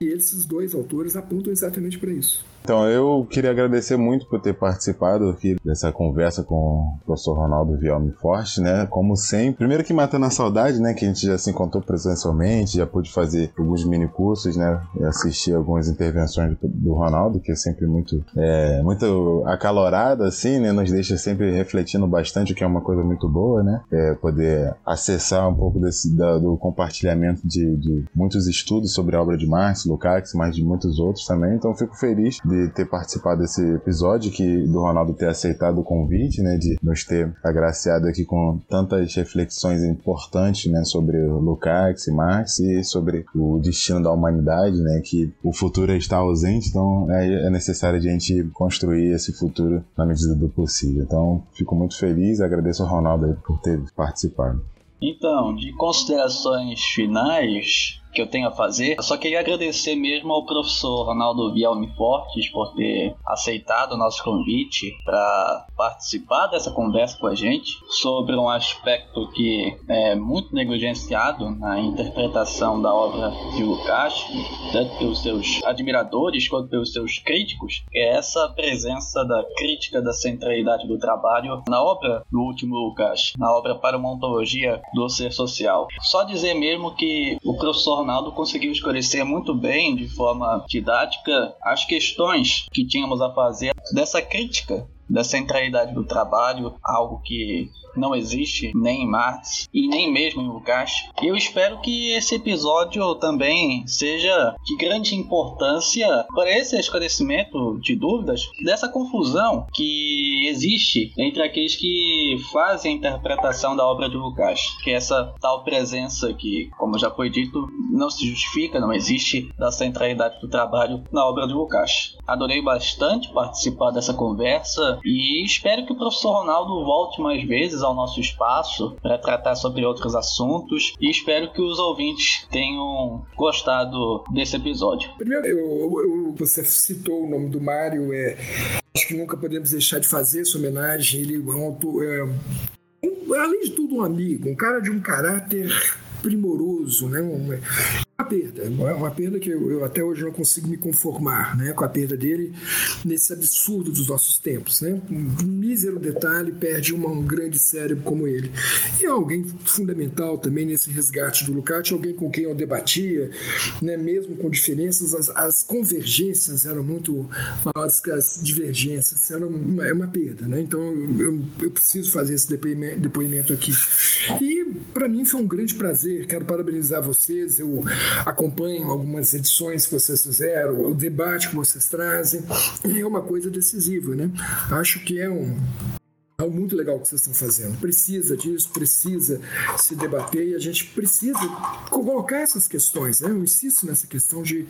E esses dois autores apontam exatamente para isso. Então, eu queria agradecer muito por ter participado aqui dessa conversa com o professor Ronaldo Vielme Forte, né? Como sempre. Primeiro que matando a saudade, né? Que a gente já se encontrou presencialmente, já pude fazer alguns mini cursos, né? E assistir algumas intervenções do Ronaldo, que é sempre muito, é, muito acalorado, assim, né? Nos deixa sempre refletindo bastante, o que é uma coisa muito boa, né? É poder acessar um pouco desse, da, do compartilhamento de, de, muitos estudos sobre a obra de Marx, Lukács, mas de muitos outros também. Então, fico feliz de de ter participado desse episódio, que do Ronaldo ter aceitado o convite, né, de nos ter agraciado aqui com tantas reflexões importantes, né, sobre Lukács e Marx e sobre o destino da humanidade, né, que o futuro está ausente, então é, é necessário a gente construir esse futuro na medida do possível. Então, fico muito feliz, agradeço ao Ronaldo por ter participado. Então, de considerações finais, que eu tenho a fazer. Eu só queria agradecer mesmo ao professor Ronaldo Vielme Fortes por ter aceitado o nosso convite para participar dessa conversa com a gente sobre um aspecto que é muito negligenciado na interpretação da obra de Lukács, tanto pelos seus admiradores quanto pelos seus críticos, que é essa presença da crítica da centralidade do trabalho na obra do último Lukács, na obra para uma ontologia do ser social. Só dizer mesmo que o professor Ronaldo conseguiu esclarecer muito bem, de forma didática, as questões que tínhamos a fazer. Dessa crítica da centralidade do trabalho, algo que não existe nem em Marx e nem mesmo em. E eu espero que esse episódio também seja de grande importância para esse esclarecimento de dúvidas dessa confusão que existe entre aqueles que fazem a interpretação da obra de Lukács, que é essa tal presença que, como já foi dito, não se justifica, não existe da centralidade do trabalho na obra de Lukács. Adorei bastante participar dessa conversa. E espero que o professor Ronaldo volte mais vezes ao nosso espaço para tratar sobre outros assuntos. E espero que os ouvintes tenham gostado desse episódio. Primeiro, eu, eu, você citou o nome do Mário. É, acho que nunca podemos deixar de fazer essa homenagem. Ele é um. É, um, além de tudo, um amigo, um cara de um caráter primoroso, né? uma perda, é uma perda que eu, eu, até hoje não consigo me conformar né, com a perda dele nesse absurdo dos nossos tempos. Né? Um mísero detalhe perde uma, um grande cérebro como ele. E é alguém fundamental também nesse resgate do Lucati, alguém com quem eu debatia, né, mesmo com diferenças, as, as convergências eram muito maiores que as divergências, era uma, é uma perda. Né? Então eu, eu preciso fazer esse depoimento, depoimento aqui. E para mim foi um grande prazer, quero parabenizar vocês. Eu acompanham algumas edições que vocês fizeram, o debate que vocês trazem, é uma coisa decisiva, né? Acho que é um, algo muito legal que vocês estão fazendo. Precisa disso, precisa se debater e a gente precisa colocar essas questões. Né? Eu insisto nessa questão de,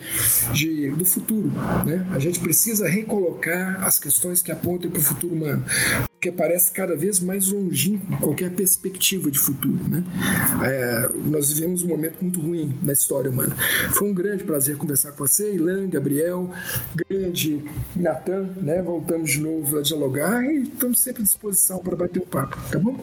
de, do futuro. Né? A gente precisa recolocar as questões que apontam para o futuro humano que parece cada vez mais longínquo qualquer perspectiva de futuro. Né? É, nós vivemos um momento muito ruim na história humana. Foi um grande prazer conversar com você, Ilan, Gabriel, grande Natan. Né? Voltamos de novo a dialogar e estamos sempre à disposição para bater um papo, tá bom?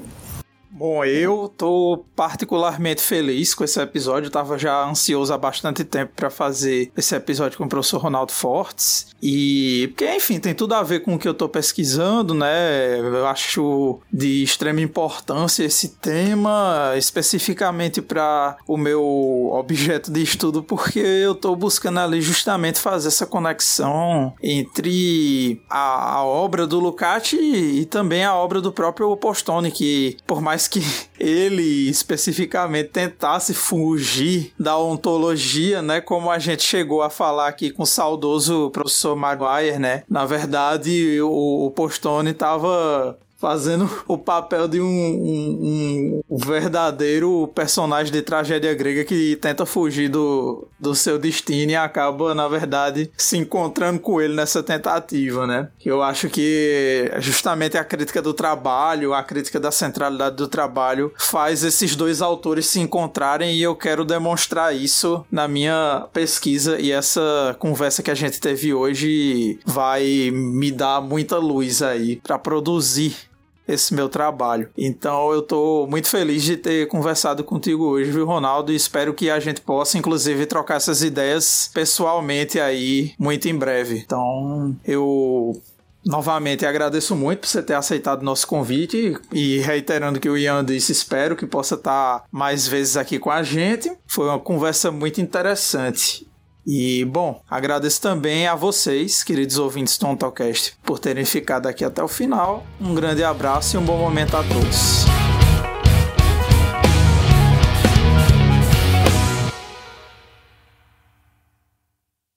Bom, eu tô particularmente feliz com esse episódio. Eu tava já ansioso há bastante tempo para fazer esse episódio com o professor Ronaldo Fortes. E porque, enfim, tem tudo a ver com o que eu tô pesquisando, né? Eu acho de extrema importância esse tema, especificamente para o meu objeto de estudo, porque eu tô buscando ali justamente fazer essa conexão entre a, a obra do Lucati e também a obra do próprio Postone, que por mais que ele especificamente tentasse fugir da ontologia, né? Como a gente chegou a falar aqui com o saudoso professor Maguire, né? Na verdade, o, Postone estava fazendo o papel de um, um, um, verdadeiro personagem de tragédia grega que tenta fugir do, do seu destino e acaba, na verdade, se encontrando com ele nessa tentativa, né? Eu acho que justamente a crítica do trabalho, a crítica da centralidade do trabalho, faz esses dois autores se encontrarem e eu quero demonstrar isso na minha pesquisa e essa conversa que a gente teve hoje vai me dar muita luz aí para produzir esse meu trabalho. Então eu tô muito feliz de ter conversado contigo hoje, viu, Ronaldo? E espero que a gente possa, inclusive, trocar essas ideias pessoalmente aí muito em breve. Então eu Novamente agradeço muito por você ter aceitado nosso convite e reiterando que o Ian disse, espero que possa estar mais vezes aqui com a gente. Foi uma conversa muito interessante. E, bom, agradeço também a vocês, queridos ouvintes do Ontocast, por terem ficado aqui até o final. Um grande abraço e um bom momento a todos.